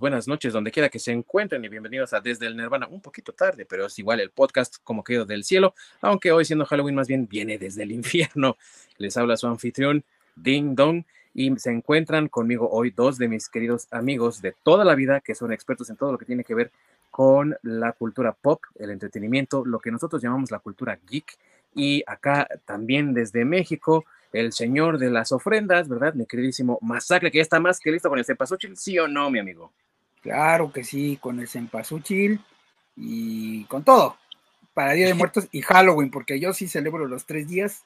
buenas noches, donde quiera que se encuentren y bienvenidos a Desde el Nirvana, un poquito tarde, pero es igual el podcast como quedó del cielo, aunque hoy siendo Halloween más bien viene desde el infierno. Les habla su anfitrión Ding Dong y se encuentran conmigo hoy dos de mis queridos amigos de toda la vida que son expertos en todo lo que tiene que ver con la cultura pop, el entretenimiento, lo que nosotros llamamos la cultura geek y acá también desde México el señor de las ofrendas, ¿verdad? Mi queridísimo Masacre, que ya está más que listo con el cempasúchil, ¿sí o no, mi amigo? Claro que sí, con el cempasúchil y con todo, para Día de Muertos y Halloween, porque yo sí celebro los tres días.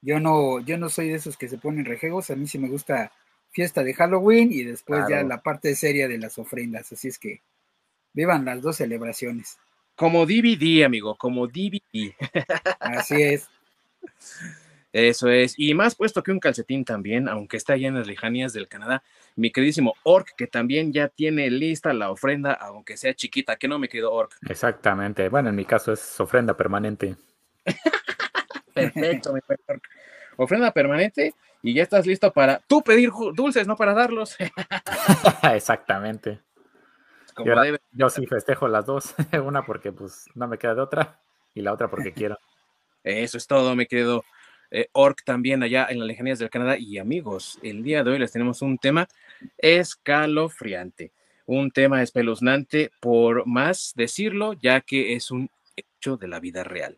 Yo no, yo no soy de esos que se ponen rejegos, a mí sí me gusta fiesta de Halloween y después ya la parte seria de las ofrendas, así es que vivan las dos celebraciones. Como DVD, amigo, como DVD. Así es. Eso es, y más puesto que un calcetín también, aunque está allá en las lejanías del Canadá, mi queridísimo Orc, que también ya tiene lista la ofrenda, aunque sea chiquita, que no me quedó Orc. Exactamente, bueno, en mi caso es ofrenda permanente. Perfecto, mi Orc. Ofrenda permanente y ya estás listo para tú pedir dulces, no para darlos. Exactamente. yo sí festejo las dos, una porque pues no me queda de otra y la otra porque quiero. Eso es todo, mi querido eh, Orc también allá en las lejanías del Canadá. Y amigos, el día de hoy les tenemos un tema escalofriante, un tema espeluznante por más decirlo, ya que es un hecho de la vida real.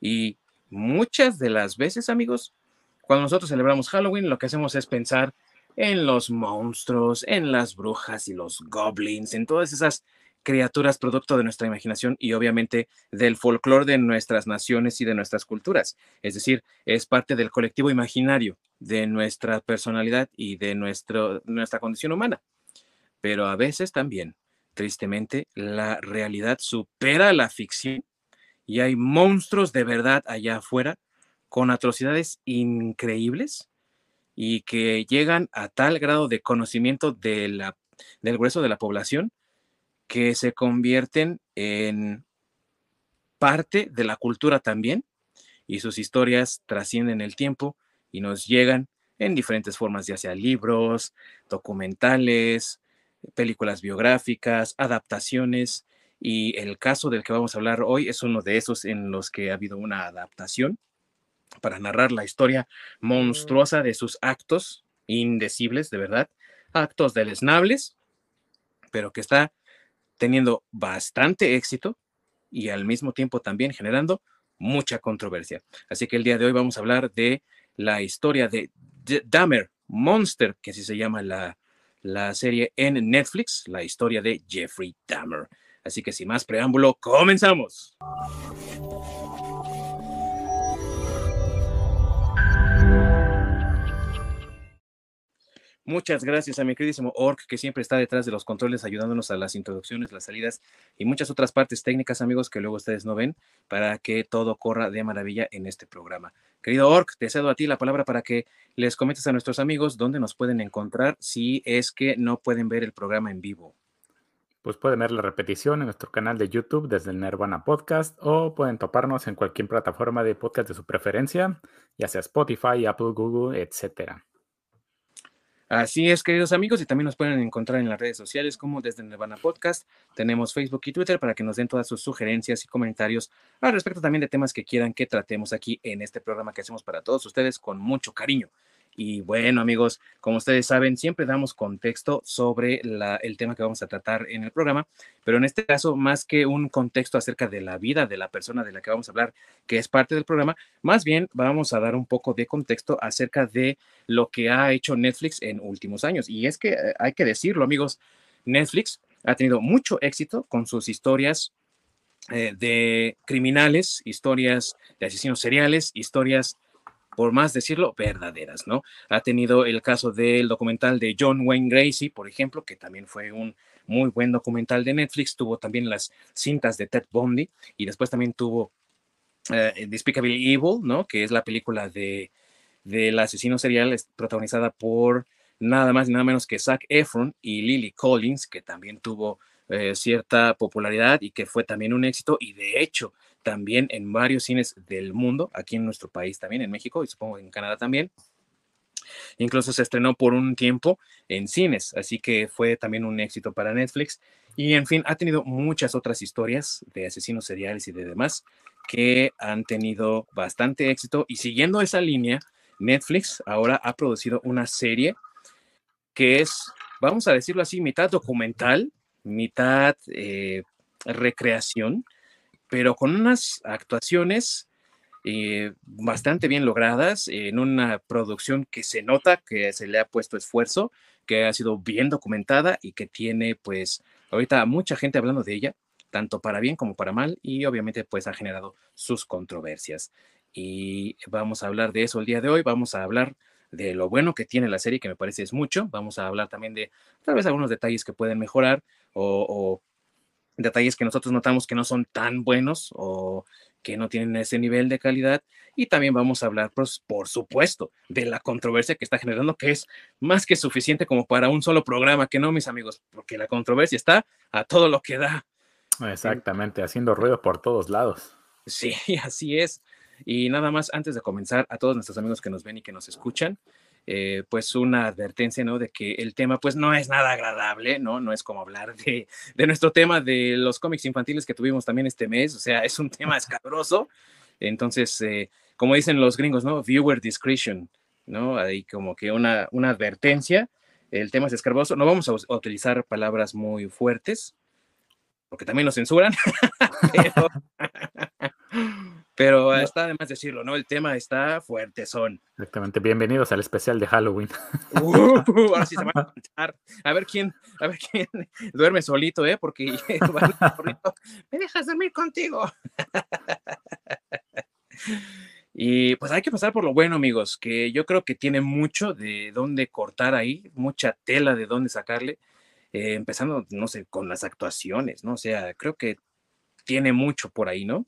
Y muchas de las veces, amigos, cuando nosotros celebramos Halloween, lo que hacemos es pensar en los monstruos, en las brujas y los goblins, en todas esas criaturas producto de nuestra imaginación y obviamente del folclore de nuestras naciones y de nuestras culturas. Es decir, es parte del colectivo imaginario de nuestra personalidad y de nuestro, nuestra condición humana. Pero a veces también, tristemente, la realidad supera la ficción y hay monstruos de verdad allá afuera con atrocidades increíbles y que llegan a tal grado de conocimiento del grueso de la población que se convierten en parte de la cultura también y sus historias trascienden el tiempo y nos llegan en diferentes formas, ya sea libros, documentales, películas biográficas, adaptaciones. Y el caso del que vamos a hablar hoy es uno de esos en los que ha habido una adaptación para narrar la historia monstruosa de sus actos indecibles, de verdad, actos deleznables, pero que está teniendo bastante éxito y al mismo tiempo también generando mucha controversia. Así que el día de hoy vamos a hablar de la historia de Dahmer Monster, que así se llama la, la serie en Netflix, la historia de Jeffrey Dahmer. Así que sin más preámbulo, comenzamos. Muchas gracias a mi queridísimo Orc, que siempre está detrás de los controles, ayudándonos a las introducciones, las salidas y muchas otras partes técnicas, amigos, que luego ustedes no ven, para que todo corra de maravilla en este programa. Querido Orc, te cedo a ti la palabra para que les comentes a nuestros amigos dónde nos pueden encontrar si es que no pueden ver el programa en vivo. Pues pueden ver la repetición en nuestro canal de YouTube desde el Nirvana Podcast o pueden toparnos en cualquier plataforma de podcast de su preferencia, ya sea Spotify, Apple, Google, etcétera. Así es, queridos amigos, y también nos pueden encontrar en las redes sociales como desde Nirvana Podcast. Tenemos Facebook y Twitter para que nos den todas sus sugerencias y comentarios al respecto también de temas que quieran que tratemos aquí en este programa que hacemos para todos ustedes con mucho cariño. Y bueno, amigos, como ustedes saben, siempre damos contexto sobre el tema que vamos a tratar en el programa, pero en este caso, más que un contexto acerca de la vida de la persona de la que vamos a hablar, que es parte del programa, más bien vamos a dar un poco de contexto acerca de lo que ha hecho Netflix en últimos años. Y es que eh, hay que decirlo, amigos, Netflix ha tenido mucho éxito con sus historias eh, de criminales, historias de asesinos seriales, historias por más decirlo, verdaderas, ¿no? Ha tenido el caso del documental de John Wayne Gracie, por ejemplo, que también fue un muy buen documental de Netflix, tuvo también las cintas de Ted Bundy y después también tuvo eh, Despicable Evil, ¿no? Que es la película de del asesino serial protagonizada por nada más y nada menos que Zac Efron y Lily Collins, que también tuvo eh, cierta popularidad y que fue también un éxito y de hecho también en varios cines del mundo, aquí en nuestro país también, en México y supongo en Canadá también. Incluso se estrenó por un tiempo en cines, así que fue también un éxito para Netflix. Y en fin, ha tenido muchas otras historias de asesinos seriales y de demás que han tenido bastante éxito. Y siguiendo esa línea, Netflix ahora ha producido una serie que es, vamos a decirlo así, mitad documental, mitad eh, recreación, pero con unas actuaciones eh, bastante bien logradas, en una producción que se nota que se le ha puesto esfuerzo, que ha sido bien documentada y que tiene pues ahorita mucha gente hablando de ella, tanto para bien como para mal, y obviamente pues ha generado sus controversias. Y vamos a hablar de eso el día de hoy, vamos a hablar de lo bueno que tiene la serie, que me parece es mucho, vamos a hablar también de tal vez algunos detalles que pueden mejorar o, o detalles que nosotros notamos que no son tan buenos o que no tienen ese nivel de calidad. Y también vamos a hablar, pues, por supuesto, de la controversia que está generando, que es más que suficiente como para un solo programa, que no, mis amigos, porque la controversia está a todo lo que da. Exactamente, haciendo ruido por todos lados. Sí, así es. Y nada más, antes de comenzar, a todos nuestros amigos que nos ven y que nos escuchan, eh, pues una advertencia, ¿no? De que el tema pues no es nada agradable, ¿no? No es como hablar de, de nuestro tema de los cómics infantiles que tuvimos también este mes, o sea, es un tema escabroso. Entonces, eh, como dicen los gringos, ¿no? Viewer discretion, ¿no? Hay como que una, una advertencia. El tema es escabroso. No vamos a, a utilizar palabras muy fuertes, porque también nos censuran. pero, pero no. está además decirlo, ¿no? El tema está fuerte, son. Exactamente. Bienvenidos al especial de Halloween. Uh, ahora sí se van a contar. A ver quién, a ver quién duerme solito, ¿eh? Porque me dejas dormir contigo. Y pues hay que pasar por lo bueno, amigos, que yo creo que tiene mucho de dónde cortar ahí, mucha tela de dónde sacarle, eh, empezando, no sé, con las actuaciones, ¿no? O sea, creo que tiene mucho por ahí, ¿no?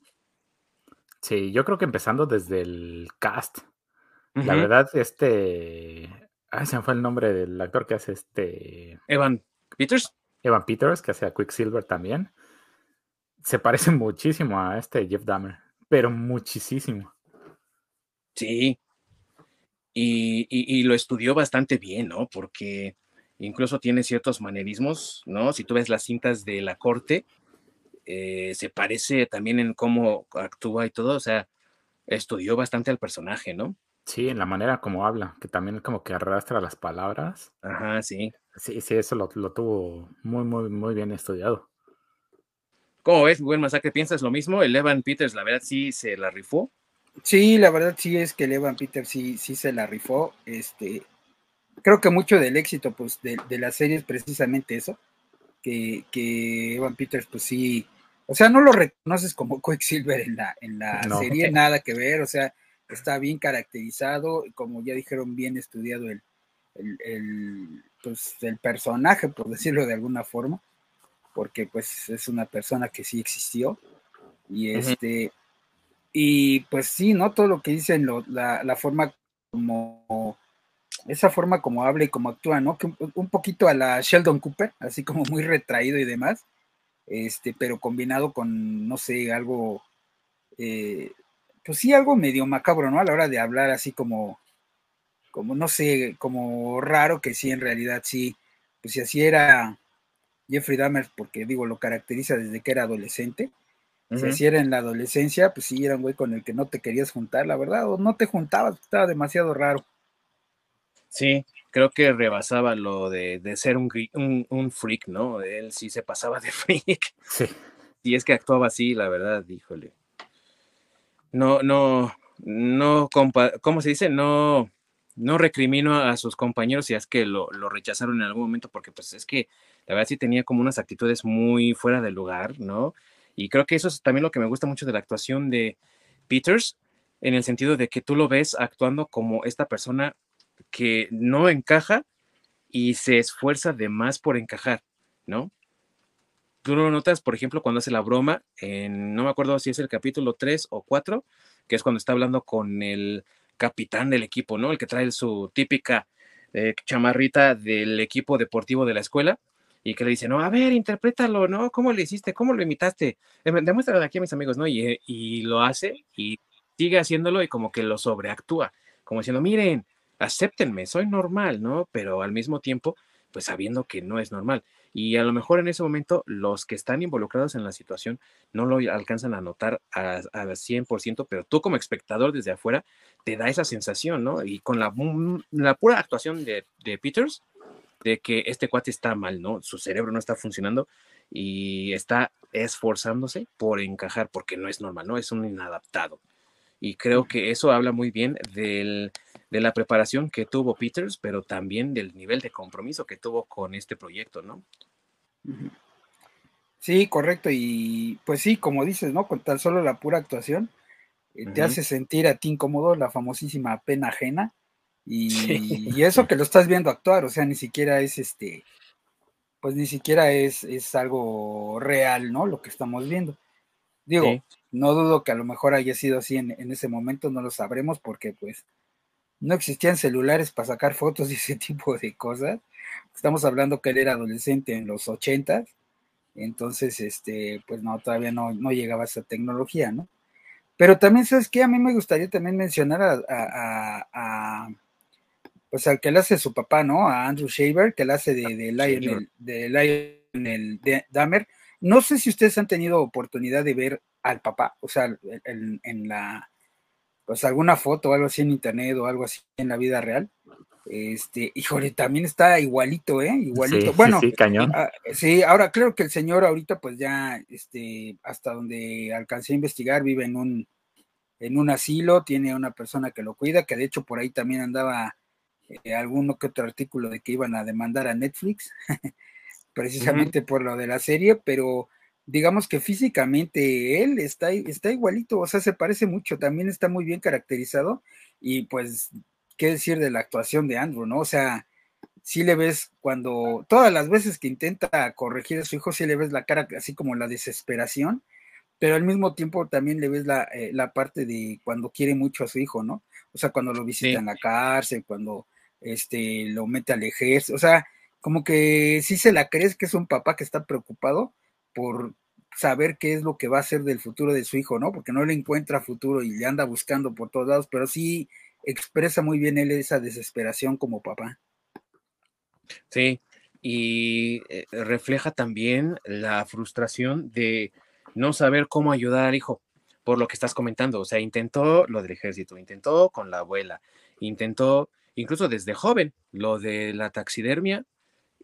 Sí, yo creo que empezando desde el cast. Uh -huh. La verdad, este. Ay, se me fue el nombre del actor que hace este. Evan Peters. Evan Peters, que hace a Quicksilver también. Se parece muchísimo a este Jeff Dahmer, pero muchísimo. Sí. Y, y, y lo estudió bastante bien, ¿no? Porque incluso tiene ciertos manerismos, ¿no? Si tú ves las cintas de la corte, eh, se parece también en cómo actúa y todo, o sea, estudió bastante al personaje, ¿no? Sí, en la manera como habla, que también como que arrastra las palabras. Ajá, sí. Sí, sí, eso lo, lo tuvo muy, muy, muy bien estudiado. ¿Cómo ves, buen masacre? ¿Piensas lo mismo? El Evan Peters, la verdad, sí se la rifó. Sí, la verdad sí es que el Evan Peters sí, sí se la rifó. Este, creo que mucho del éxito pues, de, de la serie es precisamente eso, que, que Evan Peters pues sí, o sea, no lo reconoces como Quicksilver en la, en la no. serie, nada que ver, o sea, está bien caracterizado, como ya dijeron, bien estudiado el, el, el, pues, el personaje, por decirlo de alguna forma, porque pues es una persona que sí existió, y este, uh -huh. y pues sí, ¿no? Todo lo que dicen, lo, la, la forma como esa forma como habla y como actúa, ¿no? Que un, un, poquito a la Sheldon Cooper, así como muy retraído y demás, este, pero combinado con, no sé, algo, eh, pues sí, algo medio macabro, ¿no? A la hora de hablar así como, como, no sé, como raro que sí, en realidad sí, pues si así era Jeffrey Dahmer, porque digo, lo caracteriza desde que era adolescente, uh -huh. si así era en la adolescencia, pues sí, era un güey con el que no te querías juntar, la verdad, o no te juntabas, estaba demasiado raro. Sí, creo que rebasaba lo de, de ser un, un, un, freak, ¿no? Él sí se pasaba de freak. Sí. Y es que actuaba así, la verdad, híjole. No, no, no, ¿cómo se dice? No, no recrimino a sus compañeros si es que lo, lo, rechazaron en algún momento, porque pues es que la verdad sí tenía como unas actitudes muy fuera de lugar, ¿no? Y creo que eso es también lo que me gusta mucho de la actuación de Peters, en el sentido de que tú lo ves actuando como esta persona que no encaja y se esfuerza de más por encajar, ¿no? Tú lo notas, por ejemplo, cuando hace la broma, en, no me acuerdo si es el capítulo 3 o 4, que es cuando está hablando con el capitán del equipo, ¿no? El que trae su típica eh, chamarrita del equipo deportivo de la escuela y que le dice, no, a ver, interprétalo, ¿no? ¿Cómo lo hiciste? ¿Cómo lo imitaste? Eh, demuéstralo aquí a mis amigos, ¿no? Y, y lo hace y sigue haciéndolo y como que lo sobreactúa, como diciendo, miren, acéptenme, soy normal, ¿no? Pero al mismo tiempo, pues sabiendo que no es normal. Y a lo mejor en ese momento los que están involucrados en la situación no lo alcanzan a notar al 100%, pero tú como espectador desde afuera te da esa sensación, ¿no? Y con la, la pura actuación de, de Peters, de que este cuate está mal, ¿no? Su cerebro no está funcionando y está esforzándose por encajar porque no es normal, ¿no? Es un inadaptado. Y creo que eso habla muy bien del, de la preparación que tuvo Peters, pero también del nivel de compromiso que tuvo con este proyecto, ¿no? Sí, correcto. Y pues sí, como dices, ¿no? Con tan solo la pura actuación, eh, te hace sentir a ti incómodo la famosísima pena ajena. Y, y, eso que lo estás viendo actuar, o sea, ni siquiera es este, pues ni siquiera es, es algo real, ¿no? Lo que estamos viendo. Digo, no dudo que a lo mejor haya sido así en, ese momento, no lo sabremos porque pues no existían celulares para sacar fotos y ese tipo de cosas. Estamos hablando que él era adolescente en los ochentas, entonces, este, pues no, todavía no, no llegaba esa tecnología, ¿no? Pero también, ¿sabes qué? A mí me gustaría también mencionar a pues al que le hace su papá, ¿no? A Andrew Shaver, que le hace de, de Lionel, de Lionel de Dahmer. No sé si ustedes han tenido oportunidad de ver al papá, o sea, en, la, pues alguna foto o algo así en internet o algo así en la vida real. Este, híjole, también está igualito, ¿eh? Igualito. bueno, sí, cañón. Ah, sí, ahora creo que el señor ahorita, pues ya, este, hasta donde alcancé a investigar, vive en un, en un asilo, tiene una persona que lo cuida, que de hecho por ahí también andaba eh, alguno que otro artículo de que iban a demandar a Netflix, precisamente por lo de la serie, pero digamos que físicamente él está, está igualito, o sea, se parece mucho, también está muy bien caracterizado y pues, ¿qué decir de la actuación de Andrew, no? O sea, si le ves cuando, todas las veces que intenta corregir a su hijo, sí le ves la cara así como la desesperación, pero al mismo tiempo también le ves la, eh, la parte de cuando quiere mucho a su hijo, ¿no? O sea, cuando lo visita en la cárcel, cuando este, lo mete al ejército, o sea, como que sí se la crees que es un papá que está preocupado por saber qué es lo que va a ser del futuro de su hijo, ¿no? Porque no le encuentra futuro y le anda buscando por todos lados, pero sí expresa muy bien él esa desesperación como papá. Sí, y eh, refleja también la frustración de no saber cómo ayudar al hijo, por lo que estás comentando. O sea, intentó lo del ejército, intentó con la abuela, intentó incluso desde joven, lo de la taxidermia,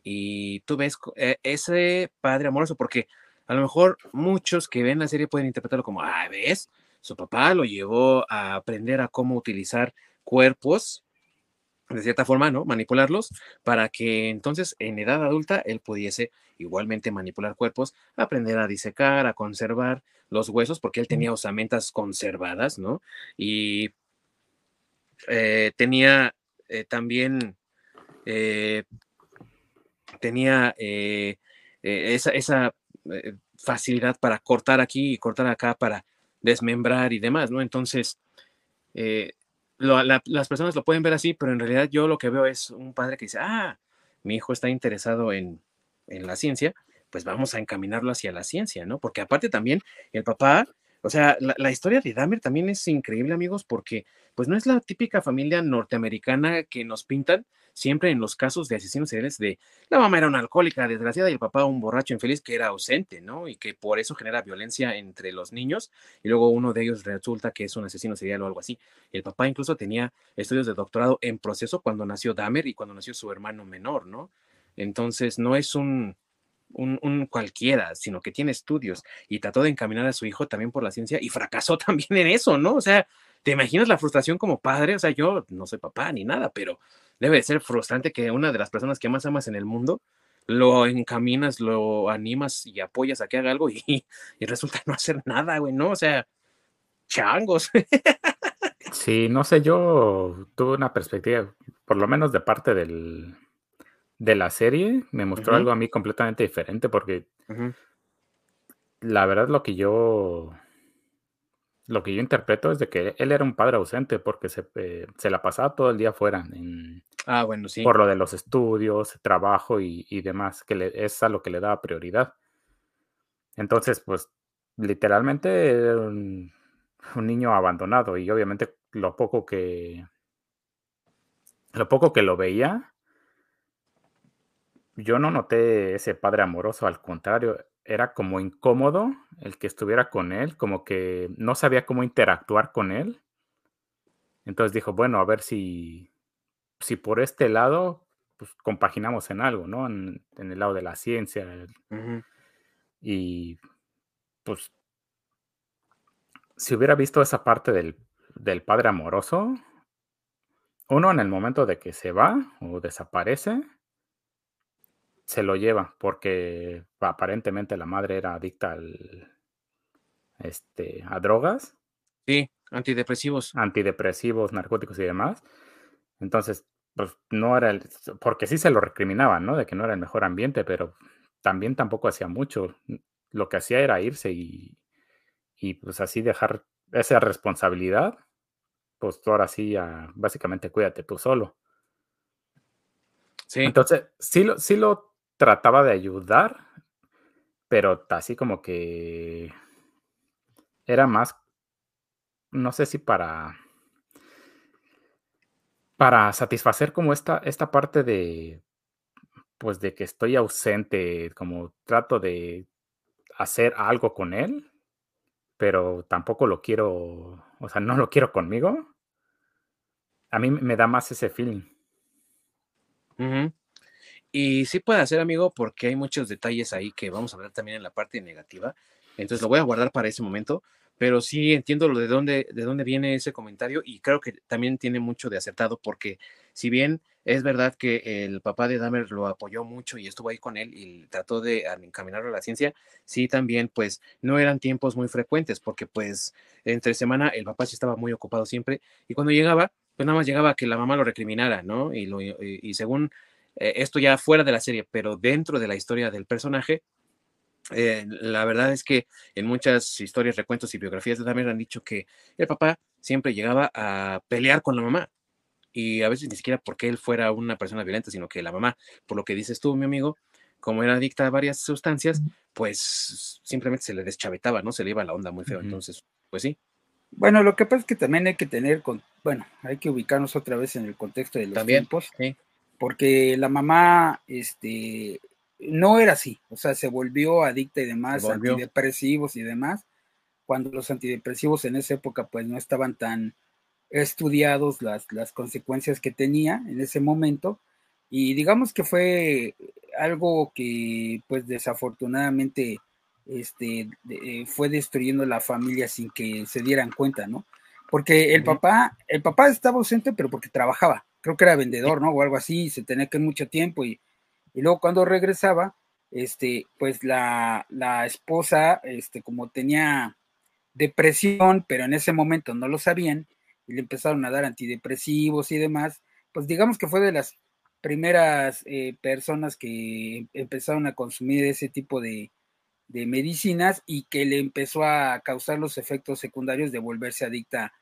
y tú ves eh, ese padre amoroso, porque a lo mejor muchos que ven la serie pueden interpretarlo como, ah, ves, su papá lo llevó a aprender a cómo utilizar cuerpos, de cierta forma, ¿no? Manipularlos para que entonces en edad adulta él pudiese igualmente manipular cuerpos, aprender a disecar, a conservar los huesos, porque él tenía osamentas conservadas, ¿no? Y eh, tenía eh, también eh, tenía esa, facilidad para cortar aquí y cortar acá, para desmembrar y demás, ¿no? Entonces, las personas lo pueden ver así, pero en realidad yo lo que veo es un padre que dice, ah, mi hijo está interesado en, en la ciencia, pues vamos a encaminarlo hacia la ciencia, ¿no? Porque aparte también el papá o sea, la, historia de Dahmer también es increíble, amigos, porque pues no es la típica familia norteamericana que nos pintan siempre en los casos de asesinos seriales de la mamá era una alcohólica desgraciada y el papá un borracho infeliz que era ausente, ¿no? Y que por eso genera violencia entre los niños y luego uno de ellos resulta que es un asesino serial o algo así. El papá incluso tenía estudios de doctorado en proceso cuando nació Dahmer y cuando nació su hermano menor, ¿no? Entonces no es un, un, cualquiera, sino que tiene estudios y trató de encaminar a su hijo también por la ciencia y fracasó también en eso, ¿no? O sea, ¿te imaginas la frustración como padre? O sea, yo no soy papá ni nada, pero debe ser frustrante que una de las personas que más amas en el mundo lo encaminas, lo animas y apoyas a que haga algo y, y resulta no hacer nada, güey, ¿no? O sea, changos. Sí, no sé, yo tuve una perspectiva, por lo menos de parte del, de la serie me mostró algo a mí completamente diferente porque la verdad lo que yo lo que yo interpreto es de que él era un padre ausente porque se, eh, la pasaba todo el día afuera en, ah, bueno, sí. por lo de los estudios, trabajo y, demás, que es a lo que le daba prioridad. Entonces, pues literalmente era un niño abandonado y obviamente lo poco que lo poco que lo veía, yo no noté ese padre amoroso, al contrario, era como incómodo el que estuviera con él, como que no sabía cómo interactuar con él. Entonces dijo, bueno, a ver si, si por este lado, pues compaginamos en algo, ¿no? En, el lado de la ciencia. Y pues, si hubiera visto esa parte del, del padre amoroso, uno en el momento de que se va o desaparece, se lo lleva porque aparentemente la madre era adicta al, este, a drogas. Sí, antidepresivos. Antidepresivos, narcóticos y demás. Entonces, pues no era el, porque sí se lo recriminaban, ¿no? De que no era el mejor ambiente, pero también tampoco hacía mucho. Lo que hacía era irse y, y pues así dejar esa responsabilidad, pues ahora sí, básicamente cuídate tú solo. Sí. Entonces, sí lo, sí lo trataba de ayudar, pero así como que era más, no sé si para, para satisfacer como esta, esta parte de, pues de que estoy ausente, como trato de hacer algo con él, pero tampoco lo quiero, o sea, no lo quiero conmigo. A mí me da más ese feeling. Y sí puede hacer, amigo, porque hay muchos detalles ahí que vamos a hablar también en la parte negativa. Entonces lo voy a guardar para ese momento. Pero sí entiendo lo de dónde, de dónde viene ese comentario y creo que también tiene mucho de acertado porque si bien es verdad que el papá de Dahmer lo apoyó mucho y estuvo ahí con él y trató de encaminarlo a la ciencia, sí también pues no eran tiempos muy frecuentes porque pues entre semana el papá sí estaba muy ocupado siempre y cuando llegaba pues nada más llegaba a que la mamá lo recriminara, ¿no? Y, lo, y según eh, esto ya fuera de la serie, pero dentro de la historia del personaje, eh, la verdad es que en muchas historias, recuentos y biografías de Dahmer han dicho que el papá siempre llegaba a pelear con la mamá. Y a veces ni siquiera porque él fuera una persona violenta, sino que la mamá, por lo que dices tú, mi amigo, como era adicta a varias sustancias, pues simplemente se le deschavetaba, ¿no? Se le iba la onda muy feo. Entonces, pues sí. Bueno, lo que pasa es que también hay que tener, con, bueno, hay que ubicarnos otra vez en el contexto de los tiempos. Sí porque la mamá, este, no era así, o sea, se volvió adicta y demás, antidepresivos y demás, cuando los antidepresivos en esa época pues no estaban tan estudiados las, las consecuencias que tenía en ese momento, y digamos que fue algo que pues desafortunadamente este, eh, fue destruyendo la familia sin que se dieran cuenta, ¿no? Porque el papá, el papá estaba ausente, pero porque trabajaba creo que era vendedor, ¿no? O algo así, se tenía que ir mucho tiempo y, y luego cuando regresaba, este, pues la, la, esposa, este, como tenía depresión, pero en ese momento no lo sabían, y le empezaron a dar antidepresivos y demás, pues digamos que fue de las primeras eh, personas que empezaron a consumir ese tipo de, de, medicinas y que le empezó a causar los efectos secundarios de volverse adicta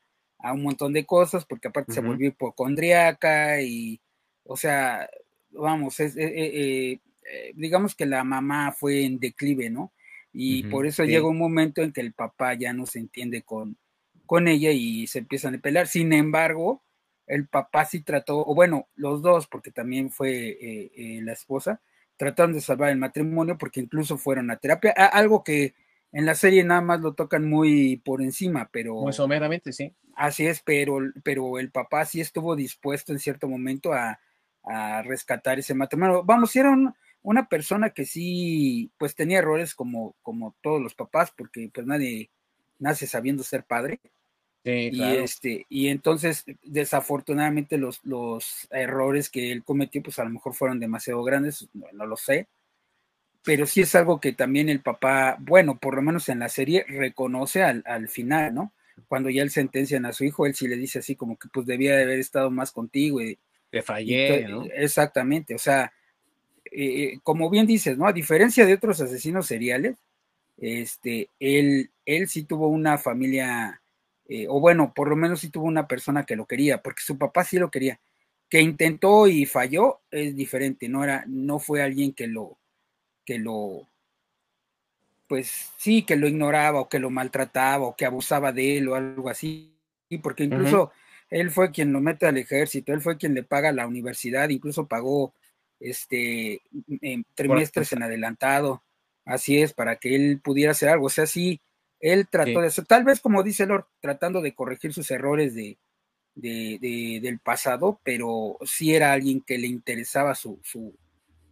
a un montón de cosas, porque aparte se volvió hipocondriaca y, o sea, vamos, es, eh, eh, eh, digamos que la mamá fue en declive, ¿no? Y por eso llega un momento en que el papá ya no se entiende con, con ella y se empiezan a pelear. Sin embargo, el papá sí trató, o bueno, los dos, porque también fue la esposa, trataron de salvar el matrimonio porque incluso fueron a terapia, algo que en la serie nada más lo tocan muy por encima, pero... Muy someramente, sí. Así es, pero, pero el papá sí estuvo dispuesto en cierto momento a, rescatar ese matrimonio. Vamos, era una persona que sí, pues tenía errores como, como todos los papás, porque pues nadie nace sabiendo ser padre. y este, y entonces, desafortunadamente, los, los errores que él cometió, pues a lo mejor fueron demasiado grandes, no, lo sé. Pero sí es algo que también el papá, bueno, por lo menos en la serie, reconoce al, al final, ¿no? cuando ya él sentencian a su hijo, él sí le dice así como que pues debía de haber estado más contigo. Y, Te fallé, ¿no? Exactamente, o sea, eh, eh, como bien dices, ¿no? A diferencia de otros asesinos seriales, este, él, él sí tuvo una familia, eh, o bueno, por lo menos sí tuvo una persona que lo quería, porque su papá sí lo quería. Que intentó y falló es diferente, no era, no fue alguien que lo, que lo, pues sí, que lo ignoraba o que lo maltrataba o que abusaba de él o algo así, porque incluso Él fue quien lo mete al ejército, él fue quien le paga la universidad, incluso pagó este trimestres en adelantado. Así es, para que él pudiera hacer algo. O sea, sí, él trató de eso. Tal vez, como dice Lord, tratando de corregir sus errores de, del pasado, pero sí era alguien que le interesaba su, su,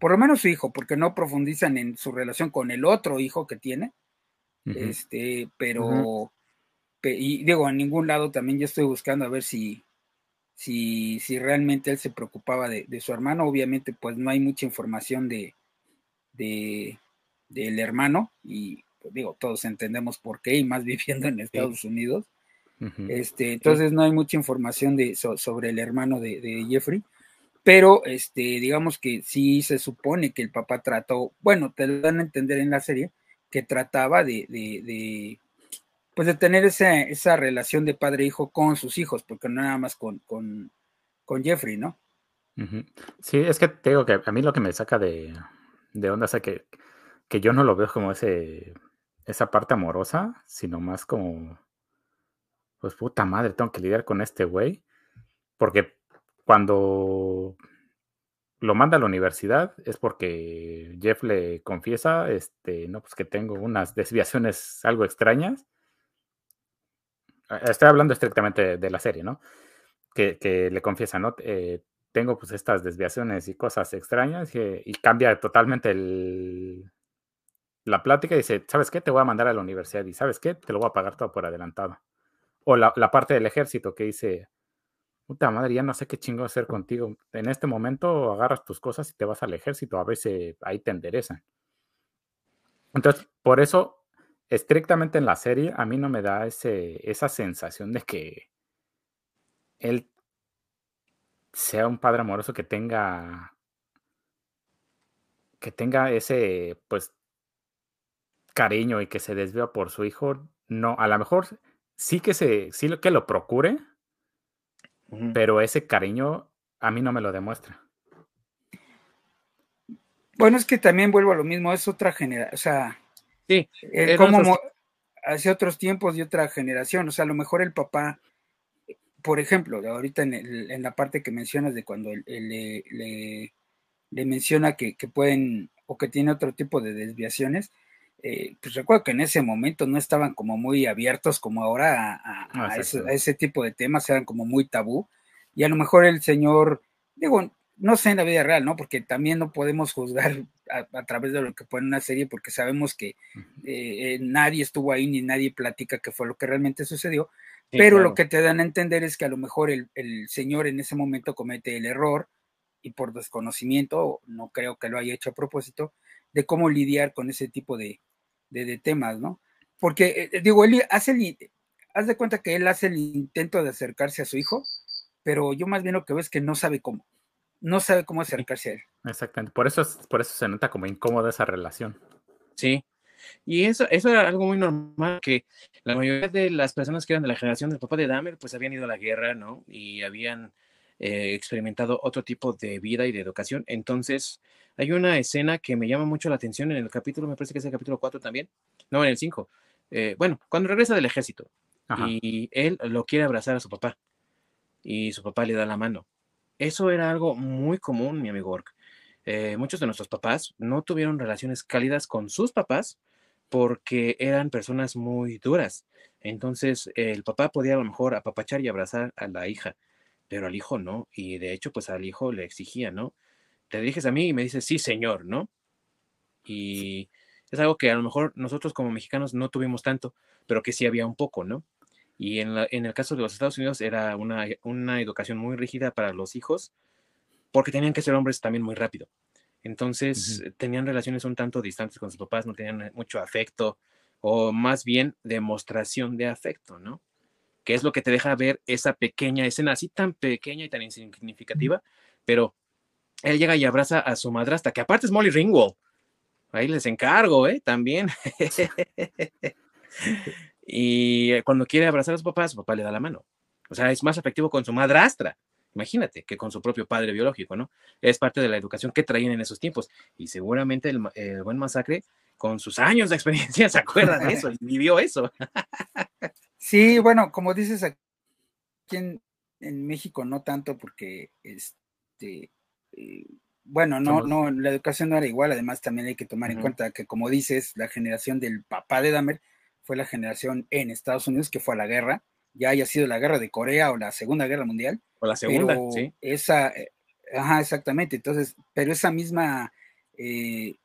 por lo menos su hijo, porque no profundizan en su relación con el otro hijo que tiene. Este, pero, y digo, en ningún lado también yo estoy buscando a ver si, si, si realmente él se preocupaba de, su hermano. Obviamente, pues no hay mucha información de, de del hermano, y pues, digo, todos entendemos por qué, y más viviendo en Estados Unidos. este, entonces no hay mucha información de, sobre el hermano de, Jeffrey, pero este, digamos que sí se supone que el papá trató, bueno, te lo dan a entender en la serie, que trataba de, de, pues de tener esa, esa relación de padre-hijo con sus hijos, porque no nada más con, con, con Jeffrey, ¿no? Sí, es que te digo que a mí lo que me saca de, de onda es que, que yo no lo veo como ese esa parte amorosa, sino más como, pues puta madre, tengo que lidiar con este güey. Porque cuando lo manda a la universidad es porque Jeff le confiesa, este, no, pues que tengo unas desviaciones algo extrañas. Estoy hablando estrictamente de la serie, ¿no? Que, le confiesa, ¿no? Eh, tengo pues estas desviaciones y cosas extrañas y cambia totalmente la plática y dice, ¿sabes qué? Te voy a mandar a la universidad y ¿sabes qué? Te lo voy a pagar todo por adelantado. O la, parte del ejército que dice, puta madre, ya no sé qué chingo hacer contigo. En este momento agarras tus cosas y te vas al ejército, a veces ahí te enderezan. Entonces, por eso, estrictamente en la serie, a mí no me da ese, esa sensación de que él sea un padre amoroso que tenga que tenga ese, pues, cariño y que se desvía por su hijo, no, a lo mejor sí que se, sí que lo procure, pero ese cariño a mí no me lo demuestra. Bueno, es que también vuelvo a lo mismo, es otra generación, o sea, sí, como hace otros tiempos y otra generación, o sea, a lo mejor el papá, por ejemplo, ahorita en, la parte que mencionas de cuando le, le, menciona que, que, pueden o que tiene otro tipo de desviaciones, eh, pues recuerdo que en ese momento no estaban como muy abiertos como ahora a, ese, tipo de temas, eran como muy tabú. Y a lo mejor el señor, digo, no sé en la vida real, ¿no? Porque también no podemos juzgar a, través de lo que pone una serie, porque sabemos que eh, nadie estuvo ahí ni nadie platica qué fue lo que realmente sucedió. pero lo que te dan a entender es que a lo mejor el, el señor en ese momento comete el error y por desconocimiento, no creo que lo haya hecho a propósito, de cómo lidiar con ese tipo de, de, temas, ¿no? Porque, eh, eh, digo, él hace el, haz de cuenta que él hace el intento de acercarse a su hijo, pero yo más bien lo que veo es que no sabe cómo, no sabe cómo acercarse a él. Exactamente, por eso, por eso se nota como incómoda esa relación. Sí, y eso, eso era algo muy normal, que la mayoría de las personas que eran de la generación del papá de Dahmer, pues habían ido a la guerra, ¿no? Y habían eh, experimentado otro tipo de vida y de educación. Entonces, hay una escena que me llama mucho la atención en el capítulo, me parece que es el capítulo 4 también, no, en el 5. Eh, bueno, cuando regresa del ejército y él lo quiere abrazar a su papá y su papá le da la mano. Eso era algo muy común, mi amigo Ork. Eh, muchos de nuestros papás no tuvieron relaciones cálidas con sus papás porque eran personas muy duras. Entonces, el papá podía a lo mejor apapachar y abrazar a la hija, pero al hijo no, y de hecho, pues al hijo le exigía, ¿no? Te diriges a mí y me dices, sí, señor, ¿no? Y es algo que a lo mejor nosotros como mexicanos no tuvimos tanto, pero que sí había un poco, ¿no? Y en, en el caso de los Estados Unidos era una, una, educación muy rígida para los hijos, porque tenían que ser hombres también muy rápido. Entonces tenían relaciones un tanto distantes con sus papás, no tenían mucho afecto, o más bien demostración de afecto, ¿no? Que es lo que te deja ver esa pequeña escena, así tan pequeña y tan insignificativa, pero él llega y abraza a su madrastra, que aparte es Molly Ringwald. Ahí les encargo, ¿eh? También. y cuando quiere abrazar a su papá, su papá le da la mano. O sea, es más afectivo con su madrastra, imagínate, que con su propio padre biológico, ¿no? Es parte de la educación que traían en esos tiempos. Y seguramente el, el buen masacre, con sus años de experiencia, se acuerda de eso y vivió eso. Sí, bueno, como dices aquí en, en México no tanto porque, este, eh, bueno, no, no, la educación no era igual, además también hay que tomar en cuenta que, como dices, la generación del papá de Dahmer fue la generación en Estados Unidos que fue a la guerra, ya haya sido la guerra de Corea o la Segunda Guerra Mundial. O la Segunda, sí. Esa, eh, ajá, exactamente, entonces, pero esa misma eh,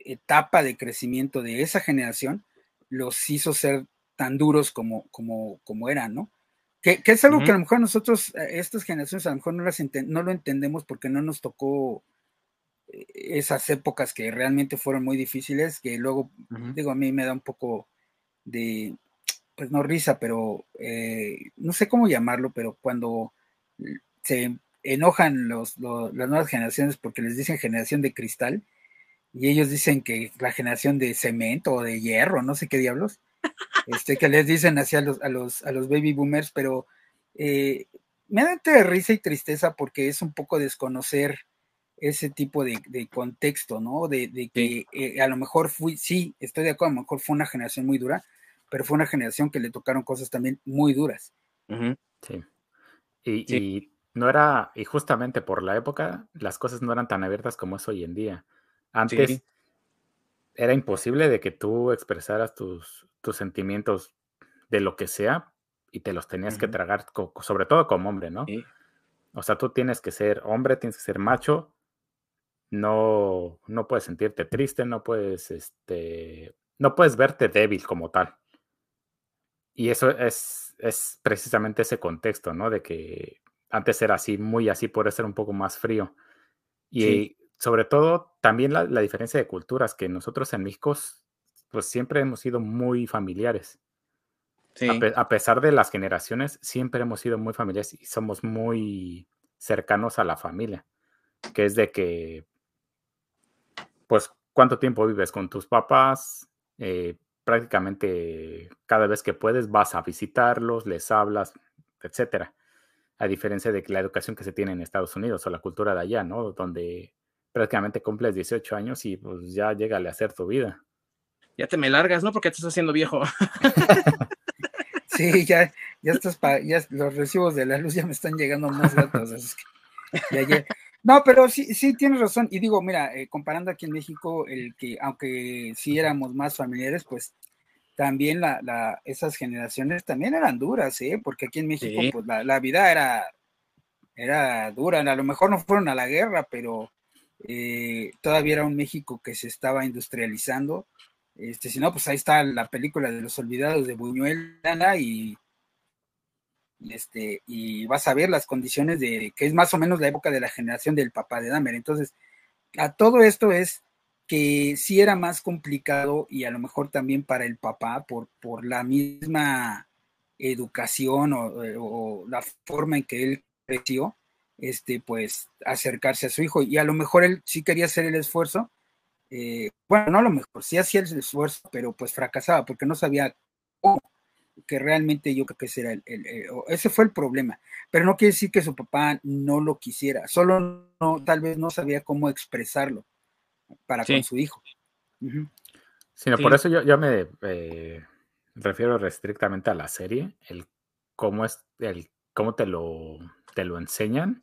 etapa de crecimiento de esa generación los hizo ser tan duros como, como, como eran, ¿no? Que, es algo que a lo mejor nosotros, eh, estas generaciones, a lo mejor no, las no lo entendemos porque no nos tocó eh, esas épocas que realmente fueron muy difíciles, que luego, digo, a mí me da un poco de, pues no risa, pero eh, no sé cómo llamarlo, pero cuando se enojan los, las nuevas generaciones porque les dicen generación de cristal y ellos dicen que la generación de cemento o de hierro, no sé qué diablos, este, que les dicen así a los, a los, a los baby boomers, pero eh, me da de risa y tristeza porque es un poco desconocer ese tipo de, contexto, ¿no? De, que eh, a lo mejor fui, sí, estoy de acuerdo, a lo mejor fue una generación muy dura, pero fue una generación que le tocaron cosas también muy duras. Sí. Y, no era, y justamente por la época, las cosas no eran tan abiertas como es hoy en día. Antes era imposible de que tú expresaras tus, tus sentimientos de lo que sea y te los tenías que tragar, sobre todo como hombre, ¿no? O sea, tú tienes que ser hombre, tienes que ser macho, no, no puedes sentirte triste, no puedes, este, no puedes verte débil como tal. Y eso es, es precisamente ese contexto, ¿no? De que antes era así, muy así, por ser un poco más frío. Y sobre todo, también la, la, diferencia de culturas, que nosotros en México pues siempre hemos sido muy familiares. A, pesar de las generaciones, siempre hemos sido muy familiares y somos muy cercanos a la familia, que es de que, pues, ¿cuánto tiempo vives con tus papás? Eh, prácticamente cada vez que puedes vas a visitarlos, les hablas, etcétera. A diferencia de la educación que se tiene en Estados Unidos o la cultura de allá, ¿no? Donde prácticamente cumples 18 años y pues ya llega a hacer tu vida ya te me largas, ¿no? Porque te estás haciendo viejo. sí, ya, ya estás, ya los recibos de la luz ya me están llegando más altos. No, pero sí, sí tienes razón. Y digo, mira, eh, comparando aquí en México, el que, aunque sí éramos más familiares, pues también la, la, esas generaciones también eran duras, ¿eh? Porque aquí en México, pues la, la, vida era, era dura. A lo mejor no fueron a la guerra, pero eh, todavía era un México que se estaba industrializando este, si no, pues ahí está la película de los olvidados de Buñuel y, este, y vas a ver las condiciones de que es más o menos la época de la generación del papá de Dahmer. Entonces, a todo esto es que sí era más complicado y a lo mejor también para el papá por, por la misma educación o, o, la forma en que él creció, este, pues acercarse a su hijo. Y a lo mejor él sí quería hacer el esfuerzo, eh, bueno, no a lo mejor, sí hacía el esfuerzo, pero pues fracasaba porque no sabía cómo, que realmente yo creo que ese era el, ese fue el problema. Pero no quiere decir que su papá no lo quisiera, solo no, tal vez no sabía cómo expresarlo para con su hijo. Sino por eso yo, yo me eh, refiero restrictamente a la serie, el cómo es, el cómo te lo, te lo enseñan,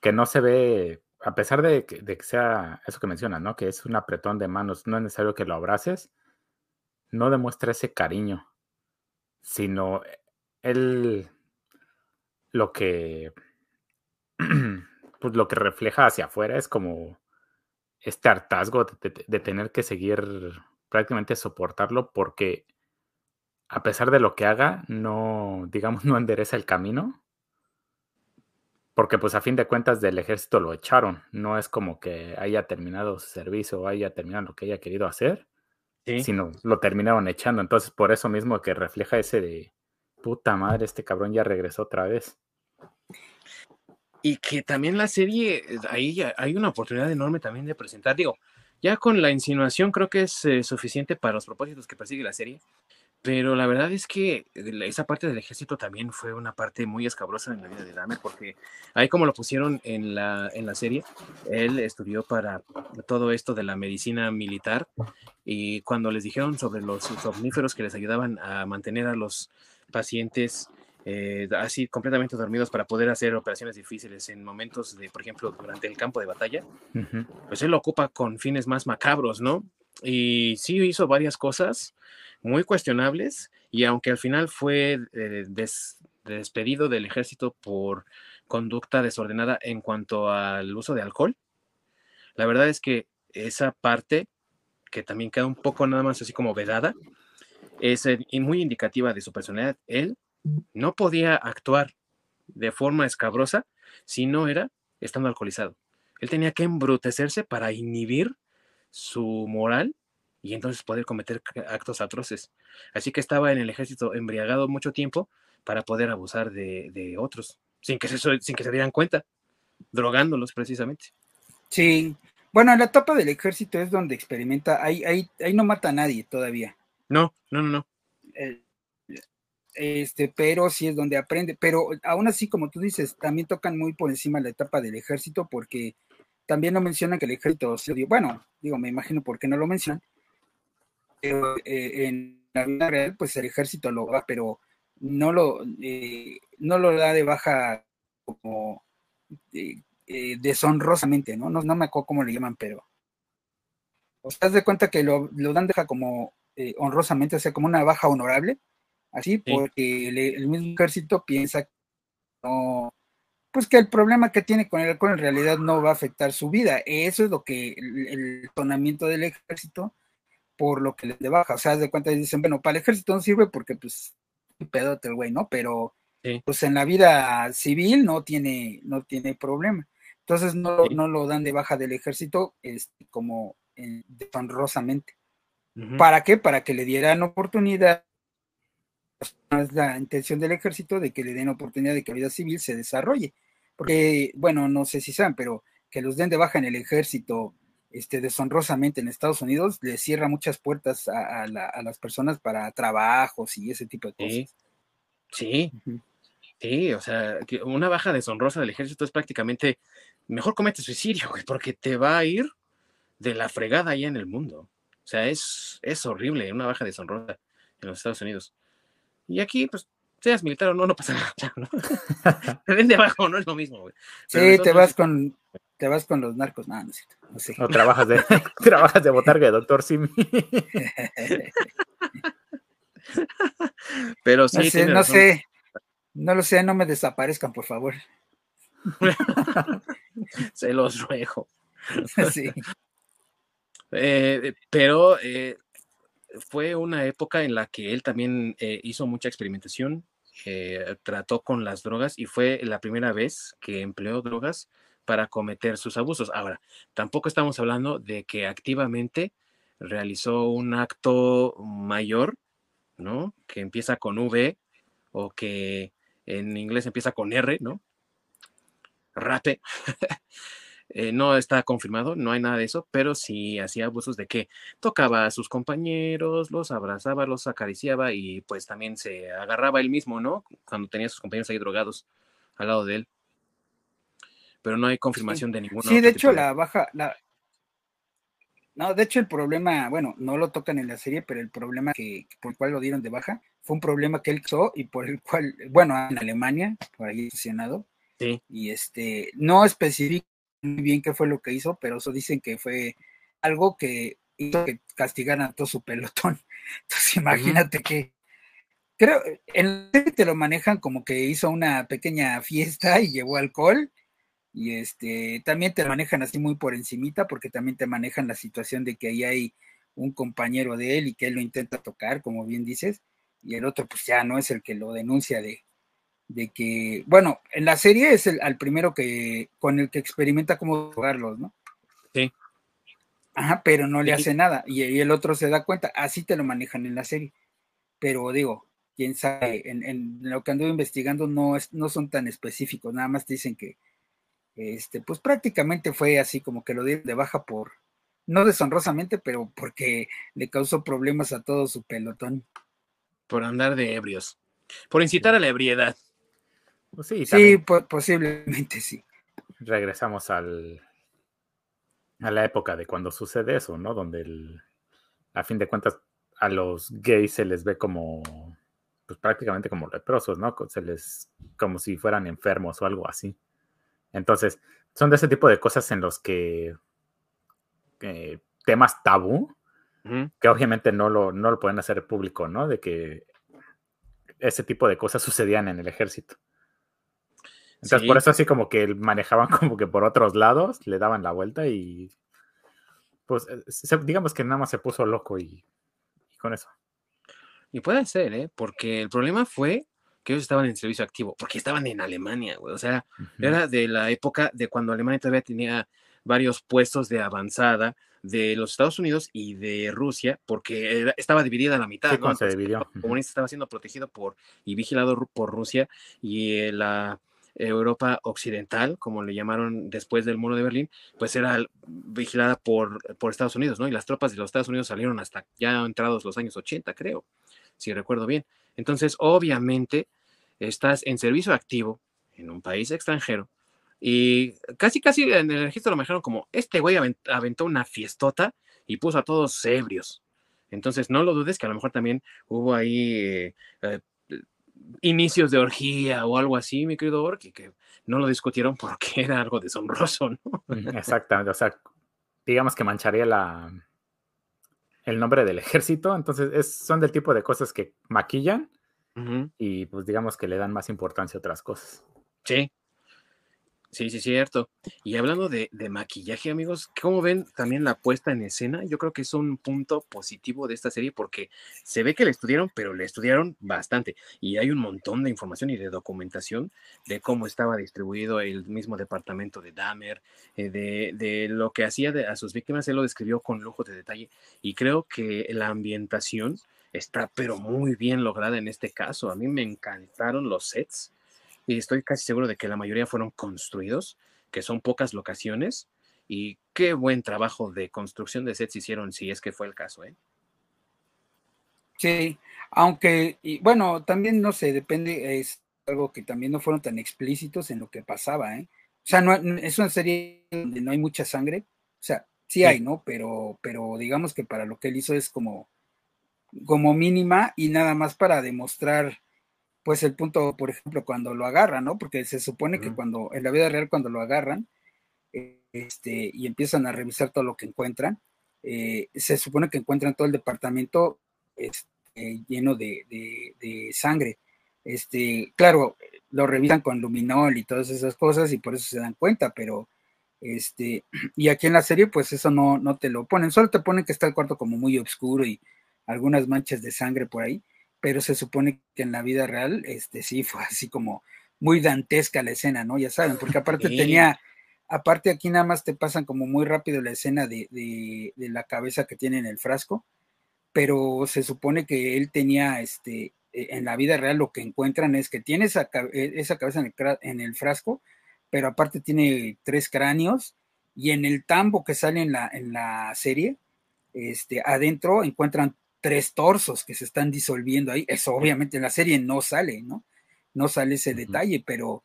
que no se ve a pesar de que, sea eso que mencionas, ¿no? Que es un apretón de manos, no es necesario que lo abraces, no demuestra ese cariño, sino él lo que pues lo que refleja hacia afuera es como este hartazgo de, tener que seguir prácticamente soportarlo porque a pesar de lo que haga, no, digamos, no endereza el camino porque pues a fin de cuentas del ejército lo echaron, no es como que haya terminado su servicio o haya terminado lo que haya querido hacer, sino lo terminaron echando. Entonces por eso mismo que refleja ese de, puta madre, este cabrón ya regresó otra vez. Y que también la serie, ahí hay una oportunidad enorme también de presentar, digo, ya con la insinuación creo que es eh, suficiente para los propósitos que persigue la serie, pero la verdad es que esa parte del ejército también fue una parte muy escabrosa en la vida de Dahmer, porque ahí como lo pusieron en la, en la serie, él estudió para todo esto de la medicina militar y cuando les dijeron sobre los somníferos que les ayudaban a mantener a los pacientes eh, así completamente dormidos para poder hacer operaciones difíciles en momentos de, por ejemplo, durante el campo de batalla, pues él lo ocupa con fines más macabros, ¿no? Y sí hizo varias cosas muy cuestionables y aunque al final fue eh, despedido del ejército por conducta desordenada en cuanto al uso de alcohol, la verdad es que esa parte, que también queda un poco nada más así como vedada, es muy indicativa de su personalidad. Él no podía actuar de forma escabrosa si no era estando alcoholizado. Él tenía que embrutecerse para inhibir su moral y entonces poder cometer actos atroces. Así que estaba en el ejército embriagado mucho tiempo para poder abusar de, otros, sin que, se, sin que se dieran cuenta, drogándolos precisamente. Sí, bueno, en la etapa del ejército es donde experimenta, ahí, ahí, ahí no mata a nadie todavía. No, no, no, no. Eh, este, pero sí es donde aprende. Pero aún así, como tú dices, también tocan muy por encima la etapa del ejército, porque también no mencionan que el ejército se Bueno, digo, me imagino por qué no lo mencionan. Pero eh, en la vida real, pues el ejército lo va, pero no lo, eh, no lo da de baja como eh, deshonrosamente, ¿no? ¿no? me acuerdo cómo le llaman, pero. O sea, de cuenta que lo, lo dan deja como honrosamente, o sea, como una baja honorable así, porque el, mismo ejército piensa que no, pues que el problema que tiene con el alcohol en realidad no va a afectar su vida. Eso es lo que el, tonamiento del ejército, por lo que les de baja. O sea, de cuenta dicen, bueno, para el ejército no sirve porque pues pedote el güey, ¿no? Pero pues en la vida civil no tiene, no tiene problema. Entonces no, no lo dan de baja del ejército este, como eh, honrosamente. ¿Para qué? Para que le dieran oportunidad es la intención del ejército de que le den oportunidad de que la vida civil se desarrolle. Porque, bueno, no sé si saben, pero que los den de baja en el ejército este, deshonrosamente en Estados Unidos le cierra muchas puertas a, las personas para trabajos y ese tipo de cosas. Sí, sí, o sea, una baja deshonrosa del ejército es prácticamente, mejor comete suicidio, porque te va a ir de la fregada allá en el mundo. O sea, es, es horrible una baja deshonrosa en los Estados Unidos. Y aquí, pues, seas militar o no, no pasa nada, ¿no? Te ven de abajo, no es lo mismo, güey. sí, te vas con, te vas con los narcos, no, no, no sé. No trabajas de, trabajas de botarga doctor Simi. Pero sí. No sé, no sé, no lo sé, no me desaparezcan, por favor. Se los ruego. Sí. Eh, pero eh, fue una época en la que él también eh, hizo mucha experimentación, eh, trató con las drogas y fue la primera vez que empleó drogas para cometer sus abusos. Ahora, tampoco estamos hablando de que activamente realizó un acto mayor, ¿no? Que empieza con V o que en inglés empieza con R, ¿no? Rape. Eh, no está confirmado, no hay nada de eso, pero sí hacía abusos de que tocaba a sus compañeros, los abrazaba, los acariciaba y pues también se agarraba él mismo, ¿no? Cuando tenía a sus compañeros ahí drogados al lado de él. Pero no hay confirmación de ninguno. Sí, de hecho, la baja, la... No, de hecho el problema, bueno, no lo tocan en la serie, pero el problema que, por el cual lo dieron de baja fue un problema que él hizo y por el cual, bueno, en Alemania, por ahí mencionado, Sí. Y este, no especifica muy bien qué fue lo que hizo, pero eso dicen que fue algo que hizo que castigaran a todo su pelotón. Entonces imagínate que creo en el te lo manejan como que hizo una pequeña fiesta y llevó alcohol y este también te manejan así muy por encimita porque también te manejan la situación de que ahí hay un compañero de él y que él lo intenta tocar, como bien dices, y el otro pues ya no es el que lo denuncia de, de que, bueno, en la serie es el al primero que con el que experimenta cómo jugarlos, ¿no? Sí. Ajá, pero no le hace nada y, el otro se da cuenta, así te lo manejan en la serie. Pero digo, quién sabe, en, lo que ando investigando no, es, no son tan específicos, nada más dicen que, este, pues prácticamente fue así como que lo dieron de baja por, no deshonrosamente, pero porque le causó problemas a todo su pelotón. Por andar de ebrios, por incitar a la ebriedad. Pues sí, posiblemente sí. Regresamos al, a la época de cuando sucede eso, ¿no? Donde a fin de cuentas a los gays se les ve como pues prácticamente como leprosos, ¿no? Se les, como si fueran enfermos o algo así. Entonces, son de ese tipo de cosas en los que eh, temas tabú, que obviamente no lo, no lo pueden hacer público, ¿no? De que ese tipo de cosas sucedían en el ejército. Entonces, por eso así como que manejaban como que por otros lados, le daban la vuelta y pues eh, digamos que nada más se puso loco y, con eso. Y puede ser, ¿eh? Porque el problema fue que ellos estaban en servicio activo, porque estaban en Alemania, güey. O sea, era de la época de cuando Alemania todavía tenía varios puestos de avanzada de los Estados Unidos y de Rusia, porque estaba dividida a la mitad. Sí, se dividió. El comunista estaba siendo protegido por y vigilado por Rusia y eh, la Europa occidental, como le llamaron después del muro de Berlín, pues era vigilada por, por Estados Unidos, ¿no? Y las tropas de los Estados Unidos salieron hasta ya entrados los años 80, creo, si recuerdo bien. Entonces, obviamente, estás en servicio activo en un país extranjero y casi, casi en el registro lo manejaron como, este güey aventó una fiestota y puso a todos ebrios. Entonces, no lo dudes que a lo mejor también hubo ahí eh, eh, inicios de orgía o algo así, mi querido Orki, que no lo discutieron porque era algo deshonroso, ¿no? Exactamente, o sea, digamos que mancharía la, el nombre del ejército, entonces es, son del tipo de cosas que maquillan y pues digamos que le dan más importancia a otras cosas. Sí, Sí, sí, cierto. Y hablando de, maquillaje, amigos, ¿cómo ven también la puesta en escena? Yo creo que es un punto positivo de esta serie porque se ve que le estudiaron, pero le estudiaron bastante. Y hay un montón de información y de documentación de cómo estaba distribuido el mismo departamento de Dahmer, eh, de, lo que hacía a sus víctimas. Él lo describió con lujo de detalle. Y creo que la ambientación está, pero muy bien lograda en este caso. A mí me encantaron los sets y estoy casi seguro de que la mayoría fueron construidos, que son pocas locaciones, y qué buen trabajo de construcción de sets hicieron, si es que fue el caso, ¿eh? Sí, aunque, y bueno, también no sé, depende, es algo que también no fueron tan explícitos en lo que pasaba, ¿eh? O sea, no, es una serie donde no hay mucha sangre, o sea, sí, hay, ¿no? Pero, pero digamos que para lo que él hizo es como, como mínima y nada más para demostrar pues el punto, por ejemplo, cuando lo agarran, ¿no? Porque se supone que cuando, en la vida real, cuando lo agarran, este, y empiezan a revisar todo lo que encuentran, eh, se supone que encuentran todo el departamento este, lleno de, sangre. Este, claro, lo revisan con luminol y todas esas cosas y por eso se dan cuenta, pero este, y aquí en la serie, pues eso no, no te lo ponen, solo te ponen que está el cuarto como muy oscuro y algunas manchas de sangre por ahí, pero se supone que en la vida real, este sí fue así como muy dantesca la escena, ¿no? Ya saben, porque aparte tenía, aparte aquí nada más te pasan como muy rápido la escena de, de, la cabeza que tiene en el frasco, pero se supone que él tenía, este, e, en la vida real lo que encuentran es que tiene esa, e, esa cabeza en el, en el frasco, pero aparte tiene tres cráneos y en el tambo que sale en la, en la serie, este, adentro encuentran tres torsos que se están disolviendo ahí. Eso obviamente en la serie no sale, ¿no? No sale ese detalle, pero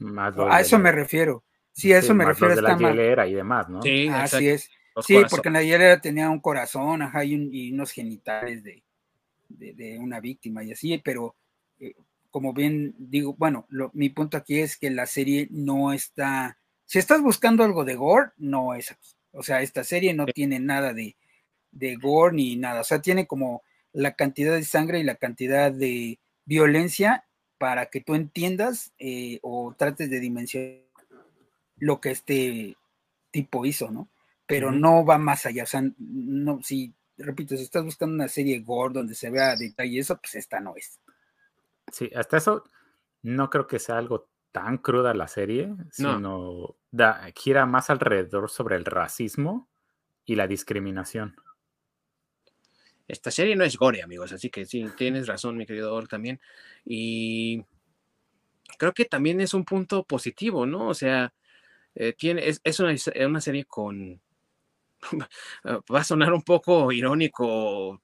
a eso me refiero. Sí, a eso me refiero. De la hielera y demás, ¿no? Sí, así es. sí, porque en la hielera tenía un corazón, ajá, y, unos genitales de, de, una víctima y así, pero eh, como bien digo, bueno, mi punto aquí es que la serie no está, si estás buscando algo de gore, no es aquí. O sea, esta serie no tiene nada de, de gore ni nada, o sea, tiene como la cantidad de sangre y la cantidad de violencia para que tú entiendas eh, o trates de dimensionar lo que este tipo hizo, ¿no? Pero no va más allá, o sea, no, si, repito, si estás buscando una serie gore donde se vea detalle eso, pues esta no es. Sí, hasta eso no creo que sea algo tan cruda la serie, sino gira más alrededor sobre el racismo y la discriminación. Esta serie no es gore, amigos, así que sí, tienes razón, mi querido Or, también. Y creo que también es un punto positivo, ¿no? O sea, eh, tiene, es, una, serie con... Va a sonar un poco irónico,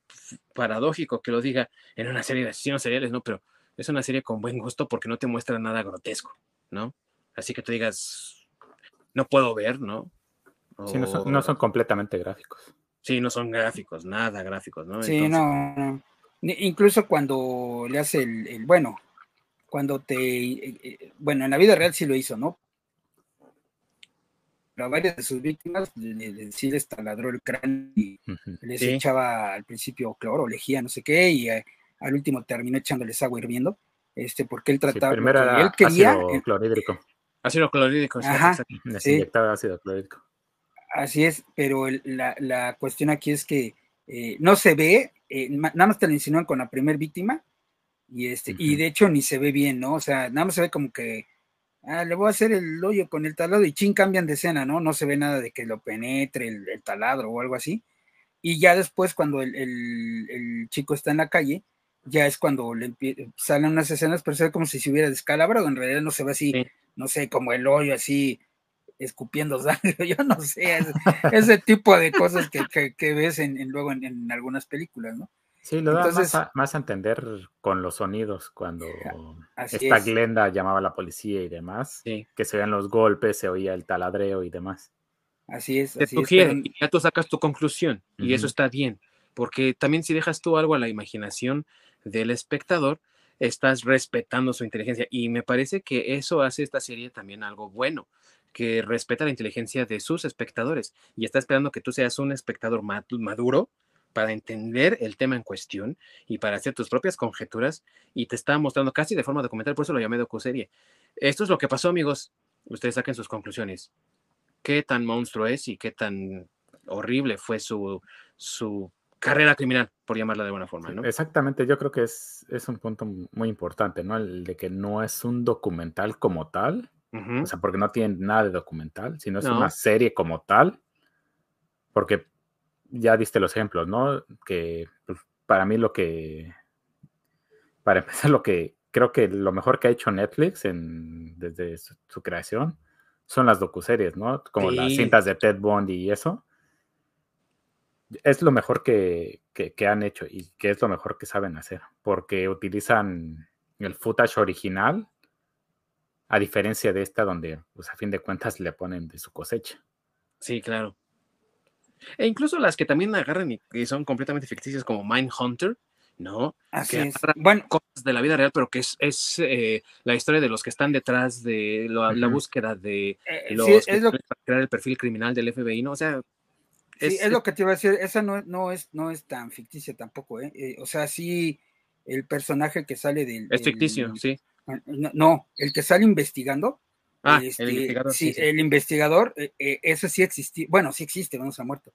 paradójico que lo diga en una serie de asesinos seriales, ¿no? Pero es una serie con buen gusto porque no te muestra nada grotesco, ¿no? Así que tú digas, no puedo ver, ¿no? Sí, no son completamente gráficos. Sí, no son gráficos, nada gráficos, ¿no? Sí, no, Incluso cuando le hace el, bueno, cuando te, eh, eh, bueno, en la vida real sí lo hizo, ¿no? Pero a varias de sus víctimas sí les taladró el cráneo y les echaba al principio cloro, lejía, no sé qué, y eh, al último terminó echándoles agua hirviendo, este, porque él trataba, sí, primero él quería, ácido clorhídrico. Ácido clorhídrico, Ajá, sí. ácido clorhídrico. Así es, pero la, la, cuestión aquí es que no se ve eh, nada más te lo insinúan con la primer víctima y este, y de hecho ni se ve bien, ¿no? O sea, nada más se ve como que ah, le voy a hacer el hoyo con el taladro y chin cambian de escena, ¿no? No se ve nada de que lo penetre el, taladro o algo así. Y ya después, cuando el, chico está en la calle, ya es cuando le salen unas escenas, pero se ve como si se hubiera descalabrado. En realidad no se ve así, no sé, como el hoyo así escupiendo sangre, yo no sé, ese, tipo de cosas que, ves en, luego en, algunas películas, ¿no? Sí, lo da más, a, entender con los sonidos, cuando esta Glenda llamaba a la policía y demás, que se veían los golpes, se oía el taladreo y demás. Así es. Así y ya tú sacas tu conclusión, y eso está bien, porque también si dejas tú algo a la imaginación del espectador, estás respetando su inteligencia, y me parece que eso hace esta serie también algo bueno, que respeta la inteligencia de sus espectadores y está esperando que tú seas un espectador maduro para entender el tema en cuestión y para hacer tus propias conjeturas y te está mostrando casi de forma documental, por eso lo llamé docuserie. Esto es lo que pasó, amigos. Ustedes saquen sus conclusiones. ¿Qué tan monstruo es y qué tan horrible fue su, su carrera criminal, por llamarla de buena forma, ¿no? Exactamente, yo creo que es, es un punto muy importante, ¿no? El de que no es un documental como tal, o sea, porque no tiene nada de documental, sino es una serie como tal. Porque ya diste los ejemplos, ¿no? Que pues, para mí lo que. Para empezar, lo que creo que lo mejor que ha hecho Netflix en, desde su, creación son las docuseries, ¿no? Como las cintas de Ted Bundy y eso. Es lo mejor que, que, han hecho y que es lo mejor que saben hacer, porque utilizan el footage original a diferencia de esta donde, pues a fin de cuentas, le ponen de su cosecha. Sí, claro. E incluso las que también agarran y, son completamente ficticias, como Mindhunter, ¿no? Así es. Bueno, cosas de la vida real, pero que es, es eh, la historia de los que están detrás de la búsqueda de eh, los que para crear el perfil criminal del FBI, ¿no? O sea. Es, sí, es lo que te iba a decir, esa no, no, es, no es tan ficticia tampoco, ¿eh? ¿eh? O sea, sí, el personaje que sale del... Es ficticio, sí. No, el que sale investigando. Ah, el este, investigador. Sí, el investigador, eh, eh, eso sí existe, bueno, sí existe, no se ha muerto.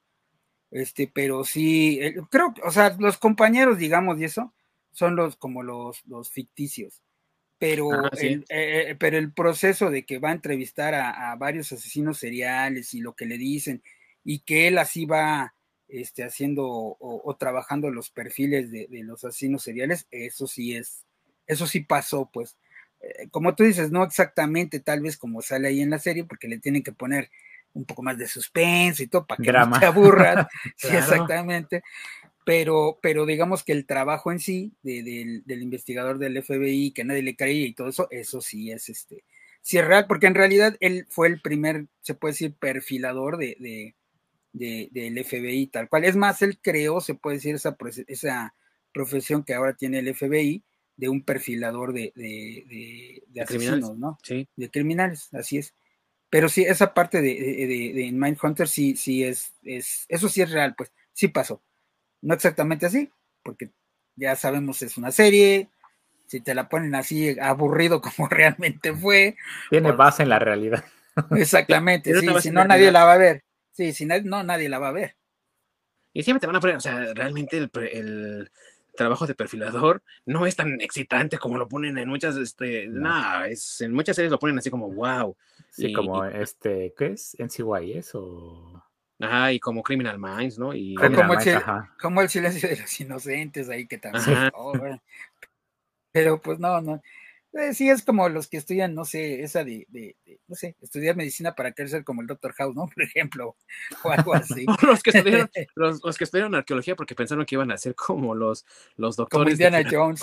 Este, pero sí, creo, o sea, los compañeros, digamos, y eso, son los como los, los ficticios. Pero, ah, el, eh, pero el proceso de que va a entrevistar a, varios asesinos seriales y lo que le dicen, y que él así va este, haciendo o, trabajando los perfiles de, de, los asesinos seriales, eso sí es, eso sí pasó, pues. Eh, como tú dices, no exactamente tal vez como sale ahí en la serie, porque le tienen que poner un poco más de suspense y todo para que no te aburras. sí, exactamente. Pero, pero digamos que el trabajo en sí del, investigador del FBI, que nadie le creía y todo eso, eso sí es este, sí es real, porque en realidad él fue el primer, se puede decir, perfilador de, del FBI, tal cual. Es más, él creó, se puede decir, esa, esa profesión que ahora tiene el FBI, de un perfilador de, de, asesinos, ¿no? Sí. De criminales, así es. Pero sí, esa parte de, de, Mindhunter sí, sí es, es, eso sí es real, pues, sí pasó. No exactamente así, porque ya sabemos es una serie, si te la ponen así aburrido como realmente fue. Tiene pues base en la realidad. Exactamente, sí, si no nadie la va a ver. Sí, si no, no nadie la va a ver. Y siempre te van a poner, o sea, realmente el trabajo de perfilador no es tan excitante como lo ponen en muchas, este, nada, es, en muchas series lo ponen así como wow. Sí, como este, ¿qué es? NCYS o... Ajá, y como Criminal Minds, ¿no? Y como, el, silencio de los inocentes ahí que también. Oh, pero pues no, no. Eh, sí, es como los que estudian, no sé, esa de, no sé, estudiar medicina para querer ser como el Dr. House, ¿no? Por ejemplo, o algo así. los, que estudiaron, los, que estudiaron arqueología porque pensaron que iban a ser como los, los doctores. Como Indiana Jones.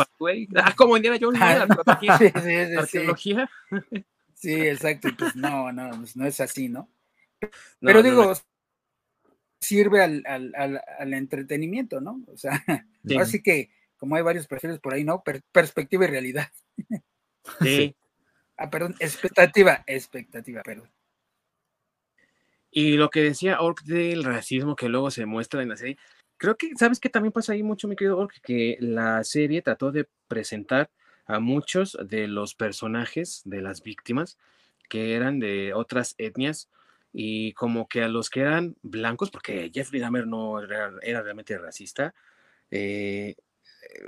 Ah, como Indiana Jones, ah, arqueología. Sí, sí, arqueología. Sí. exacto, pues no, no, pues, no es así, ¿no? Pero digo, sirve al, al, al, entretenimiento, ¿no? O sea, así que como hay varios perfiles por ahí, ¿no? perspectiva y realidad. Sí. ah, perdón, expectativa, expectativa, perdón. Y lo que decía Ork del racismo que luego se muestra en la serie, creo que, ¿sabes qué también pasa ahí mucho, mi querido Ork? Que la serie trató de presentar a muchos de los personajes de las víctimas que eran de otras etnias y como que a los que eran blancos, porque Jeffrey Dahmer no era, realmente racista, eh,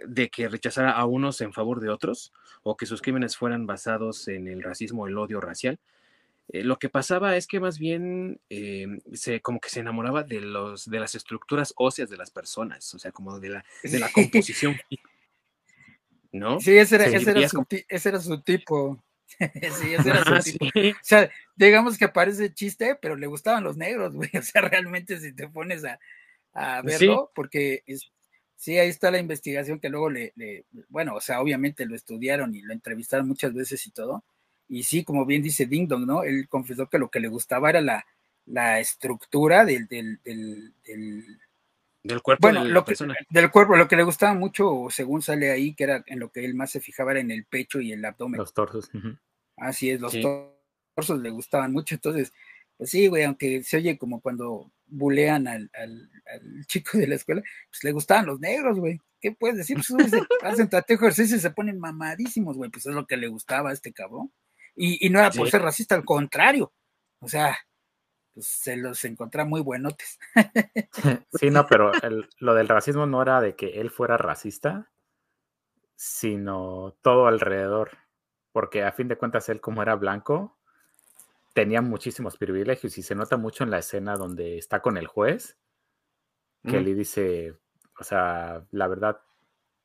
de que rechazara a unos en favor de otros o que sus crímenes fueran basados en el racismo el odio racial. Eh, lo que pasaba es que más bien eh, se como que se enamoraba de los de las estructuras óseas de las personas, o sea, como de la, de la composición. ¿No? Sí, ese era, ese era, su, ese era su tipo. sí, ese era su tipo. O sea, digamos que parece chiste, pero le gustaban los negros, güey. O sea, realmente si te pones a, a verlo, porque es, Sí, ahí está la investigación que luego le, bueno, o sea, obviamente lo estudiaron y lo entrevistaron muchas veces y todo. Y sí, como bien dice Ding Dong, ¿no? Él confesó que lo que le gustaba era la, la estructura del, del, del, del cuerpo bueno, lo que, del cuerpo, lo que le gustaba mucho, según sale ahí, que era en lo que él más se fijaba era en el pecho y el abdomen. Los torsos. Así es, los torsos le gustaban mucho, entonces, pues sí, güey, aunque se oye como cuando bulean al, al, chico de la escuela, pues le gustaban los negros, güey. ¿Qué puedes decir? Pues hacen tateo ejercicio y se ponen mamadísimos, güey. Pues es lo que le gustaba a este cabrón. Y, y no era por ser racista, al contrario. O sea, pues se los encontraba muy buenotes. Sí, no, pero lo del racismo no era de que él fuera racista, sino todo alrededor. Porque a fin de cuentas, él como era blanco, tenía muchísimos privilegios y se nota mucho en la escena donde está con el juez, que le dice, o sea, la verdad,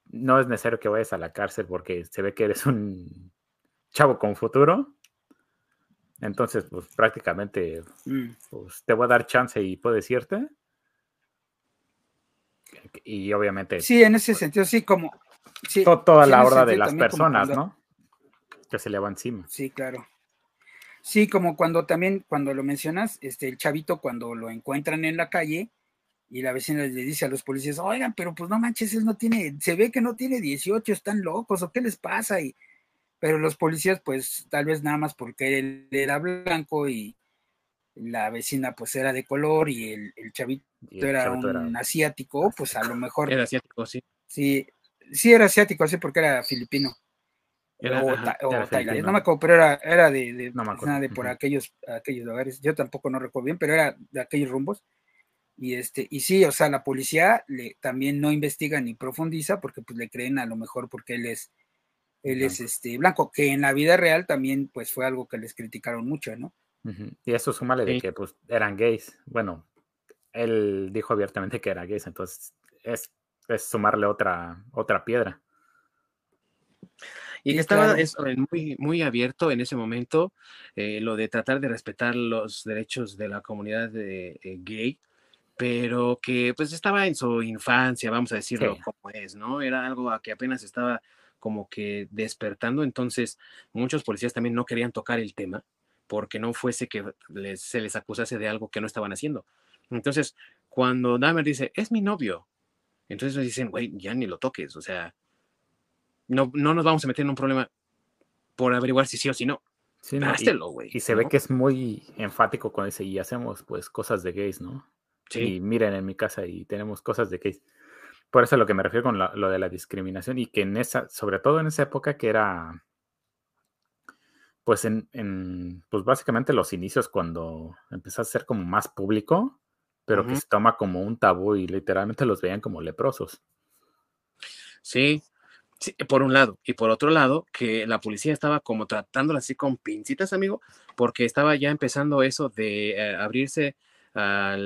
no es necesario que vayas a la cárcel porque se ve que eres un chavo con futuro. Entonces, pues prácticamente, mm. pues, te voy a dar chance y puedes irte. Y obviamente. Sí, en ese sentido, sí, como. toda la horda de las personas, ¿no? Que se le va encima. Sí, claro. Sí, como cuando también, cuando lo mencionas, este, el chavito cuando lo encuentran en la calle y la vecina le dice a los policías, oigan, pero pues no manches, él no tiene, se ve que no tiene 18, están locos, ¿o qué les pasa? Y, pero los policías, pues tal vez nada más porque él era blanco y la vecina pues era de color y el, chavito era un asiático, pues a lo mejor... Era asiático, sí. Sí, sí era asiático, así porque era filipino. Era, o, no me acuerdo, pero era, era de, de, de por aquellos, aquellos lugares. Yo tampoco no recuerdo bien, pero era de aquellos rumbos. Y este, y sí, o sea, la policía le, también no investiga ni profundiza porque pues le creen a lo mejor porque él es, él es este blanco, que en la vida real también pues fue algo que les criticaron mucho, ¿no? Y eso súmale de que pues eran gays. Bueno, él dijo abiertamente que era gays, entonces es, es sumarle otra, otra piedra. Y que estaba muy, muy abierto en ese momento eh, lo de tratar de respetar los derechos de la comunidad de, eh, gay, pero que pues estaba en su infancia, vamos a decirlo como es, ¿no? Era algo a que apenas estaba como que despertando, entonces muchos policías también no querían tocar el tema porque no fuese que se les acusase de algo que no estaban haciendo. Entonces, cuando Dahmer dice, es mi novio, entonces dicen, güey, ya ni lo toques, o sea, no, no nos vamos a meter en un problema por averiguar si sí o si no. Sí, güey. y, se ve que es muy enfático con ese, y hacemos pues cosas de gays, ¿no? Sí. Y miren en mi casa y tenemos cosas de gays. Por eso es lo que me refiero con lo de la discriminación y que en esa, sobre todo en esa época que era, pues en, en pues básicamente los inicios cuando empezó a ser como más público, pero que se toma como un tabú y literalmente los veían como leprosos. Sí, por un lado. Y por otro lado, que la policía estaba como tratándola así con pincitas, amigo, porque estaba ya empezando eso de eh, abrirse a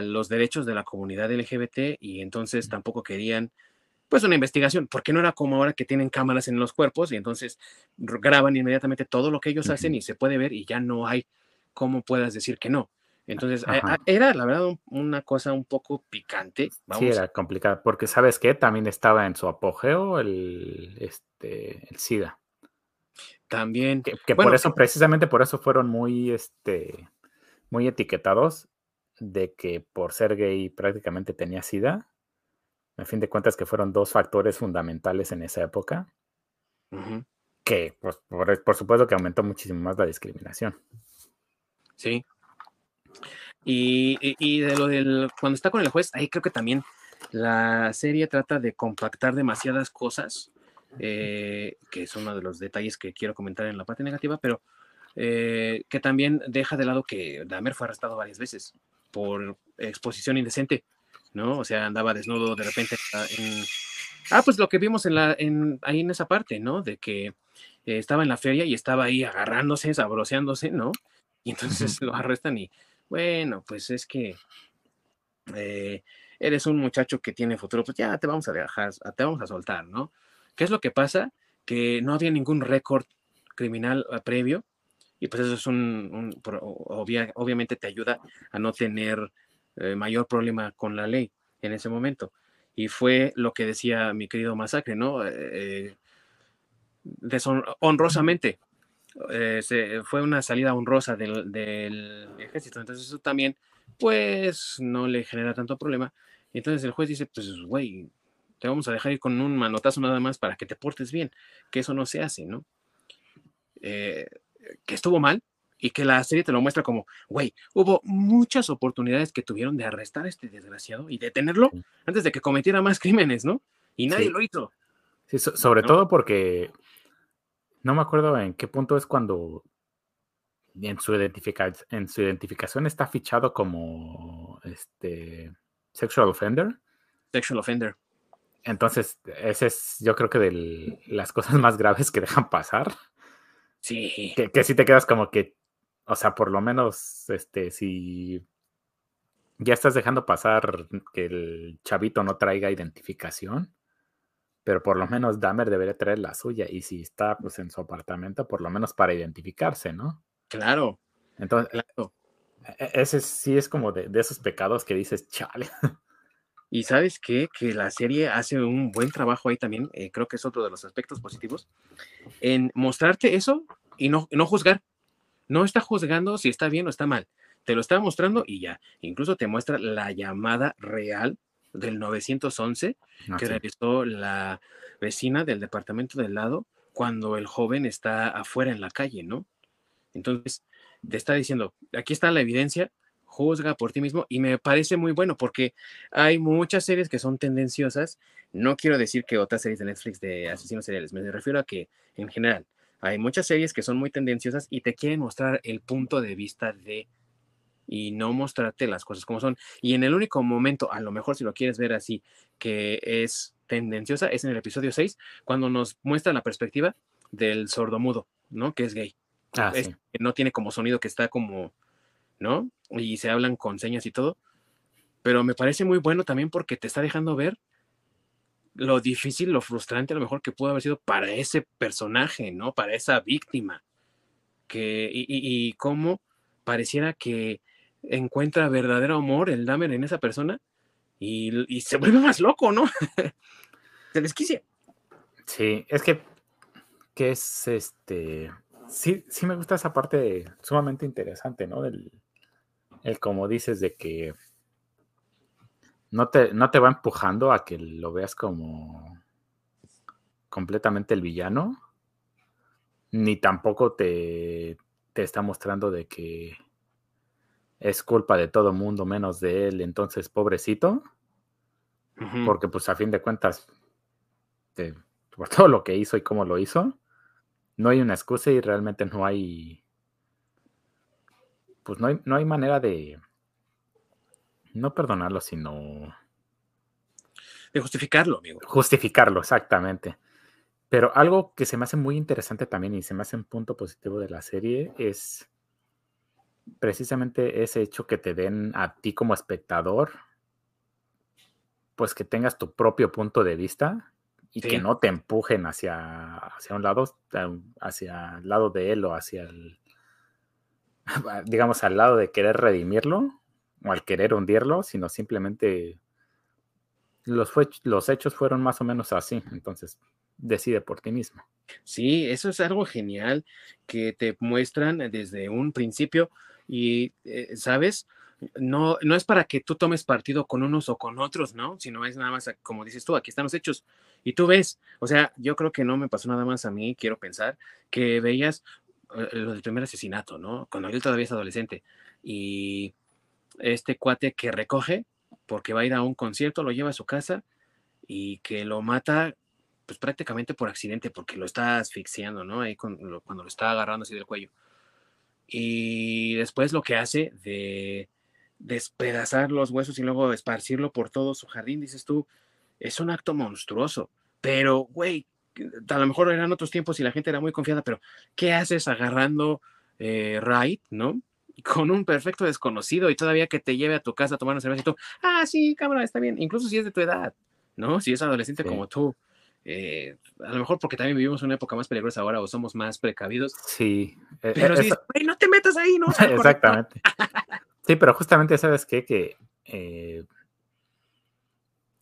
los derechos de la comunidad LGBT y entonces tampoco querían pues una investigación, porque no era como ahora que tienen cámaras en los cuerpos y entonces graban inmediatamente todo lo que ellos hacen y se puede ver y ya no hay cómo pueas decir que no. Entonces, era la verdad una cosa un poco picante. sí, era complicada, porque sabes qué, también estaba en su apogeo el, este, el SIDA. También. Que, por eso, precisamente por eso fueron muy, este, muy etiquetados de que por ser gay prácticamente tenía SIDA a fin de cuentas que fueron dos factores fundamentales en esa época, que pues, por, supuesto que aumentó muchísimo más la discriminación. Sí. Y, de lo del, cuando está con el juez, ahí creo que también la serie trata de compactar demasiadas cosas, eh, que es uno de los detalles que quiero comentar en la parte negativa, pero eh, que también deja de lado que Dahmer fue arrestado varias veces por exposición indecente, ¿no? O sea, andaba desnudo de repente en... Ah, pues lo que vimos en la, en, ahí en esa parte, ¿no? De que eh, estaba en la feria y estaba ahí agarrándose, sabroseándose, ¿no? Y entonces lo arrestan y, bueno, pues es que eh, eres un muchacho que tiene futuro, pues ya te vamos a dejar, te vamos a soltar, ¿no? ¿Qué es lo que pasa? Que no había ningún récord criminal eh, previo y pues eso es un, obviamente te ayuda a no tener mayor problema con la ley en ese momento. Y fue lo que decía mi querido Masacre, ¿no? honrosamente. Eh, se, fue una salida honrosa del, ejército. Entonces eso también, pues, no le genera tanto problema. Entonces el juez dice, pues, güey, te vamos a dejar ir con un manotazo nada más para que te portes bien, que eso no se hace, ¿no? Eh, que estuvo mal y que la serie te lo muestra como, güey, hubo muchas oportunidades que tuvieron de arrestar a este desgraciado y detenerlo antes de que cometiera más crímenes, ¿no? Y nadie lo hizo. Sí, sobre todo porque no me acuerdo en qué punto es cuando en su, en su identificación está fichado como este sexual offender. Sexual offender. Entonces, ese es, yo creo que de las cosas más graves que dejan pasar. Sí. Que, que si te quedas como que, o sea, por lo menos, este, si ya estás dejando pasar que el chavito no traiga identificación, pero por lo menos Dahmer debería traer la suya y si está pues en su apartamento, por lo menos para identificarse, ¿no? Claro. Entonces, claro. E, e, ese sí es como de, esos pecados que dices, chale. Y sabes qué? Que la serie hace un buen trabajo ahí también, eh, creo que es otro de los aspectos positivos, en mostrarte eso y no, no juzgar. No está juzgando si está bien o está mal. Te lo está mostrando y ya. Incluso te muestra la llamada real del 911 ah, que realizó la vecina del departamento del lado cuando el joven está afuera en la calle, ¿no? Entonces, te está diciendo, aquí está la evidencia, juzga por ti mismo y me parece muy bueno porque hay muchas series que son tendenciosas. No quiero decir que otras series de Netflix de asesinos seriales, me refiero a que en general hay muchas series que son muy tendenciosas y te quieren mostrar el punto de vista de y no mostrarte las cosas como son. Y en el único momento, a lo mejor si lo quieres ver así, que es tendenciosa, es en el episodio 6, cuando nos muestra la perspectiva del sordomudo, ¿no? Que es gay. Ah, que no tiene como sonido que está como, ¿no? Y se hablan con señas y todo. Pero me parece muy bueno también porque te está dejando ver lo difícil, lo frustrante a lo mejor que pudo haber sido para ese personaje, ¿no? Para esa víctima. Que, y, y cómo pareciera que encuentra verdadero amor el Dahmer en esa persona y, se vuelve más loco, ¿no? se desquicia. Sí, es que, que es este. Sí, sí me gusta esa parte sumamente interesante, ¿no? Del, el como dices de que no te, no te va empujando a que lo veas como completamente el villano, ni tampoco te, te está mostrando de que es culpa de todo mundo menos de él, entonces pobrecito, porque pues a fin de cuentas, por todo lo que hizo y cómo lo hizo, no hay una excusa y realmente no hay, pues no hay, no hay manera de, no perdonarlo, sino... De justificarlo, amigo. Justificarlo, exactamente. Pero algo que se me hace muy interesante también y se me hace un punto positivo de la serie es precisamente ese hecho que te den a ti como espectador, pues que tengas tu propio punto de vista y que no te empujen hacia, hacia un lado, hacia el lado de él o hacia el, digamos, al lado de querer redimirlo o al querer hundirlo, sino simplemente los, los hechos fueron más o menos así. Entonces, decide por ti mismo. Sí, eso es algo genial que te muestran desde un principio y, eh, ¿sabes? no, no es para que tú tomes partido con unos o con otros, ¿no? Sino es nada más, como dices tú, aquí están los hechos. Y tú ves, o sea, yo creo que no me pasó nada más a mí, quiero pensar, que veías eh, lo del primer asesinato, ¿no? Cuando él todavía es adolescente. Y este cuate que recoge, porque va a ir a un concierto, lo lleva a su casa y que lo mata, pues prácticamente por accidente, porque lo está asfixiando, ¿no? Ahí cuando, cuando lo está agarrando así del cuello. Y después lo que hace de despedazar los huesos y luego esparcirlo por todo su jardín, dices tú, es un acto monstruoso. Pero, güey, a lo mejor eran otros tiempos y la gente era muy confiada, pero ¿qué haces agarrando eh, Raid, no? Con un perfecto desconocido y todavía que te lleve a tu casa a tomar una cerveza y tú, ah, sí, cámara, está bien, incluso si es de tu edad, ¿no? Si es adolescente como tú. Eh, a lo mejor porque también vivimos una época más peligrosa ahora o somos más precavidos. Sí. E, pero sí, no te metas ahí, ¿no? Exactamente. Sí, pero justamente, ¿sabes qué? Que eh,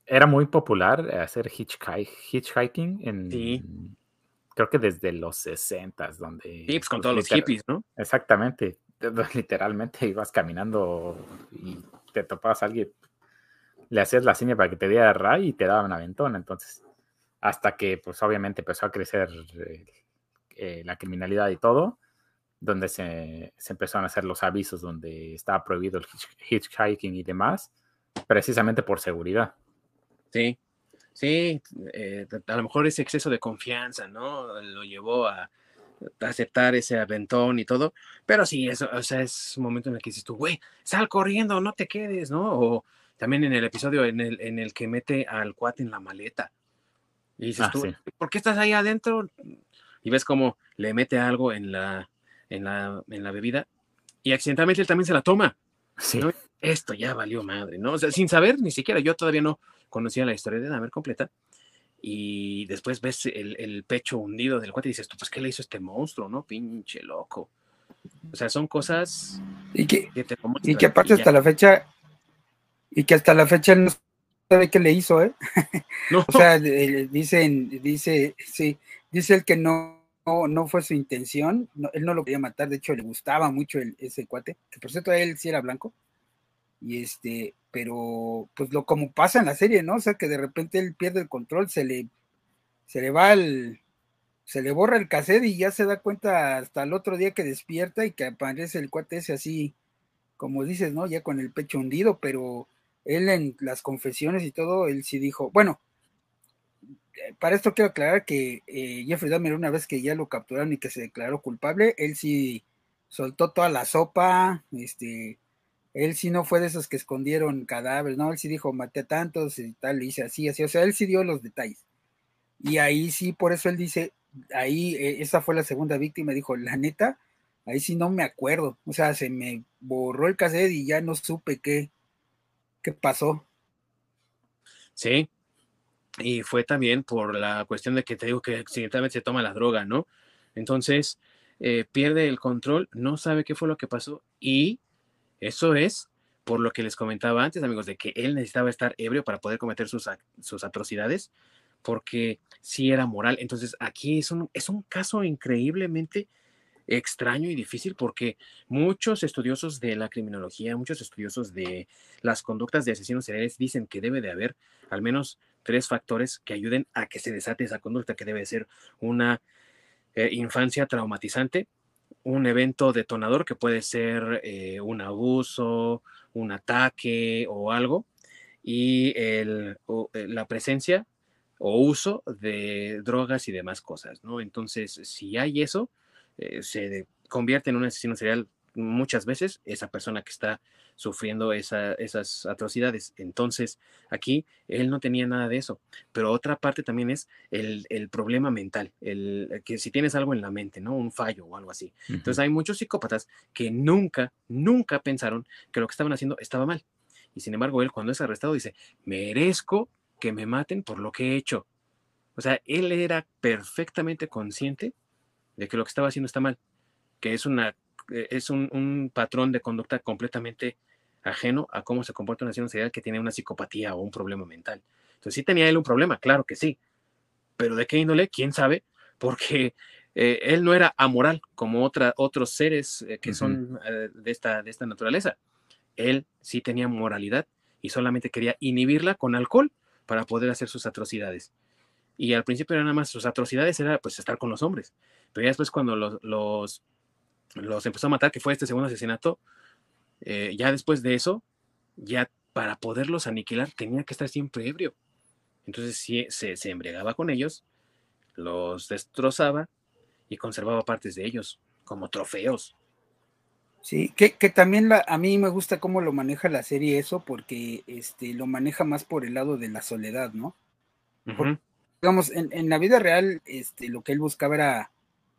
era muy popular hacer hitchhiking en... Creo que desde los 60 donde... Sí, pues con todos los hippies, ¿no? Exactamente. Literalmente ibas caminando y te topabas a alguien, le hacías la seña para que te diera ray y te daban aventón. Entonces, hasta que, pues obviamente empezó a crecer eh, eh, la criminalidad y todo, donde se, empezaron a hacer los avisos donde estaba prohibido el hitchhiking y demás, precisamente por seguridad. Sí, sí, eh, a lo mejor ese exceso de confianza, ¿no? Lo llevó a, aceptar ese aventón y todo, pero sí, eso, o sea, es un momento en el que dices tú, güey, sal corriendo, no te quedes, ¿no? O también en el episodio en el, en el que mete al cuate en la maleta. Y dices ah, tú, ¿por qué estás ahí adentro? Y ves cómo le mete algo en la, en la, en la bebida y accidentalmente él también se la toma. Sí. Esto ya valió madre, ¿no? O sea, sin saber ni siquiera, yo todavía no conocía la historia de Dahmer completa. Y después ves el, pecho hundido del cuate y dices, pues, ¿qué le hizo este monstruo, no? Pinche loco. O sea, son cosas y que, y que aparte hasta la fecha, y que hasta la fecha no sabe qué le hizo, ¿eh? No. o sea, dicen, dice, sí, dice el que no no, fue su intención, él no lo quería matar, de hecho le gustaba mucho el, ese cuate, que por cierto él sí era blanco, y este, pero pues lo como pasa en la serie, ¿no? O sea que de repente él pierde el control, se le, se le va el, se le borra el cassette y ya se da cuenta hasta el otro día que despierta y que aparece el cuate ese así, como dices, ¿no? Ya con el pecho hundido, pero él en las confesiones y todo, él sí dijo, bueno, para esto quiero aclarar que eh, Jeffrey Dahmer, una vez que ya lo capturaron y que se declaró culpable, él sí soltó toda la sopa, este, él sí no fue de esos que escondieron cadáveres, no, él sí dijo, maté a tantos y tal, y hice así, así, o sea, él sí dio los detalles. Y ahí sí, por eso él dice, ahí, eh, esa fue la segunda víctima, dijo, la neta, ahí sí no me acuerdo, o sea, se me borró el cassette y ya no supe qué, qué pasó. Sí, y fue también por la cuestión de que te digo que accidentalmente se toma la droga, ¿no? Entonces, eh, pierde el control, no sabe qué fue lo que pasó y eso es por lo que les comentaba antes, amigos, de que él necesitaba estar ebrio para poder cometer sus, sus atrocidades, porque sí era moral. Entonces, aquí es un, es un caso increíblemente extraño y difícil porque muchos estudiosos de la criminología, muchos estudiosos de las conductas de asesinos seriales dicen que debe de haber al menos tres factores que ayuden a que se desate esa conducta, que debe ser una eh, infancia traumatizante, un evento detonador que puede ser eh, un abuso, un ataque o algo, y el, eh, la presencia o uso de drogas y demás cosas, ¿no? Entonces, si hay eso, se convierte en un asesino serial muchas veces esa persona que está sufriendo esas atrocidades. Entonces, aquí él no tenía nada de eso. Pero otra parte también es el, problema mental, el, que si tienes algo en la mente, ¿no? Un fallo o algo así. Entonces, hay muchos psicópatas que nunca, nunca pensaron que lo que estaban haciendo estaba mal. Y sin embargo, él cuando es arrestado dice, merezco que me maten por lo que he hecho. O sea, él era perfectamente consciente de que lo que estaba haciendo está mal, que es una eh, es un, patrón de conducta completamente ajeno a cómo se comporta una sociedad que tiene una psicopatía o un problema mental. Entonces sí tenía él un problema, claro que sí, pero de qué índole, quién sabe, porque eh, él no era amoral como otra, otros seres eh, que son de, esta, de esta naturaleza. él sí tenía moralidad y solamente quería inhibirla con alcohol para poder hacer sus atrocidades. Y al principio era nada más sus atrocidades era pues estar con los hombres. Pero ya después cuando los, los, los empezó a matar, que fue este segundo asesinato, eh, ya después de eso, ya para poderlos aniquilar tenía que estar siempre ebrio. Entonces sí, se, se embriagaba con ellos, los destrozaba y conservaba partes de ellos como trofeos. Sí, que, que también la, a mí me gusta cómo lo maneja la serie eso, porque este, lo maneja más por el lado de la soledad, ¿no? Digamos, en, en, la vida real, este, lo que él buscaba era,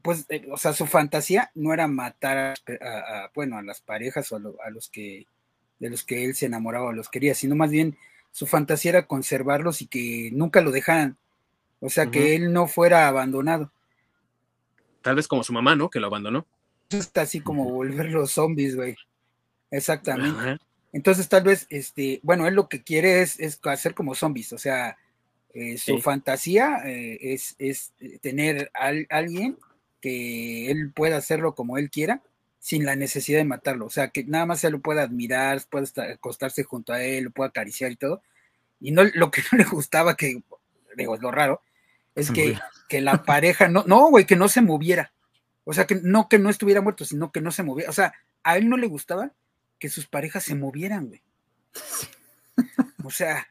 pues, eh, o sea, su fantasía no era matar a, a, bueno, a las parejas o a, lo, a, los que, de los que él se enamoraba o los quería, sino más bien su fantasía era conservarlos y que nunca lo dejaran, o sea, uh -huh. que él no fuera abandonado. Tal vez como su mamá, ¿no? Que lo abandonó. Está así como volver los zombies, güey. Exactamente. Entonces, tal vez, este, bueno, él lo que quiere es, es hacer como zombies, o sea, eh, su sí. fantasía eh, es, es, tener a alguien que él pueda hacerlo como él quiera, sin la necesidad de matarlo, o sea, que nada más se lo pueda admirar, pueda estar, acostarse junto a él, lo pueda acariciar y todo. Y no, lo que no le gustaba, que digo, es lo raro, es que, que la pareja, no, no, güey, que no se moviera. O sea, que no que no estuviera muerto, sino que no se moviera. O sea, a él no le gustaba que sus parejas se movieran, güey. O sea,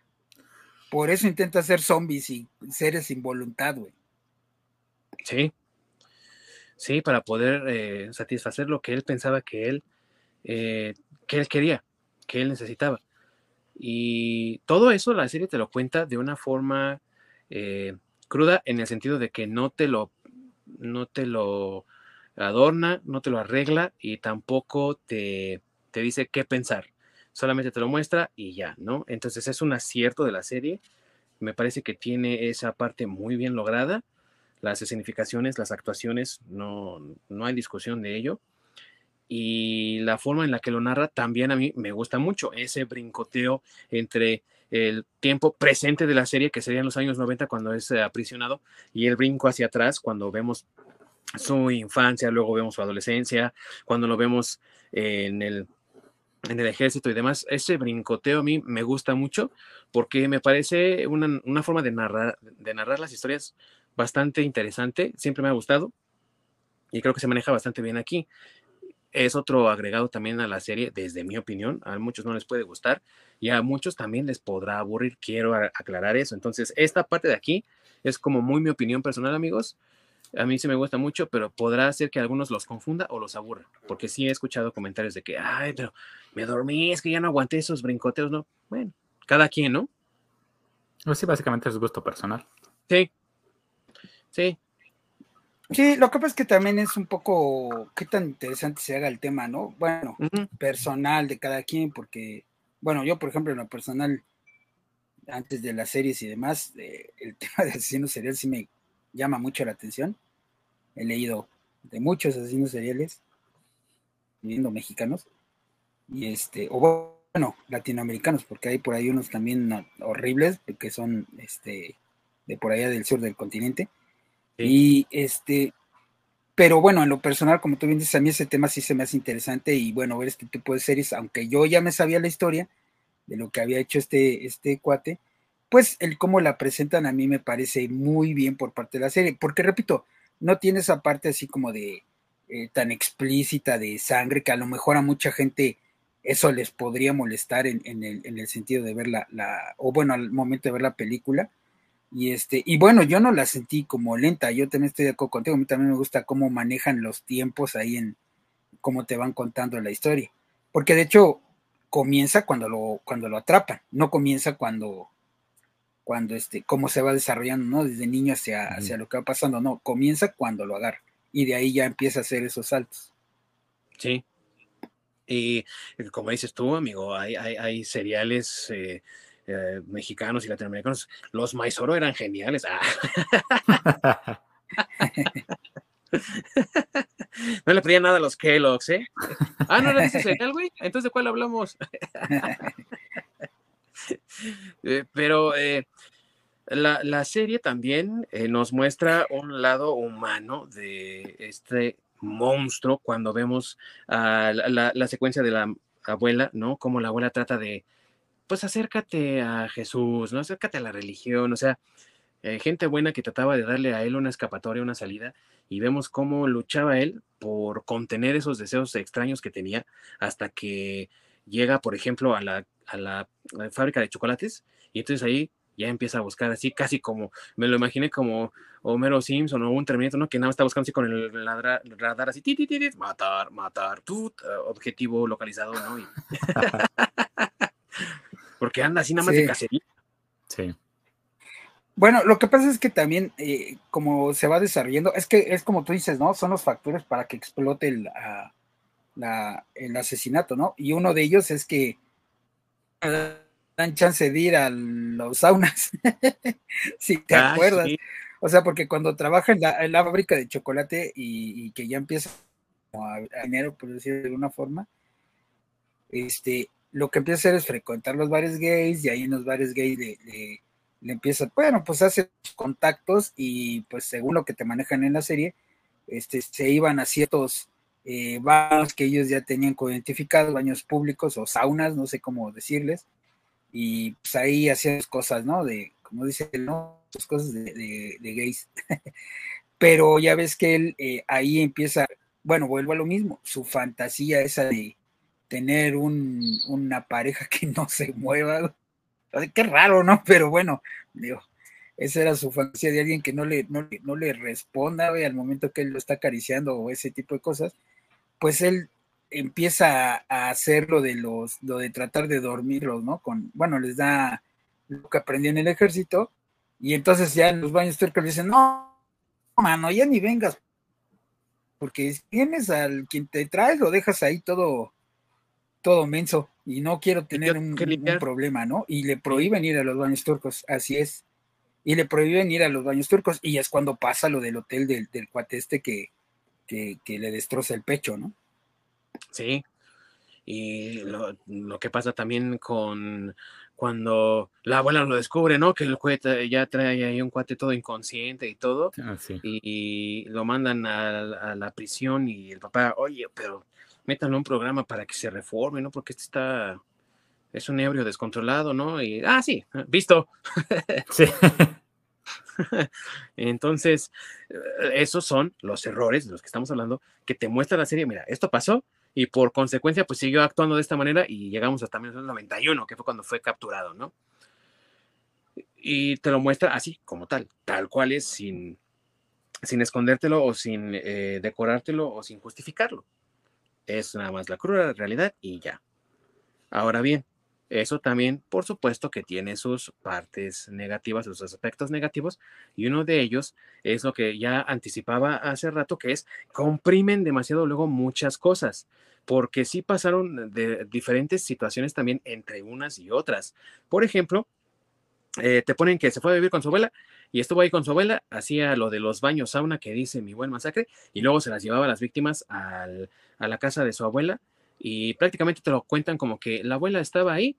por eso intenta hacer zombies y seres sin voluntad, güey. Sí. Sí, para poder eh, satisfacer lo que él pensaba que él, eh, que él quería, que él necesitaba. Y todo eso la serie te lo cuenta de una forma eh, cruda en el sentido de que no te lo, no te lo adorna, no te lo arregla y tampoco te, te dice qué pensar. Solamente te lo muestra y ya, ¿no? Entonces es un acierto de la serie. Me parece que tiene esa parte muy bien lograda. Las escenificaciones, las actuaciones, no, no hay discusión de ello. Y la forma en la que lo narra también a mí me gusta mucho. Ese brincoteo entre el tiempo presente de la serie, que serían los años 90 cuando es aprisionado, y el brinco hacia atrás cuando vemos su infancia, luego vemos su adolescencia, cuando lo vemos en el, en el ejército y demás. Ese brincoteo a mí me gusta mucho porque me parece una, una forma de narrar, de narrar las historias bastante interesante, siempre me ha gustado y creo que se maneja bastante bien aquí es otro agregado también a la serie, desde mi opinión. A muchos no les puede gustar y a muchos también les podrá aburrir. Quiero aclarar eso. Entonces, esta parte de aquí es como muy mi opinión personal, amigos. A mí sí me gusta mucho, pero podrá ser que algunos los confunda o los aburra, porque sí he escuchado comentarios de que, ay, pero me dormí, es que ya no aguanté esos brincoteos, ¿no? Bueno, cada quien, ¿no? Pues sí, básicamente es gusto personal. Sí, sí, Sí, lo que pasa es que también es un poco qué tan interesante se haga el tema, ¿no? Bueno, uh -huh. personal de cada quien, porque, bueno, yo, por ejemplo, en lo personal, antes de las series y demás, eh, el tema de asesinos seriales sí me llama mucho la atención. He leído de muchos asesinos seriales, viendo mexicanos, y este, o bueno, latinoamericanos, porque hay por ahí unos también horribles, que son este, de por allá del sur del continente Sí. Y este, pero bueno, en lo personal, como tú bien dices, a mí ese tema sí se me hace interesante y bueno, ver este tipo de series, aunque yo ya me sabía la historia de lo que había hecho este, este cuate, pues el cómo la presentan a mí me parece muy bien por parte de la serie, porque repito, no tiene esa parte así como de eh, tan explícita de sangre que a lo mejor a mucha gente eso les podría molestar en, el, en el, sentido de ver la, la, o bueno, al momento de ver la película, y este, y bueno, yo no la sentí como lenta, yo también estoy de acuerdo contigo, a mí también me gusta cómo manejan los tiempos ahí en cómo te van contando la historia. Porque de hecho comienza cuando lo, cuando lo atrapan, no comienza cuando, cuando este, cómo se va desarrollando, ¿no? Desde niño hacia, hacia lo que va pasando, no, comienza cuando lo agarra. Y de ahí ya empieza a hacer esos saltos. Sí. Y como dices tú, amigo, hay, hay, hay seriales eh, eh, mexicanos y latinoamericanos, los Maizoro eran geniales. Ah. no le pedía nada a los Kellogg's, ¿eh? Ah, no era ese cereal, güey. Entonces, ¿de cuál hablamos? eh, pero eh, la, la, serie también eh, nos muestra un lado humano de este monstruo cuando vemos uh, la, la, la, secuencia de la abuela, ¿no? Como la abuela trata de, pues acércate a Jesús, ¿no? Acércate a la religión, o sea, gente buena que trataba de darle a él una escapatoria, una salida, y vemos cómo luchaba él por contener esos deseos extraños que tenía hasta que llega, por ejemplo, a la, a la fábrica de chocolates, y entonces ahí ya empieza a buscar así, casi como, me lo imaginé como Homero Simpson o un Terminator, ¿no? Que nada más está buscando así con el radar, así, ti, matar, matar, tut, eh, objetivo localizado, ¿no? Porque anda así nada más de cacería. Sí. Bueno, lo que pasa es que también, eh, como se va desarrollando, es que es como tú dices, ¿no? Son los factores para que explote el, ah, el asesinato, ¿no? Y uno de ellos es que dan chance de ir a los saunas, si te ah, acuerdas. O sea, porque cuando trabaja en la, fábrica de chocolate y, que ya empieza a, dinero, por decirlo de alguna forma, este, lo que empieza a hacer es frecuentar los bares gays y ahí en los bares gays le, empieza, bueno, pues hace contactos y pues según lo que te manejan en la serie, este, se iban a ciertos eh, baños que ellos ya tenían identificados, baños públicos o saunas, no sé cómo decirles, y pues ahí hacían cosas, ¿no? De, como dice ¿no? Sus cosas de, gays. Pero ya ves que él eh, ahí empieza, bueno, vuelvo a lo mismo, su fantasía esa de tener un, una pareja que no se mueva. Qué raro, ¿no? Pero bueno, digo, esa era su fantasía de alguien que no le, no, no le responda al momento que él lo está acariciando o ese tipo de cosas. Pues él empieza a hacer lo de los, lo de tratar de dormirlos, ¿no? Con, bueno, les da lo que aprendió en el ejército, y entonces ya en los baños turcos le dicen, no, mano, ya ni vengas, porque tienes al quien te traes, lo dejas ahí todo, todo menso, y no quiero tener un, problema, ¿no? Y le prohíben ir a los baños turcos, así es. Y le prohíben ir a los baños turcos, y es cuando pasa lo del hotel del, del cuate este que, que, que le destroza el pecho, ¿no? Sí. Y lo, que pasa también con cuando la abuela lo descubre, ¿no? Que el cuate ya trae ahí un cuate todo inconsciente y todo. Ah, y, lo mandan a, la prisión y el papá, oye, pero métanlo un programa para que se reforme, ¿no? Porque este está, es un ebrio descontrolado, ¿no? Y, ah, sí, visto. Sí. Entonces, eh, esos son los errores de los que estamos hablando, que te muestra la serie, mira, esto pasó, y por consecuencia pues siguió actuando de esta manera y llegamos hasta 1991, que fue cuando fue capturado, ¿no? Y te lo muestra así, como tal, tal cual es, sin, sin escondértelo o sin eh, decorártelo o sin justificarlo. Es nada más la cruda realidad y ya. Ahora bien, eso también, por supuesto, que tiene sus partes negativas, sus aspectos negativos, y uno de ellos es lo que ya anticipaba hace rato, que es comprimen demasiado luego muchas cosas, porque sí pasaron de diferentes situaciones también entre unas y otras. Por ejemplo, eh, te ponen que se fue a vivir con su abuela y estuvo ahí con su abuela, hacía lo de los baños sauna que dice mi buen masacre, y luego se las llevaba a las víctimas a la casa de su abuela y prácticamente te lo cuentan como que la abuela estaba ahí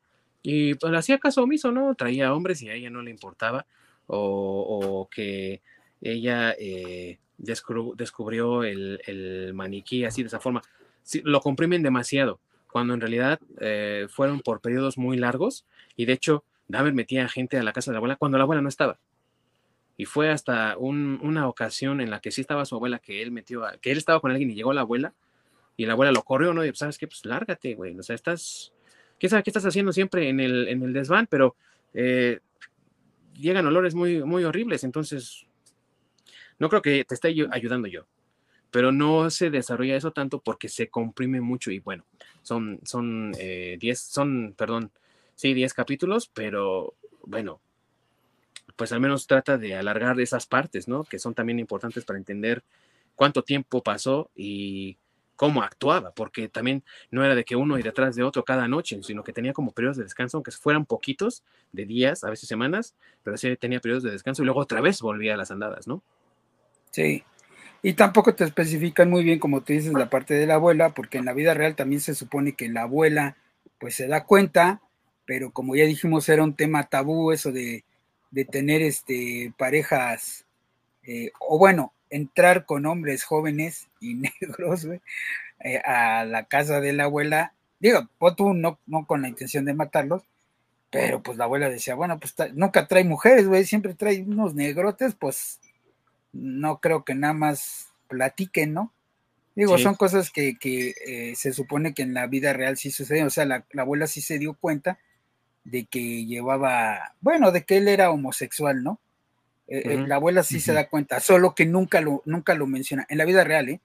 y pues hacía caso omiso, ¿no? Traía hombres y a ella no le importaba o, que ella eh, descubrió el, maniquí así de esa forma. lo comprimen demasiado, cuando en realidad eh, fueron por periodos muy largos y de hecho Dahmer metía gente a la casa de la abuela cuando la abuela no estaba. Y fue hasta una ocasión en la que sí estaba su abuela que él metió, que él estaba con alguien y llegó la abuela y la abuela lo corrió, ¿no? Y pues, ¿sabes qué? Pues lárgate, güey. O sea, estás, ¿qué sabes qué estás haciendo siempre en el, en el desván? Pero eh, llegan olores muy, muy horribles, entonces no creo que te esté ayudando yo. Pero no se desarrolla eso tanto porque se comprime mucho y bueno, son, son 10, eh, son, perdón, sí, 10 capítulos, pero bueno, pues al menos trata de alargar esas partes, ¿no? Que son también importantes para entender cuánto tiempo pasó y cómo actuaba, porque también no era de que uno y detrás de otro cada noche, sino que tenía como periodos de descanso, aunque fueran poquitos, de días, a veces semanas, pero sí tenía periodos de descanso y luego otra vez volvía a las andadas, ¿no? Sí. Y tampoco te especifican muy bien, como tú dices, la parte de la abuela, porque en la vida real también se supone que la abuela, pues se da cuenta, pero como ya dijimos, era un tema tabú eso de, de tener este, parejas, eh, o bueno, entrar con hombres jóvenes y negros eh, a la casa de la abuela. Digo, tú no, no con la intención de matarlos, pero pues la abuela decía, bueno, pues nunca trae mujeres, güey, siempre trae unos negrotes, pues no creo que nada más platiquen, ¿no? Digo, son cosas que, que eh, se supone que en la vida real sí suceden, o sea, la, abuela sí se dio cuenta de que llevaba, bueno, de que él era homosexual, ¿no? Eh, eh, la abuela sí se da cuenta, solo que nunca lo, nunca lo menciona. En la vida real, ¿eh?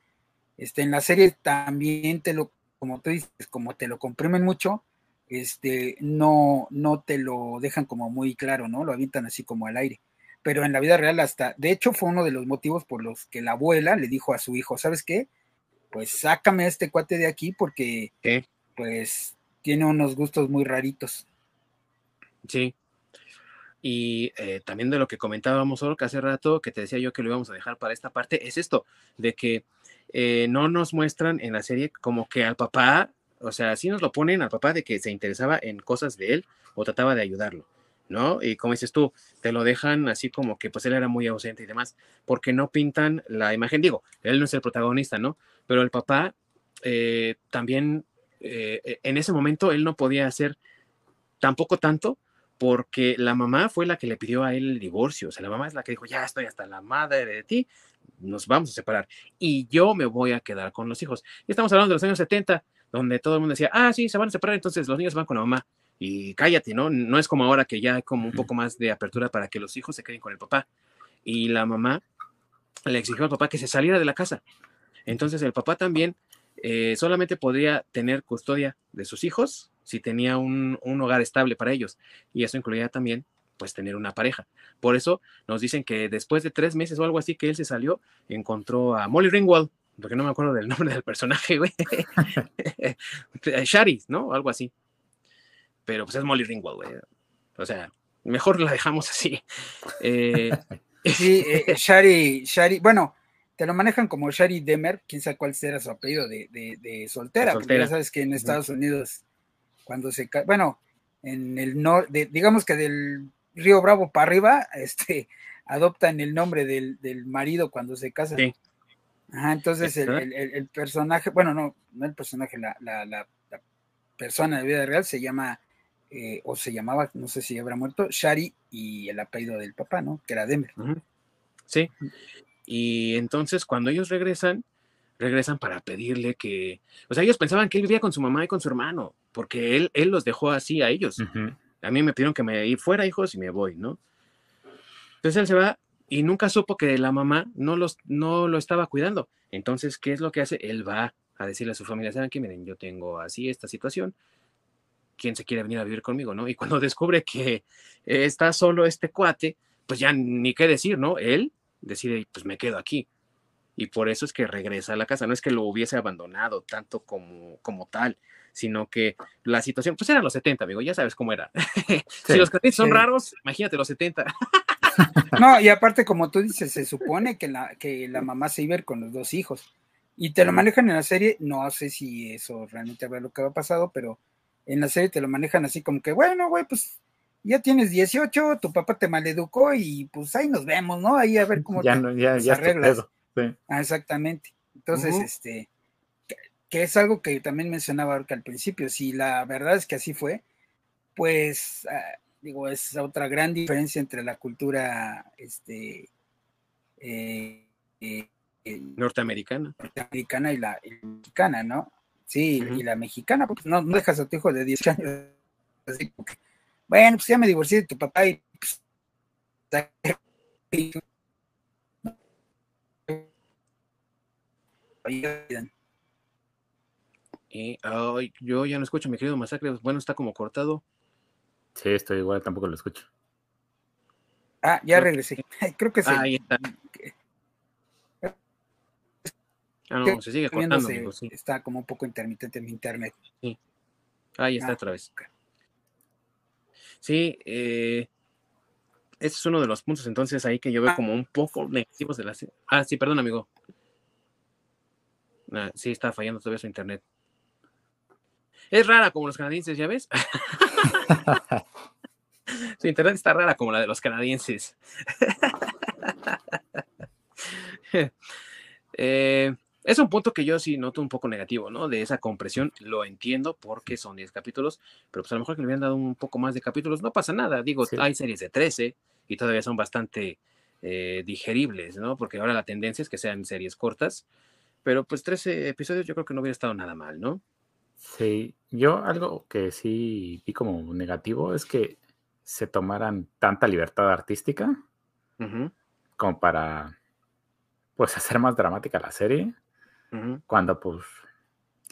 Este, en la serie también te lo, como tú dices, como te lo comprimen mucho, este, no, no te lo dejan como muy claro, ¿no? Lo avientan así como al aire. Pero en la vida real hasta, de hecho fue uno de los motivos por los que la abuela le dijo a su hijo, ¿sabes qué? Pues sácame a este cuate de aquí porque, pues, tiene unos gustos muy raritos. Sí. Y eh, también de lo que comentábamos solo que hace rato, que te decía yo que lo íbamos a dejar para esta parte, es esto, de que eh, no nos muestran en la serie como que al papá, o sea, sí nos lo ponen al papá de que se interesaba en cosas de él o trataba de ayudarlo, ¿no? Y como dices tú, te lo dejan así como que pues él era muy ausente y demás, porque no pintan la imagen, digo, él no es el protagonista, ¿no? Pero el papá eh, también, en ese momento él no podía hacer tampoco tanto porque la mamá fue la que le pidió a él el divorcio, o sea, la mamá es la que dijo, ya estoy hasta la madre de ti, nos vamos a separar y yo me voy a quedar con los hijos. Y estamos hablando de los años 70, donde todo el mundo decía, ah, sí, se van a separar, entonces los niños van con la mamá. Y cállate, ¿no? No es como ahora que ya hay como un poco más de apertura para que los hijos se queden con el papá. Y la mamá le exigió al papá que se saliera de la casa. Entonces el papá también eh, solamente podría tener custodia de sus hijos si tenía un, hogar estable para ellos. Y eso incluía también pues tener una pareja. Por eso nos dicen que después de tres meses o algo así que él se salió, encontró a Molly Ringwald, porque no me acuerdo del nombre del personaje, güey. Shari, ¿no? Algo así. Pero pues es Molly Ringwald, güey. O sea, mejor la dejamos así. Eh, sí, eh, Shari, Shari, bueno, te lo manejan como Shari Demer, quién sabe cuál será su apellido de, de, soltera, porque ya sabes que en Estados Unidos cuando se bueno, en el norte, digamos que del Río Bravo para arriba, este, adoptan el nombre del, marido cuando se casan. Sí. Ajá, entonces el, personaje, bueno, no, no el personaje, la, la, persona de vida real se llama, eh, o se llamaba, no sé si habrá muerto, Shari y el apellido del papá, ¿no? Que era Demer. Sí. Y entonces cuando ellos regresan, regresan para pedirle que, o sea, ellos pensaban que él vivía con su mamá y con su hermano, porque él, él los dejó así a ellos. A mí me pidieron que me ir fuera, hijos, y me voy, ¿no? Entonces él se va y nunca supo que la mamá no, los, no lo estaba cuidando. Entonces, ¿qué es lo que hace? Él va a decirle a su familia, ¿saben qué? Miren, yo tengo así esta situación, ¿quién se quiere venir a vivir conmigo, no? Y cuando descubre que está solo este cuate, pues ya ni qué decir, ¿no? Él decide, pues me quedo aquí y por eso es que regresa a la casa. No es que lo hubiese abandonado tanto como, como tal, sino que la situación, pues eran los 70, amigo, ya sabes cómo era. si los canadienses son raros, imagínate los 70. no, y aparte, como tú dices, se supone que la, que la mamá se iba a ir con los dos hijos. Y te lo manejan en la serie, no sé si eso realmente habrá lo que ha pasado, pero en la serie te lo manejan así como que, bueno, güey, pues ya tienes 18, tu papá te maleducó y pues ahí nos vemos, ¿no? Ahí a ver cómo ya te, ya, ya arreglas. Ah, exactamente. Entonces, este, que, es algo que también mencionaba ahorita al principio, si la verdad es que así fue, pues, ah, digo, es otra gran diferencia entre la cultura, este, eh, eh, norteamericana. norteamericana y la, mexicana, ¿no? Sí, y la mexicana, porque no, dejas a tu hijo de 10 años así, bueno, pues ya me divorcié de tu papá y pues, Y yo ya no escucho, mi querido Masacre. Bueno, está como cortado. Sí, estoy igual, tampoco lo escucho. Ah, ya regresé. Creo que sí. ahí está. Ah, no, se sigue cortando, Está como un poco intermitente mi internet. Sí. Ahí está ah, otra vez. Sí, eh, ese es uno de los puntos entonces ahí que yo veo ah. como un poco negativos de la... Ah, sí, perdón, amigo. Ah, sí, está fallando todavía su internet. Es rara como los canadienses, ¿ya ves? su internet está rara como la de los canadienses. Eh, es un punto que yo sí noto un poco negativo, ¿no? De esa compresión, lo entiendo porque son 10 capítulos, pero pues a lo mejor que le hubieran dado un poco más de capítulos, no pasa nada. Digo, hay series de 13 y todavía son bastante eh, digeribles, ¿no? Porque ahora la tendencia es que sean series cortas, pero pues 13 episodios yo creo que no hubiera estado nada mal, ¿no? Sí, yo algo que sí vi como negativo es que se tomaran tanta libertad artística como para pues hacer más dramática la serie cuando pues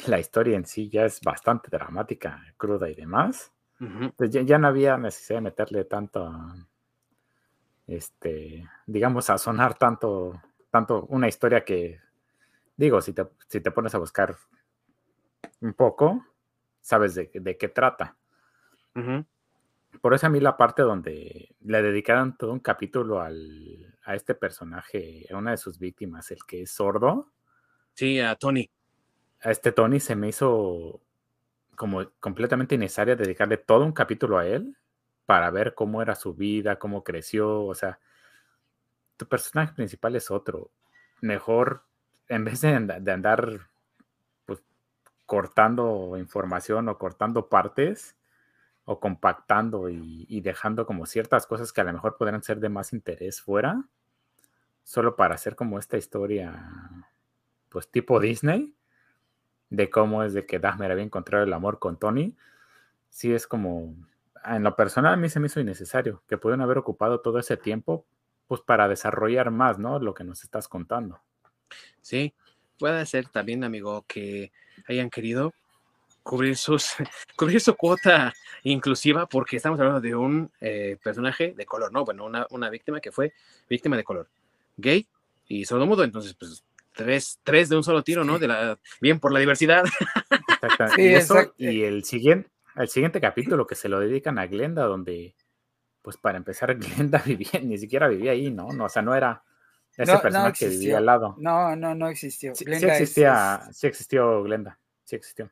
la historia en sí ya es bastante dramática, cruda y demás. Pues, ya, no había necesidad de meterle tanto, este, digamos, a sonar tanto, tanto una historia que, digo, si te, si te pones a buscar un poco, sabes de, qué trata. Por eso a mí la parte donde le dedicaron todo un capítulo al, a este personaje, a una de sus víctimas, el que es sordo, Sí, a Tony. A este Tony se me hizo como completamente innecesario dedicarle todo un capítulo a él para ver cómo era su vida, cómo creció, o sea, tu personaje principal es otro. Mejor, en vez de, andar pues, cortando información o cortando partes o compactando y, y, dejando como ciertas cosas que a lo mejor podrían ser de más interés fuera, solo para hacer como esta historia pues tipo Disney, de cómo es de que Dahmer había encontrado el amor con Tony, sí es como, en lo personal a mí se me hizo innecesario, que pudieron haber ocupado todo ese tiempo, pues para desarrollar más, ¿no? Lo que nos estás contando. Sí, puede ser también, amigo, que hayan querido cubrir sus cubrir su cuota inclusiva porque estamos hablando de un eh, personaje de color, ¿no? Bueno, una, una víctima que fue víctima de color, gay y sordomudo, entonces pues tres, tres de un solo tiro, ¿no? De la, bien por la diversidad. y, eso, y el siguiente, el siguiente capítulo que se lo dedican a Glenda, donde, pues para empezar, Glenda vivía, ni siquiera vivía ahí, ¿no? no o sea, no era ese personaje que vivía al lado. No, no, no existió. Sí, existía, sí existió Glenda, sí existió.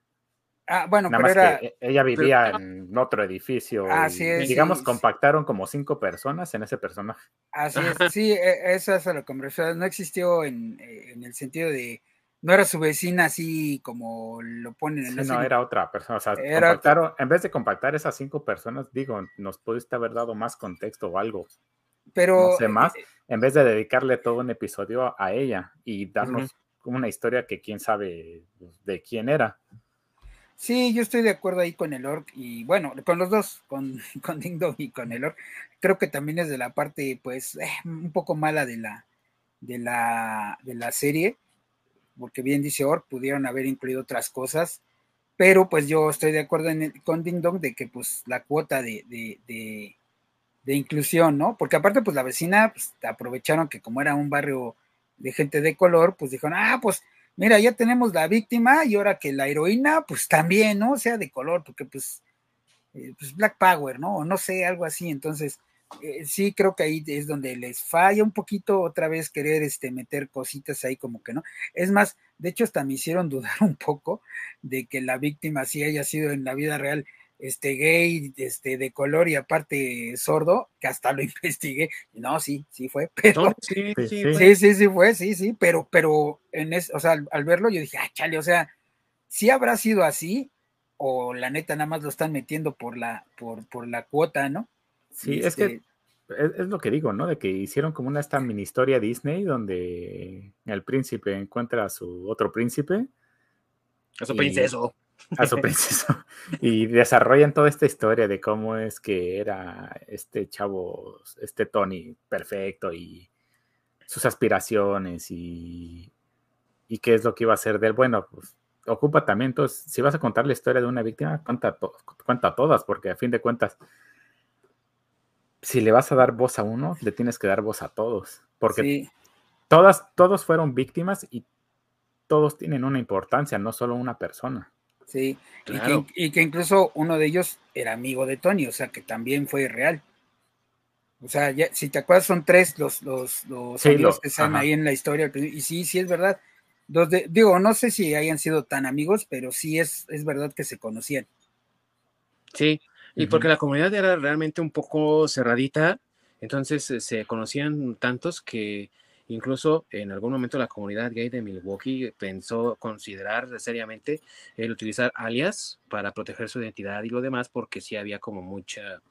Ah, bueno, Nada pero era... que ella vivía en otro edificio. Así es. Digamos, compactaron como cinco personas en ese personaje. Así es, sí, e, eso es a lo que me No existió en, en, el sentido de. No era su vecina así como lo ponen en sí, No, era otra persona. O sea, compactaron, en vez de compactar esas cinco personas, digo, nos pudiste haber dado más contexto o algo. Pero. No sé más, eh, en vez de dedicarle todo un episodio a ella y darnos una historia que quién sabe de quién era. Sí, yo estoy de acuerdo ahí con el orc y bueno, con los dos, con, con Ding Dong y con el orc. Creo que también es de la parte, pues, eh, un poco mala de la, de la, de la serie, porque bien dice orc, pudieron haber incluido otras cosas, pero pues yo estoy de acuerdo con Ding Dong de que pues la cuota de, de, de, de inclusión, ¿no? Porque aparte pues la vecina pues, aprovecharon que como era un barrio de gente de color, pues dijeron, ah, pues mira, ya tenemos la víctima y ahora que la heroína, pues también, ¿no? Sea de color, porque pues, eh, pues Black Power, ¿no? O no sé, algo así. Entonces, eh, sí creo que ahí es donde les falla un poquito otra vez querer este, meter cositas ahí como que no. Es más, de hecho hasta me hicieron dudar un poco de que la víctima sí haya sido en la vida real este gay, este de color y aparte sordo, que hasta lo investigué. No, sí, sí fue, pero sí, sí, sí, fue, sí, sí, pero, pero en es, o sea, al, verlo yo dije, ah, chale, o sea, sí habrá sido así, o la neta nada más lo están metiendo por la, por, por la cuota, ¿no? Sí, es que este es, lo que digo, ¿no? De que hicieron como una esta mini historia Disney donde el príncipe encuentra a su otro príncipe. A su princeso a su princesa. y desarrollan toda esta historia de cómo es que era este chavo, este Tony perfecto y sus aspiraciones y, y qué es lo que iba a hacer de él. Bueno, pues ocupa también, entonces, si vas a contar la historia de una víctima, cuenta, cuenta todas, porque a fin de cuentas, si le vas a dar voz a uno, le tienes que dar voz a todos, porque todas, todos fueron víctimas y todos tienen una importancia, no solo una persona. Sí, y, que, incluso uno de ellos era amigo de Tony, o sea que también fue real. O sea, ya, si te acuerdas, son tres los, los, los amigos que están ahí en la historia. Y sí, sí es verdad. Dos de, digo, no sé si hayan sido tan amigos, pero sí es, es verdad que se conocían. Sí, y porque la comunidad era realmente un poco cerradita, entonces eh, se conocían tantos que Incluso en algún momento la comunidad gay de Milwaukee pensó considerar seriamente el utilizar alias para proteger su identidad y lo demás, porque sí había como mucha,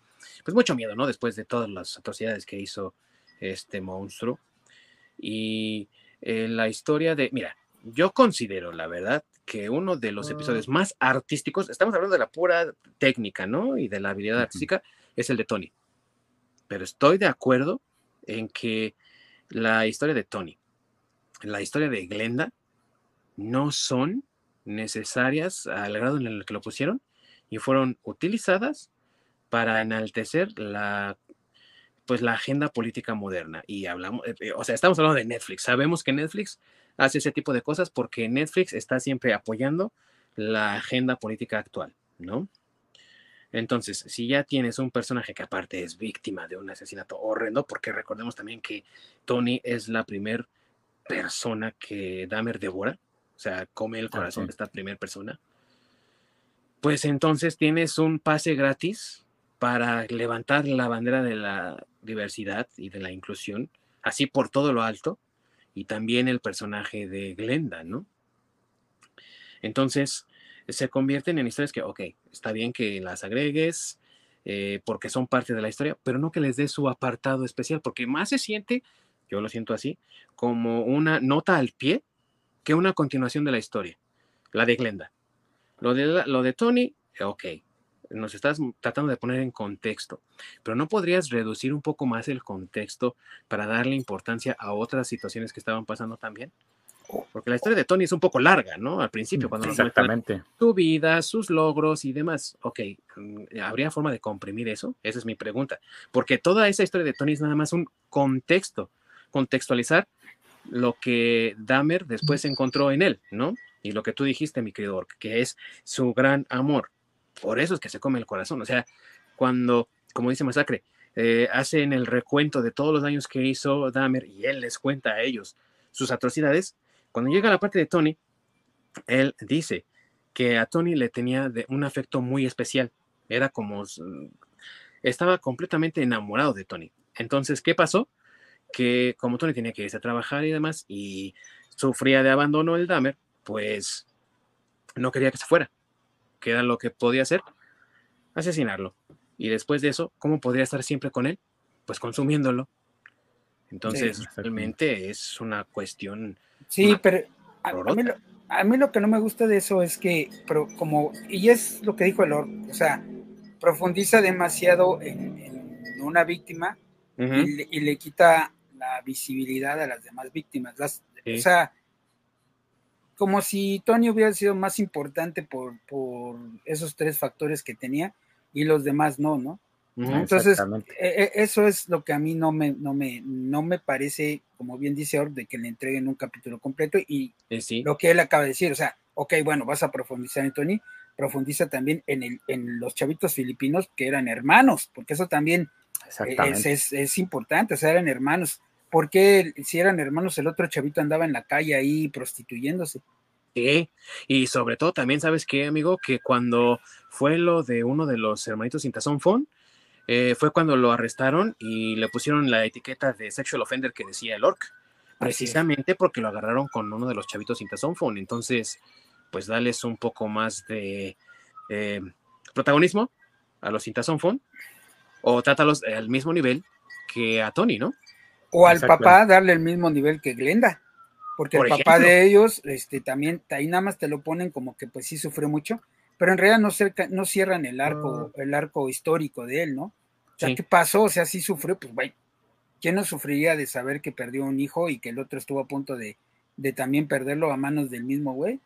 pues mucho miedo, ¿no? Después de todas las atrocidades que hizo este monstruo. Y eh, la historia de, mira, yo considero, la verdad, que uno de los episodios más artísticos, estamos hablando de la pura técnica, ¿no? Y de la habilidad artística, es el de Tony. Pero estoy de acuerdo en que la historia de Tony, la historia de Glenda, no son necesarias al grado en el que lo pusieron y fueron utilizadas para enaltecer la pues la agenda política moderna y hablamos, eh, eh, o sea, estamos hablando de Netflix. Sabemos que Netflix hace ese tipo de cosas porque Netflix está siempre apoyando la agenda política actual, ¿no? Entonces, si ya tienes un personaje que aparte es víctima de un asesinato horrendo, porque recordemos también que Tony es la primera persona que Dahmer devora, o sea, come el corazón de esta primera persona, pues entonces tienes un pase gratis para levantar la bandera de la diversidad y de la inclusión, así por todo lo alto, y también el personaje de Glenda, ¿no? Entonces, se convierten en historias que, ok, está bien que las agregues eh, porque son parte de la historia, pero no que les dé su apartado especial, porque más se siente, yo lo siento así, como una nota al pie que una continuación de la historia, la de Glenda. Lo de, lo de Tony, ok, nos estás tratando de poner en contexto, pero no podrías reducir un poco más el contexto para darle importancia a otras situaciones que estaban pasando también. Porque la historia de Tony es un poco larga, ¿no? Al principio, cuando Exactamente. su vida, sus logros y demás. Ok, mm, ¿habría forma de comprimir eso? Esa es mi pregunta. Porque toda esa historia de Tony es nada más un contexto, contextualizar lo que Dahmer después encontró en él, ¿no? Y lo que tú dijiste, mi querido que es su gran amor por eso es que se come el corazón. O sea, cuando, como dice Masacre, eh, hacen el recuento de todos los daños que hizo Dahmer y él les cuenta a ellos sus atrocidades, cuando llega la parte de Tony, él dice que a Tony le tenía de un afecto muy especial. Era como, estaba completamente enamorado de Tony. Entonces, ¿qué pasó? Que como Tony tenía que irse a trabajar y demás y sufría de abandono el Dahmer, pues no quería que se fuera que era lo que podía hacer, asesinarlo. Y después de eso, ¿cómo podría estar siempre con él? Pues consumiéndolo. Entonces, realmente es una cuestión. Sí, pero a, mí lo, que no me gusta de eso es que, pero como, y es lo que dijo el Lord, o sea, profundiza demasiado en, una víctima y, le, quita la visibilidad a las demás víctimas. O sea, como si Tony hubiera sido más importante por, por esos tres factores que tenía y los demás no, ¿no? Entonces, e, e, eso es lo que a mí no me, no me, no me parece, como bien dice Orb, de que le entreguen un capítulo completo y eh, lo que él acaba de decir, o sea, ok, bueno, vas a profundizar en Tony, profundiza también en, el, en los chavitos filipinos que eran hermanos, porque eso también es, es, es, importante, o sea, eran hermanos. ¿Por qué si eran hermanos el otro chavito andaba en la calle ahí prostituyéndose? Sí, y sobre todo también sabes qué, amigo, que cuando fue lo de uno de los hermanitos sin tazón eh, fue cuando lo arrestaron y le pusieron la etiqueta de sexual offender que decía el ORC, precisamente porque lo agarraron con uno de los chavitos sin tazón Entonces, pues dales un poco más de eh, protagonismo a los sin tazón o trátalos al mismo nivel que a Tony, ¿no? O al papá darle el mismo nivel que Glenda. Porque el papá de ellos, este, también, ahí nada más te lo ponen como que pues sí sufrió mucho, pero en realidad no, cerca, no cierran el arco, ah. el arco histórico de él, ¿no? O sea, ¿qué pasó? O sea, sí sufrió, pues güey, ¿quién no sufriría de saber que perdió un hijo y que el otro estuvo a punto de, de también perderlo a manos del mismo güey?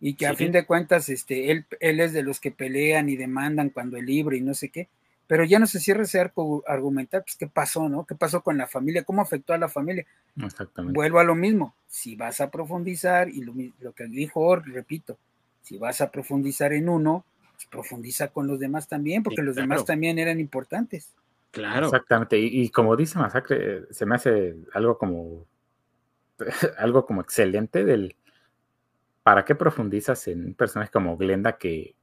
Y que a fin de cuentas, este, él, él es de los que pelean y demandan cuando el libro y no sé qué pero ya no se cierra ese arco argumental, pues qué pasó, ¿no? ¿Qué pasó con la familia? ¿Cómo afectó a la familia? Exactamente. Vuelvo a lo mismo, si vas a profundizar, y lo, que dijo Or, repito, si vas a profundizar en uno, pues profundiza con los demás también, porque los demás también eran importantes. Claro. Exactamente, y, como dice Masacre, se me hace algo como algo como excelente del ¿para qué profundizas en un personaje como Glenda que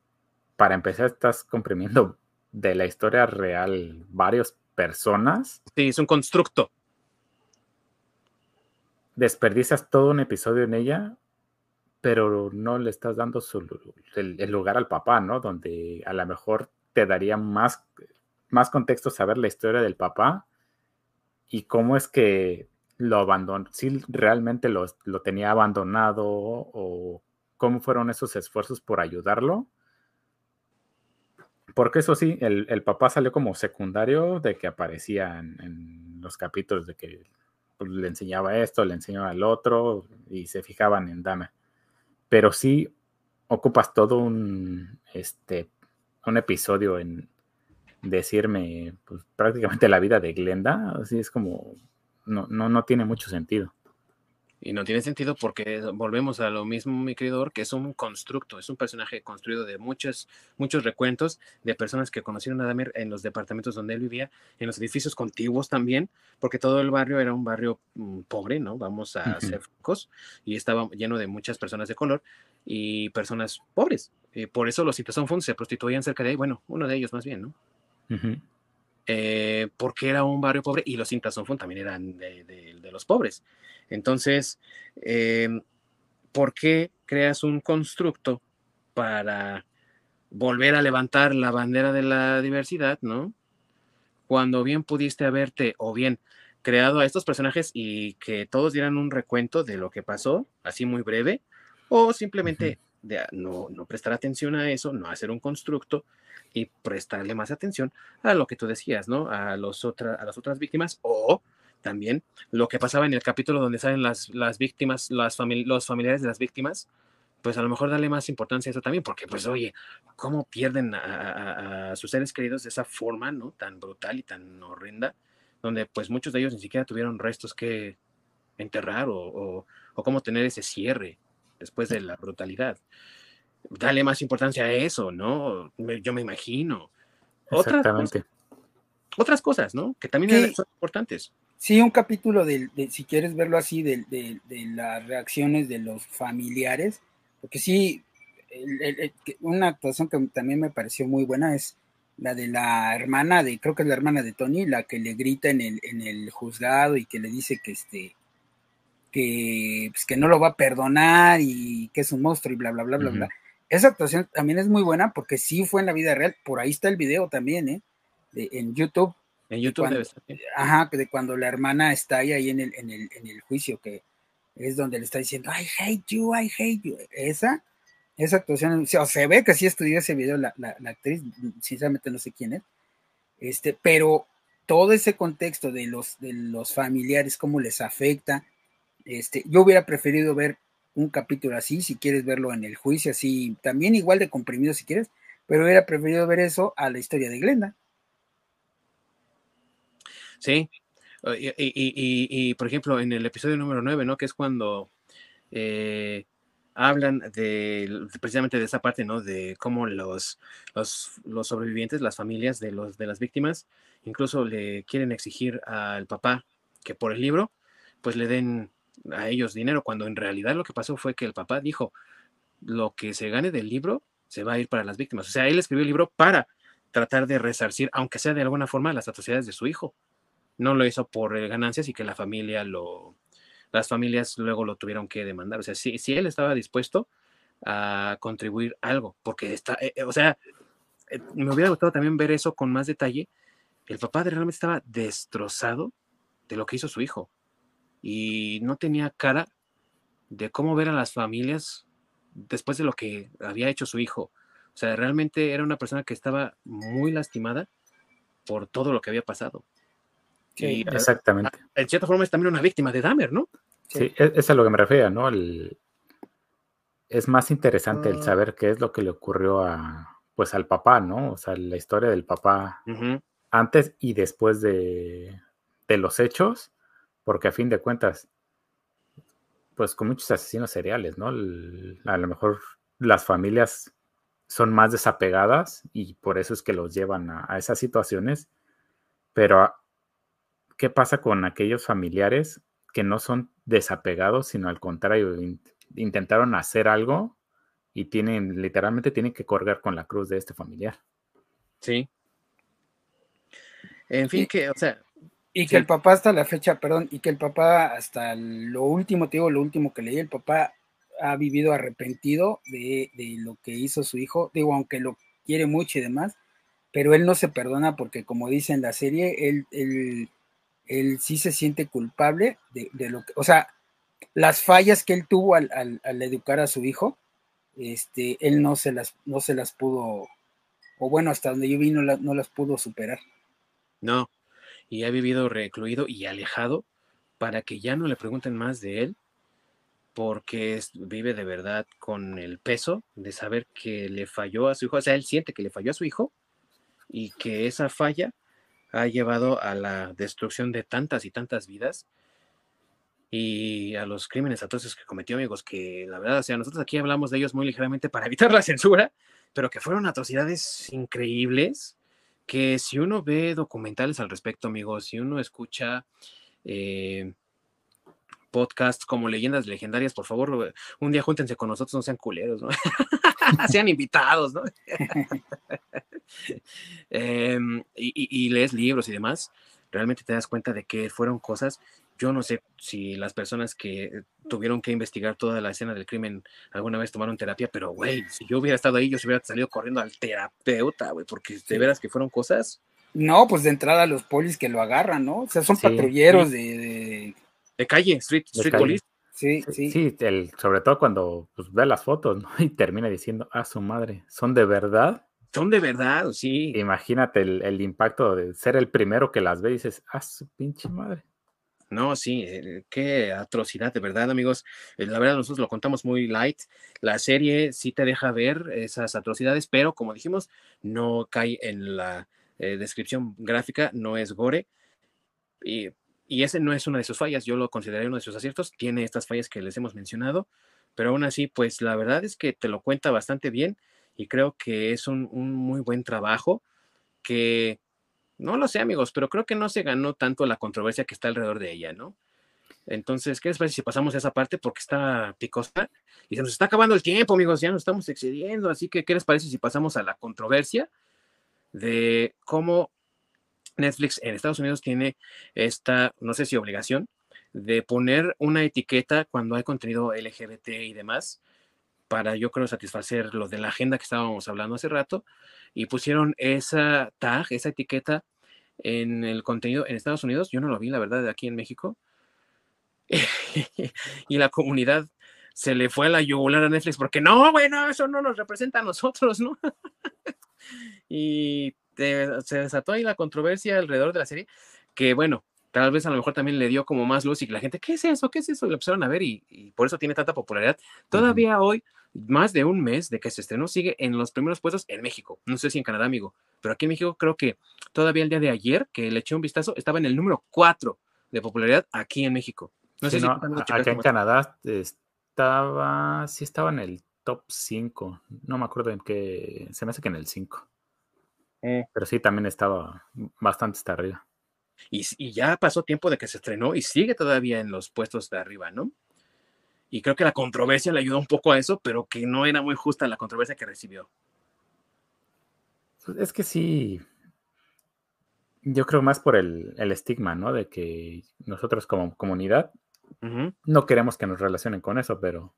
para empezar estás comprimiendo de la historia real varias personas. Sí, es un constructo. desperdicias todo un episodio en ella, pero no le estás dando el, lugar al papá, ¿no? Donde a lo mejor te daría más, más contexto saber la historia del papá y cómo es que lo abandonó, si realmente lo, lo tenía abandonado o cómo fueron esos esfuerzos por ayudarlo porque eso sí, el, papá salió como secundario de que aparecía en, los capítulos de que pues, le enseñaba esto, le enseñaba el otro y se fijaban en Dame. Pero sí ocupas todo un, este, un episodio en decirme pues, prácticamente la vida de Glenda. Así es como, no, no, no tiene mucho sentido. Y no tiene sentido porque volvemos a lo mismo, mi querido, que es un constructo, es un personaje construido de muchos, muchos recuentos de personas que conocieron a Damer en los departamentos donde él vivía, en los edificios contiguos también, porque todo el barrio era un barrio mm, pobre, ¿no? Vamos a ser francos, y estaba lleno de muchas personas de color y personas pobres. Y por eso los Citazón se prostituían cerca de ahí, bueno, uno de ellos más bien, ¿no? Eh, porque era un barrio pobre y los Citazón también eran de los pobres. Entonces, em, ¿por qué creas un constructo para volver a levantar la bandera de la diversidad, ¿no? Cuando bien pudiste haberte o bien creado a estos personajes y que todos dieran un recuento de lo que pasó, así muy breve, o simplemente no, no prestar atención a eso, no hacer un constructo y prestarle más atención a lo que tú decías, ¿no? A, los a las otras víctimas o también lo que pasaba en el capítulo donde salen las, las víctimas, las los familiares de las víctimas, pues a lo mejor darle más importancia a eso también, porque pues oye, ¿cómo pierden a, sus seres queridos de esa forma, ¿no? Tan brutal y tan horrenda, donde pues muchos de ellos ni siquiera tuvieron restos que enterrar o, o, cómo tener ese cierre después de la brutalidad. Dale más importancia a eso, ¿no? Yo me imagino. Exactamente. Otras, otras cosas, ¿no? Que también son importantes. Sí, un capítulo de, si quieres verlo así, de, las reacciones de los familiares, porque sí, una actuación que también me pareció muy buena es la de la hermana de, creo que es la hermana de Tony, la que le grita en el, en el juzgado y que le dice que este, que, pues, que no lo va a perdonar y que es un monstruo y bla, bla, bla, bla, bla. Esa actuación también es muy buena porque sí fue en la vida real, por ahí está el video también, ¿eh? en YouTube, en YouTube debe estar. Ajá, de cuando la hermana está ahí, ahí en, el, en, el, en el juicio, que es donde le está diciendo, I hate you, I hate you. Esa, esa actuación, o sea, se ve que sí estudió ese video la, la, actriz, sinceramente no sé quién es, este, pero todo ese contexto de los, de los familiares, cómo les afecta, este, yo hubiera preferido ver un capítulo así, si quieres verlo en el juicio, así, también igual de comprimido si quieres, pero hubiera preferido ver eso a la historia de Glenda. Sí. Y, por ejemplo, en el episodio número 9, ¿no? Que es cuando eh, hablan de precisamente de esa parte, ¿no? De cómo los, los, sobrevivientes, las familias de, los, de las víctimas, incluso le quieren exigir al papá que por el libro, pues le den a ellos dinero, cuando en realidad lo que pasó fue que el papá dijo, lo que se gane del libro se va a ir para las víctimas. O sea, él escribió el libro para tratar de resarcir, aunque sea de alguna forma, las atrocidades de su hijo no lo hizo por eh, ganancias y que la familia lo, las familias luego lo tuvieron que demandar. O sea, si, si él estaba dispuesto a contribuir algo, porque está, eh, eh, o sea, me hubiera gustado también ver eso con más detalle. El papá realmente estaba destrozado de lo que hizo su hijo y no tenía cara de cómo ver a las familias después de lo que había hecho su hijo. O sea, realmente era una persona que estaba muy lastimada por todo lo que había pasado. Sí, exactamente. En cierta forma es también una víctima de Dahmer, ¿no? Sí, e, es a lo que me refiero, ¿no? Es más interesante el mm. saber qué es lo que le ocurrió a, pues, al papá, ¿no? O sea, la historia del papá antes y después de, de los hechos, porque a fin de cuentas, pues con muchos asesinos seriales, ¿no? a lo mejor las familias son más desapegadas y por eso es que los llevan a, a esas situaciones, pero ¿qué pasa con aquellos familiares que no son desapegados, sino al contrario, intentaron hacer algo y tienen, literalmente tienen que colgar con la cruz de este familiar? Sí. En fin, que, o sea, Y que el papá hasta la fecha, perdón, y que el papá hasta lo último, te digo, lo último que leí, el papá ha vivido arrepentido de, lo que hizo su hijo, digo, aunque lo quiere mucho y demás, pero él no se perdona porque como dice en la serie, él, él, él sí se siente culpable de, lo que, o sea, las fallas que él tuvo al, al, educar a su hijo, este, él no se las, no se las pudo, o bueno, hasta donde yo vi no, no las pudo superar. No, y ha vivido recluido y alejado para que ya no le pregunten más de él porque vive de verdad con el peso de saber que le falló a su hijo, o sea, él siente que le falló a su hijo y que esa falla ha llevado a la destrucción de tantas y tantas vidas y a los crímenes atroces que cometió, amigos, que la verdad, o sea, nosotros aquí hablamos de ellos muy ligeramente para evitar la censura, pero que fueron atrocidades increíbles, que si uno ve documentales al respecto, amigos, si uno escucha... Eh, podcasts como Leyendas Legendarias, por favor, un día júntense con nosotros, no sean culeros, ¿no? sean invitados, ¿no? Em, y, lees libros y demás, realmente te das cuenta de que fueron cosas, yo no sé si las personas que tuvieron que investigar toda la escena del crimen alguna vez tomaron terapia, pero güey, si yo hubiera estado ahí, yo se hubiera salido corriendo al terapeuta, güey, porque de veras que fueron cosas. No, pues de entrada los polis que lo agarran, ¿no? O sea, son patrulleros de de calle, Street, street Police. Sí, sí. Sí, el, sobre todo cuando pues, ve las fotos, ¿no? Y termina diciendo, ah, su madre, ¿son de verdad? Son de verdad, sí. Imagínate el, impacto de ser el primero que las ve y dices, ah, su pinche madre. No, sí, eh, qué atrocidad, de verdad, amigos. Eh, la verdad, nosotros lo contamos muy light. La serie sí te deja ver esas atrocidades, pero como dijimos, no cae en la eh, descripción gráfica, no es gore. Y y ese no es una de sus fallas, yo lo consideraría uno de sus aciertos, tiene estas fallas que les hemos mencionado, pero aún así, pues la verdad es que te lo cuenta bastante bien y creo que es un, muy buen trabajo que, no lo sé amigos, pero creo que no se ganó tanto la controversia que está alrededor de ella, ¿no? Entonces, ¿qué les parece si pasamos a esa parte? Porque está picosa y se nos está acabando el tiempo, amigos, ya nos estamos excediendo. Así que, ¿qué les parece si pasamos a la controversia de cómo Netflix en Estados Unidos tiene esta, no sé si obligación, de poner una etiqueta cuando hay contenido LGBT y demás, para yo creo satisfacer lo de la agenda que estábamos hablando hace rato, y pusieron esa tag, esa etiqueta en el contenido en Estados Unidos. Yo no lo vi, la verdad, de aquí en México. y la comunidad se le fue a la yugular a Netflix porque no, bueno, eso no nos representa a nosotros, ¿no? y se desató ahí la controversia alrededor de la serie, que bueno, tal vez a lo mejor también le dio como más luz y que la gente, ¿qué es eso? ¿Qué es eso? Y lo empezaron a ver y, por eso tiene tanta popularidad. Todavía hoy, más de un mes de que se estrenó, sigue en los primeros puestos en México. No sé si en Canadá, amigo, pero aquí en México creo que todavía el día de ayer, que le eché un vistazo, estaba en el número 4 de popularidad aquí en México. No sé si acá en Canadá estaba, sí estaba en el top 5. No me acuerdo en qué, se me hace que en el 5. Eh. Pero sí, también estaba bastante hasta arriba. Y, ya pasó tiempo de que se estrenó y sigue todavía en los puestos de arriba, ¿no? Y creo que la controversia le ayudó un poco a eso, pero que no era muy justa la controversia que recibió. Pues, es que sí, yo creo más por el, estigma, ¿no? De que nosotros como comunidad no queremos que nos relacionen con eso, pero...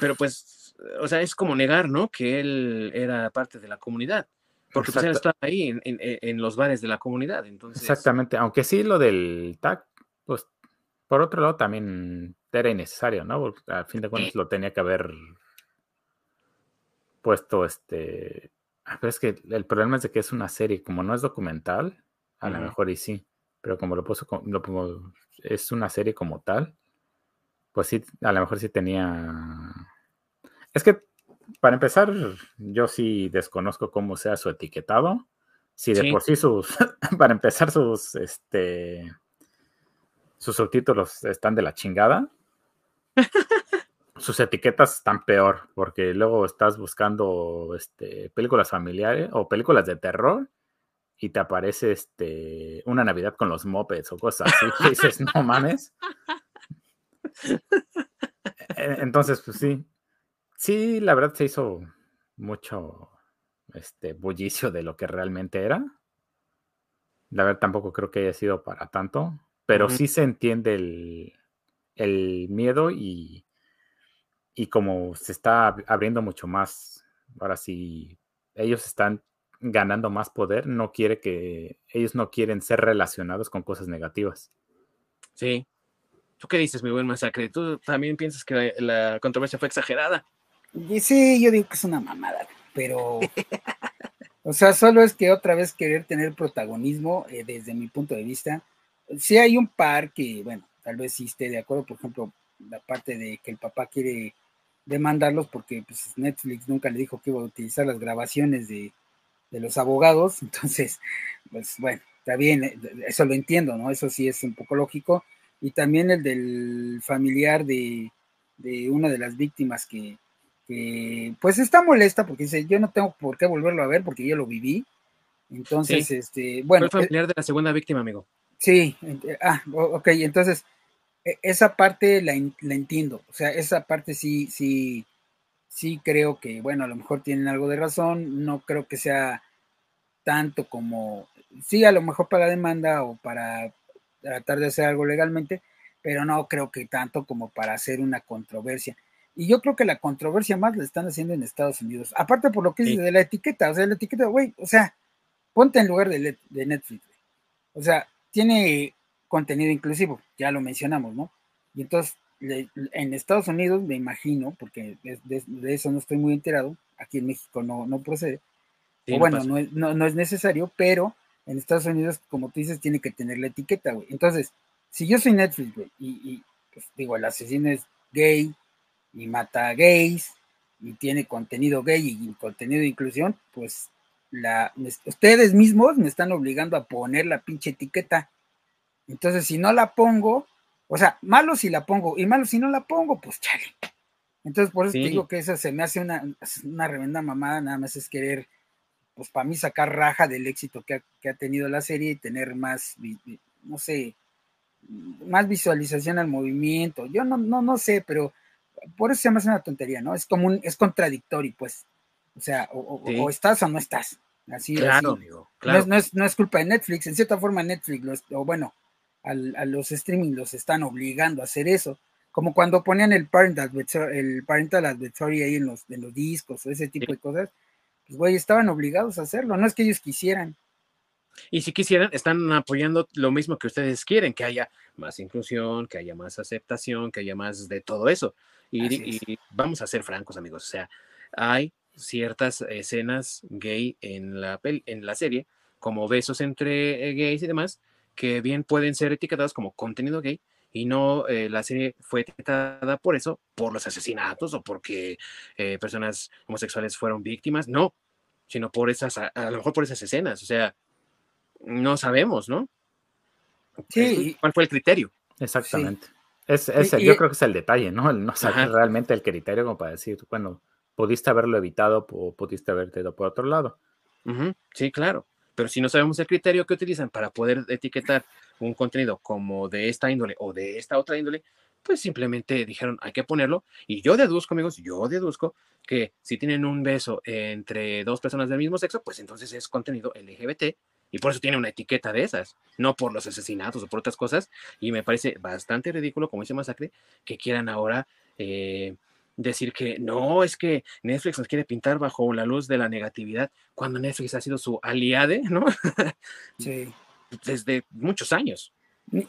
pero pues o sea, es como negar, ¿no? Que él era parte de la comunidad. Porque pues estaba ahí en, los bares de la comunidad. Entonces... Exactamente, aunque sí lo del TAC, pues por otro lado también era innecesario, ¿no? Porque al fin de cuentas lo tenía que haber puesto este... Ah, pero es que el problema es de que es una serie, como no es documental, a lo mejor y sí, pero como lo puso, lo pongo, es una serie como tal, pues sí, a lo mejor sí tenía es que, para empezar, yo sí desconozco cómo sea su etiquetado. Si de por sí sus, para empezar, sus, este, sus subtítulos están de la chingada. sus etiquetas están peor, porque luego estás buscando este, películas familiares o películas de terror y te aparece este, una Navidad con los mopeds o cosas así. y dices, no mames. E-, entonces, pues sí, Sí, la verdad se hizo mucho este bullicio de lo que realmente era. La verdad tampoco creo que haya sido para tanto, pero sí se entiende el, miedo y, y como se está abriendo mucho más, ahora sí, ellos están ganando más poder, no quiere que, ellos no quieren ser relacionados con cosas negativas. Sí. ¿Tú qué dices, mi buen masacre? ¿Tú también piensas que la, controversia fue exagerada? Sí, yo digo que es una mamada, pero... o sea, solo es que otra vez querer tener protagonismo eh, desde mi punto de vista. Sí hay un par que, bueno, tal vez sí esté de acuerdo, por ejemplo, la parte de que el papá quiere demandarlos porque pues, Netflix nunca le dijo que iba a utilizar las grabaciones de, de los abogados, entonces, pues bueno, está bien, eh, eso lo entiendo, ¿no? Eso sí es un poco lógico. Y también el del familiar de, una de las víctimas que, pues está molesta porque dice, yo no tengo por qué volverlo a ver porque yo lo viví. Entonces, este, bueno. Fue el eh familiar de la segunda víctima, amigo. Sí, ah, ok, entonces, e, esa parte la, la entiendo, o sea, esa parte sí, sí, sí creo que, bueno, a lo mejor tienen algo de razón, no creo que sea tanto como, sí, a lo mejor para la demanda o para tratar de hacer algo legalmente, pero no creo que tanto como para hacer una controversia. Y yo creo que la controversia más la están haciendo en Estados Unidos. Aparte por lo que es de la etiqueta, o sea, la etiqueta, güey, o sea, ponte en lugar de, de Netflix. O sea, tiene contenido inclusivo, ya lo mencionamos, ¿no? Y entonces en Estados Unidos, me imagino, porque de, eso no estoy muy enterado, aquí en México no, no procede, o bueno, no es, no, es, necesario, pero en Estados Unidos, como tú dices, tiene que tener la etiqueta, güey. Entonces, si yo soy Netflix, güey, y, pues, digo, el asesino es gay y mata a gays y tiene contenido gay y contenido de inclusión, pues la, ustedes mismos me están obligando a poner la pinche etiqueta. Entonces, si no la pongo, o sea, malo si la pongo y malo si no la pongo, pues chale. Entonces, por eso te digo que esa se me hace una, una remenda mamada, nada más es querer, pues para mí sacar raja del éxito que ha, tenido la serie y tener más, no sé, más visualización al movimiento. Yo no, no, no sé, pero por eso se me hace una tontería, ¿no? Es como un, es contradictorio, pues. O sea, o, estás o no estás. Así, claro, amigo. Claro. No, es, no, es, culpa de Netflix, en cierta forma Netflix, o bueno, a los streaming los están obligando a hacer eso. Como cuando ponían el parental advisory, el parental advisory ahí en los, en los discos o ese tipo de cosas, pues güey, estaban obligados a hacerlo, no es que ellos quisieran. Y si quisieran, están apoyando lo mismo que ustedes quieren, que haya más inclusión, que haya más aceptación, que haya más de todo eso. Y, vamos a ser francos, amigos. O sea, hay ciertas escenas gay en la, en la serie, como besos entre eh, gays y demás, que bien pueden ser etiquetadas como contenido gay y no eh, la serie fue etiquetada por eso, por los asesinatos o porque eh, personas homosexuales fueron víctimas, no, sino por esas, a, lo mejor por esas escenas, o sea, no sabemos, ¿no? Sí. ¿Cuál fue el criterio? Exactamente. Es, yo creo que es el detalle, ¿no? El no saber realmente el criterio como para decir, bueno, pudiste haberlo evitado o pudiste haberte ido por otro lado. Sí, claro. Pero si no sabemos el criterio que utilizan para poder etiquetar un contenido como de esta índole o de esta otra índole, pues simplemente dijeron, hay que ponerlo. Y yo deduzco, amigos, yo deduzco que si tienen un beso entre dos personas del mismo sexo, pues entonces es contenido LGBT y por eso tiene una etiqueta de esas, no por los asesinatos o por otras cosas. Y me parece bastante ridículo, como dice Masacre, que quieran ahora eh, decir que no, es que Netflix nos quiere pintar bajo la luz de la negatividad, cuando Netflix ha sido su aliade, ¿no? Sí. Desde muchos años.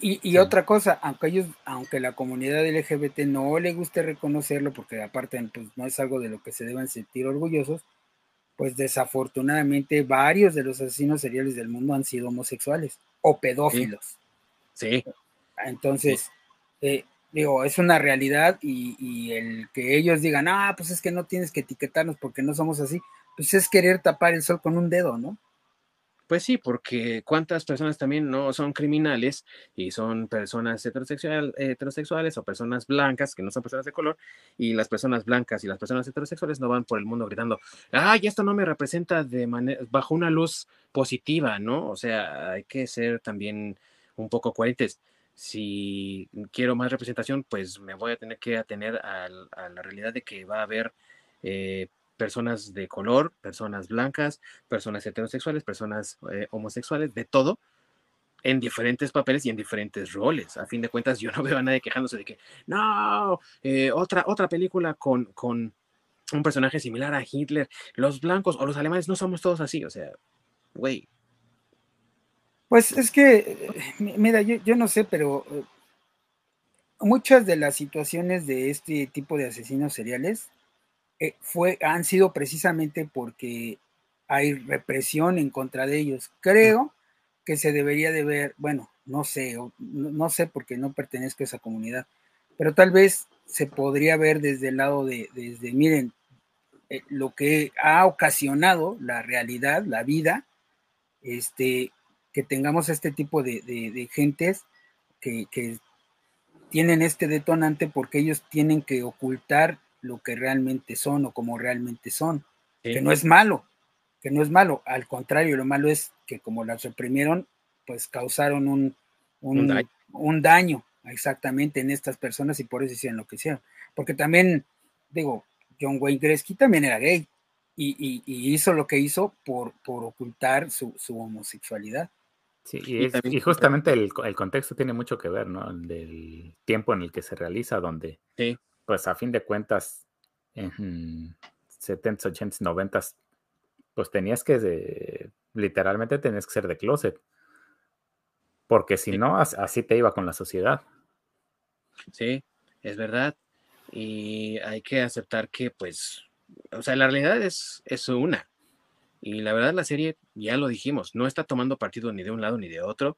Y, otra cosa, aunque ellos, aunque la comunidad LGBT no le guste reconocerlo, porque aparte pues, no es algo de lo que se deban sentir orgullosos, pues desafortunadamente varios de los asesinos seriales del mundo han sido homosexuales o pedófilos. Sí. Entonces, Eh, digo, es una realidad y, el que ellos digan, ah, pues es que no tienes que etiquetarnos porque no somos así, pues es querer tapar el sol con un dedo, ¿no? Pues sí, porque cuántas personas también no son criminales y son personas heterosexuales o personas blancas que no son personas de color y las personas blancas y las personas heterosexuales no van por el mundo gritando, ay, esto no me representa de manera bajo una luz positiva, ¿no? O sea, hay que ser también un poco coherentes si quiero más representación, pues me voy a tener que atener a, la realidad de que va a haber eh, personas de color, personas blancas, personas heterosexuales, personas eh, homosexuales, de todo, en diferentes papeles y en diferentes roles. A fin de cuentas, yo no veo a nadie quejándose de que, no, eh, otra, otra película con, con un personaje similar a Hitler, los blancos o los alemanes no somos todos así, o sea, güey. Pues es que, mira, yo, yo no sé, pero eh, muchas de las situaciones de este tipo de asesinos seriales fue, han sido precisamente porque hay represión en contra de ellos. Creo que se debería de ver, bueno, no sé, no, sé porque no pertenezco a esa comunidad, pero tal vez se podría ver desde el lado de, desde, miren, eh, lo que ha ocasionado la realidad, la vida, este, que tengamos este tipo de, gentes que, que, tienen este detonante porque ellos tienen que ocultar lo que realmente son o como realmente son, que no es malo, que no es malo, al contrario, lo malo es que como las reprimieron, pues causaron un, un, daño. exactamente en estas personas y por eso hicieron lo que hicieron. Porque también, digo, John Wayne Gretzky también era gay y, hizo lo que hizo por, por ocultar su homosexualidad. Sí, y, justamente el, contexto tiene mucho que ver, ¿no? Del tiempo en el que se realiza, donde, pues a fin de cuentas, en 70s, 80s, 90s, pues tenías que, literalmente tenías que ser de closet, porque si no, así te iba con la sociedad. Sí, es verdad. Y hay que aceptar que, pues, o sea, la realidad es, es una. Y la verdad la serie, ya lo dijimos, no está tomando partido ni de un lado ni de otro.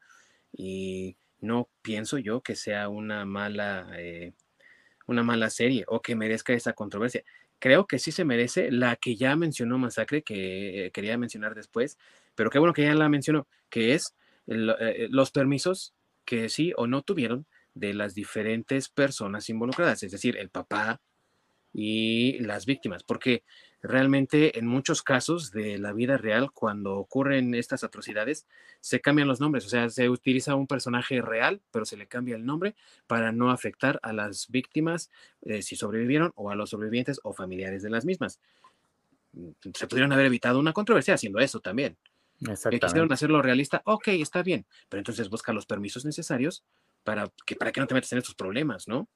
Y no pienso yo que sea una mala, eh, una mala serie o que merezca esa controversia. Creo que sí se merece la que ya mencionó Masacre, que eh, quería mencionar después, pero qué bueno que ya la mencionó, que es eh, los permisos que sí o no tuvieron de las diferentes personas involucradas, es decir, el papá y las víctimas, porque realmente en muchos casos de la vida real, cuando ocurren estas atrocidades, se cambian los nombres, o sea, se utiliza un personaje real, pero se le cambia el nombre para no afectar a las víctimas eh, si sobrevivieron o a los sobrevivientes o familiares de las mismas. Mm, se pudieron haber evitado una controversia haciendo eso también. Que quisieron hacerlo realista, ok, está bien, pero entonces busca los permisos necesarios para que, para que no te metas en estos problemas, ¿no?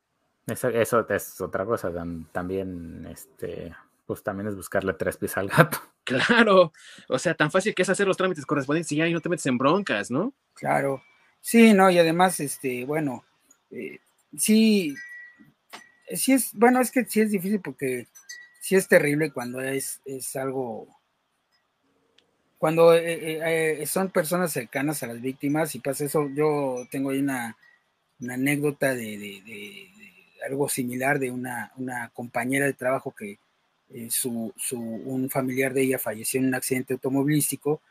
Eso, eso es otra cosa también, este, pues también es buscarle tres pies al gato. Claro, o sea, tan fácil que es hacer los trámites correspondientes y ya y no te metes en broncas, ¿no? Claro, sí, no, y además, este, bueno, eh, sí, sí es, bueno, es que sí es difícil porque sí es terrible cuando es, es algo, cuando eh, eh, son personas cercanas a las víctimas y pasa eso, yo tengo ahí una, anécdota de, algo similar de una, una compañera de trabajo que eh, su, un familiar de ella falleció en un accidente automovilístico,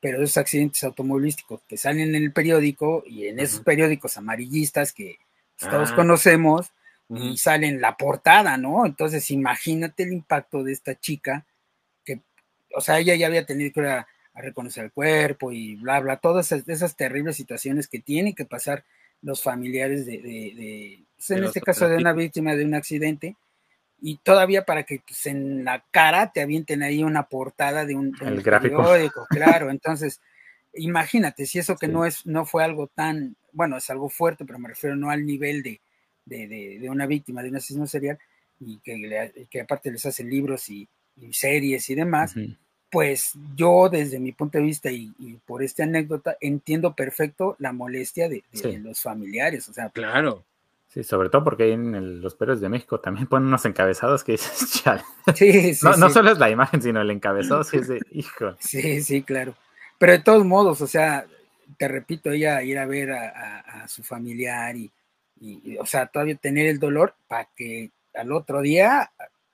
pero esos accidentes automovilísticos que salen en el periódico y en esos periódicos amarillistas que todos ah. conocemos y salen la portada, ¿no? Entonces imagínate el impacto de esta chica que, o sea, ella ya había tenido que ir a, reconocer el cuerpo y bla, bla, todas esas, terribles situaciones que tienen que pasar los familiares de, en este caso de una víctima de un accidente y todavía para que pues, en la cara te avienten ahí una portada de un, periódico, claro, entonces imagínate si eso que no es no fue algo tan bueno es algo fuerte pero me refiero no al nivel de, de, una víctima de un asesino serial y que, que aparte les hacen libros y, series y demás pues yo desde mi punto de vista y, por esta anécdota entiendo perfecto la molestia de, los familiares o sea claro Sí, sobre todo porque en los perros de México también ponen unos encabezados que dices, chale. Sí, sí, no, no solo es la imagen, sino el encabezado, sí es de, hijo. Sí, sí, claro. Pero de todos modos, o sea, te repito, ella ir a ver a, su familiar y, o sea, todavía tener el dolor para que al otro día,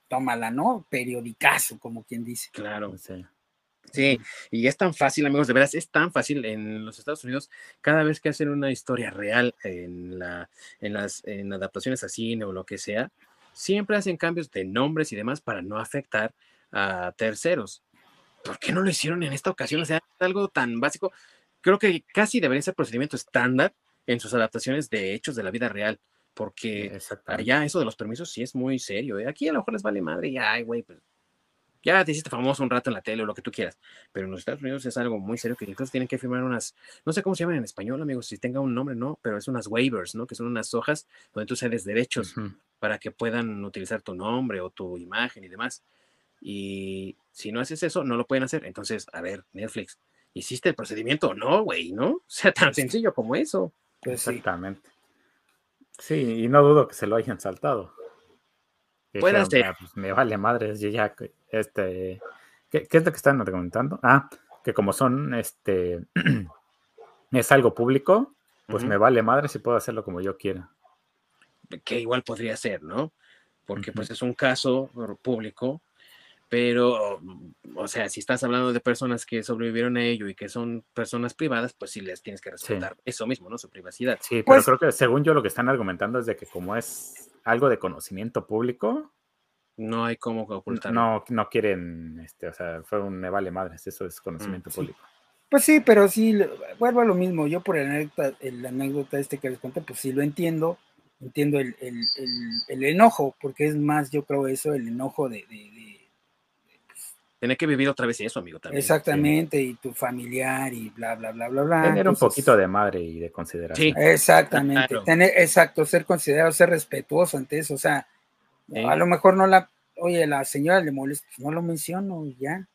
tómala, ¿no? Periodicazo, como quien dice. Claro. Sí. Sí, y es tan fácil, amigos, de veras, es tan fácil en los Estados Unidos, cada vez que hacen una historia real en, la, en las en adaptaciones a cine o lo que sea, siempre hacen cambios de nombres y demás para no afectar a terceros. ¿Por qué no lo hicieron en esta ocasión? O sea, algo tan básico. Creo que casi debería ser procedimiento estándar en sus adaptaciones de hechos de la vida real, porque allá eso de los permisos sí es muy serio. ¿eh? Aquí a lo mejor les vale madre y, ay, güey, pues ya te hiciste famoso un rato en la tele o lo que tú quieras, pero en los Estados Unidos es algo muy serio que incluso tienen que firmar unas, no sé cómo se llaman en español, amigos, si tenga un nombre, ¿no? Pero es unas waivers, ¿no? Que son unas hojas donde tú cedes derechos para que puedan utilizar tu nombre o tu imagen y demás. Y si no haces eso, no lo pueden hacer. Entonces, a ver, Netflix, ¿hiciste el procedimiento o no, güey? ¿No? O sea, tan sencillo como eso. Pues Exactamente. Sí. y no dudo que se lo hayan saltado. Puede ser. Ah, pues, me vale madre, ya, este, ¿qué, es lo que están comentando? Ah, que como son, este, es algo público, pues me vale madre si puedo hacerlo como yo quiera. Que igual podría ser, ¿no? Porque pues es un caso público pero, o sea, si estás hablando de personas que sobrevivieron a ello y que son personas privadas, pues sí les tienes que respetar eso mismo, ¿no? Su privacidad. Sí, pero pues creo que según yo lo que están argumentando es de que como es algo de conocimiento público, no hay cómo ocultarlo. No, no quieren, este, o sea, fue un me vale madres, eso es conocimiento mm, público. Pues sí, pero sí, vuelvo a lo mismo. Yo por el anécdota, el anécdota este que les conté, pues sí lo entiendo, entiendo el, el, el, enojo, porque es más, yo creo eso, el enojo de Tener que vivir otra vez eso, amigo, también. Exactamente, y tu familiar y bla, bla, bla, bla, bla. Tener un poquito de madre y de consideración. Sí. Exactamente, tener, exacto, ser considerado, ser respetuoso ante eso, o sea, a lo mejor no la, oye, la señora le molesta, pues no lo menciono ya.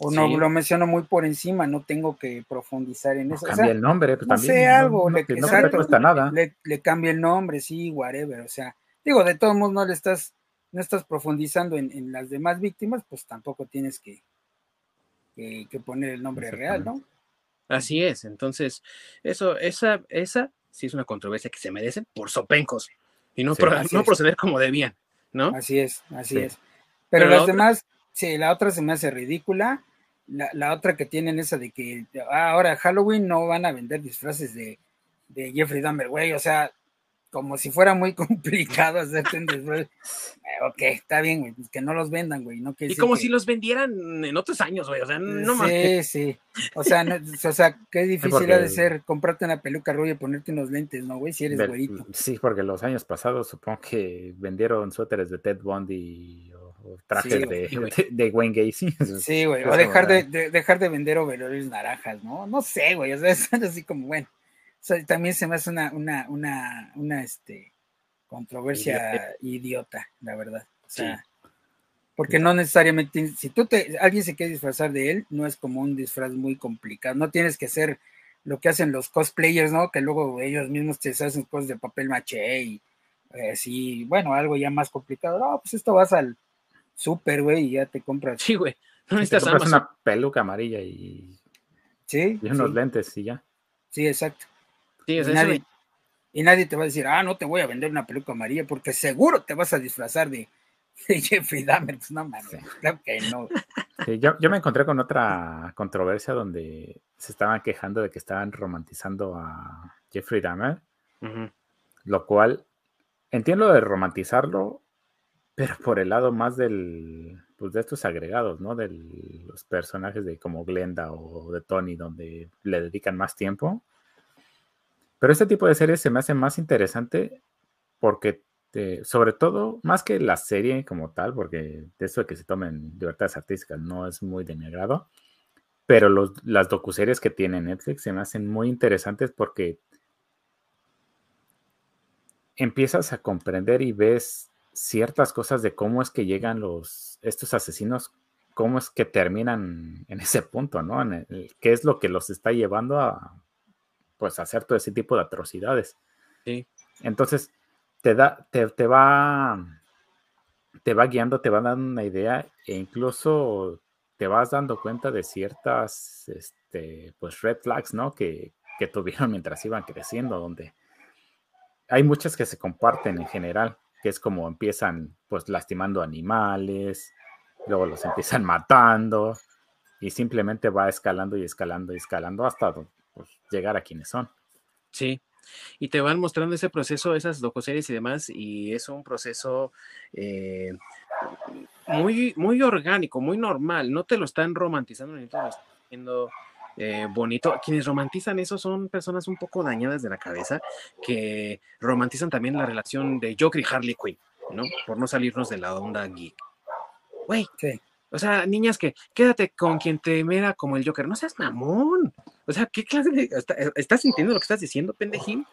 O no lo menciono muy por encima, no tengo que profundizar en eso. Cambia el nombre, pues no sé, algo, le, cuesta nada. Le, le, cambia el nombre, sí, whatever, o sea, digo, de todos modos no le estás no estás profundizando en, las demás víctimas, pues tampoco tienes que, que, poner el nombre real, ¿no? Así es, entonces, eso, esa, esa sí es una controversia que se merecen por sopencos y no, no proceder como debían, ¿no? Así es, así es. Pero, las demás, sí, la otra se me hace ridícula. La, la, otra que tienen esa de que ah, ahora Halloween no van a vender disfraces de, de Jeffrey Dahmer, güey, o sea, como si fuera muy complicado hacerte un disfraz. Eh, ok, está bien, güey, pues que no los vendan, güey. No y como si los vendieran en otros años, güey, o sea, no más. Sí, sí. O sea, o sea, qué difícil ha de ser comprarte una peluca rubia y ponerte unos lentes, ¿no, güey? Si eres güerito. Sí, porque los años pasados supongo que vendieron suéteres de Ted Bundy o, trajes de, Wayne Gacy. Sí, güey, o dejar de, dejar de vender overoles naranjas, ¿no? No sé, güey, o sea, es así como, bueno también se me hace una, una, una, una este, controversia idiota. la verdad. O sea, porque no necesariamente, si tú te, alguien se quiere disfrazar de él, no es como un disfraz muy complicado. No tienes que hacer lo que hacen los cosplayers, ¿no? Que luego ellos mismos te hacen cosas de papel maché y así, bueno, algo ya más complicado. No, pues esto vas al super, güey, y ya te compras. Sí, güey. No necesitas una peluca amarilla y, sí, y unos lentes y ya. Sí, exacto y, nadie, te va a decir, ah, no te voy a vender una peluca amarilla porque seguro te vas a disfrazar de, Jeffrey Dahmer. Pues no mames, claro que no. yo, me encontré con otra controversia donde se estaban quejando de que estaban romantizando a Jeffrey Dahmer, lo cual entiendo de romantizarlo, pero por el lado más del, pues de estos agregados, ¿no? De los personajes de como Glenda o de Tony, donde le dedican más tiempo. Pero este tipo de series se me hace más interesante porque, sobre todo, más que la serie como tal, porque de eso de que se tomen libertades artísticas no es muy de mi agrado, pero los, las docuseries que tiene Netflix se me hacen muy interesantes porque empiezas a comprender y ves ciertas cosas de cómo es que llegan los estos asesinos, cómo es que terminan en ese punto, ¿no? Qué es lo que los está llevando a pues hacer todo ese tipo de atrocidades. Sí. Entonces, te da, te, va, te va guiando, te va dando una idea e incluso te vas dando cuenta de ciertas, este, pues red flags, ¿no? Que, que tuvieron mientras iban creciendo, donde hay muchas que se comparten en general, que es como empiezan, pues, lastimando animales, luego los empiezan matando, y simplemente va escalando y escalando y escalando hasta pues, llegar a quienes son. Sí, y te van mostrando ese proceso, esas docoseries y demás, y es un proceso eh, muy, muy orgánico, muy normal, no te lo están romantizando ni te lo están haciendo eh, bonito. Quienes romantizan eso son personas un poco dañadas de la cabeza, que romantizan también la relación de Joker y Harley Quinn, ¿no? Por no salirnos de la onda geek. Güey, O sea, niñas que quédate con quien te mira como el Joker. No seas mamón. O sea, ¿qué clase de. ¿Estás sintiendo lo que estás diciendo, pendejín?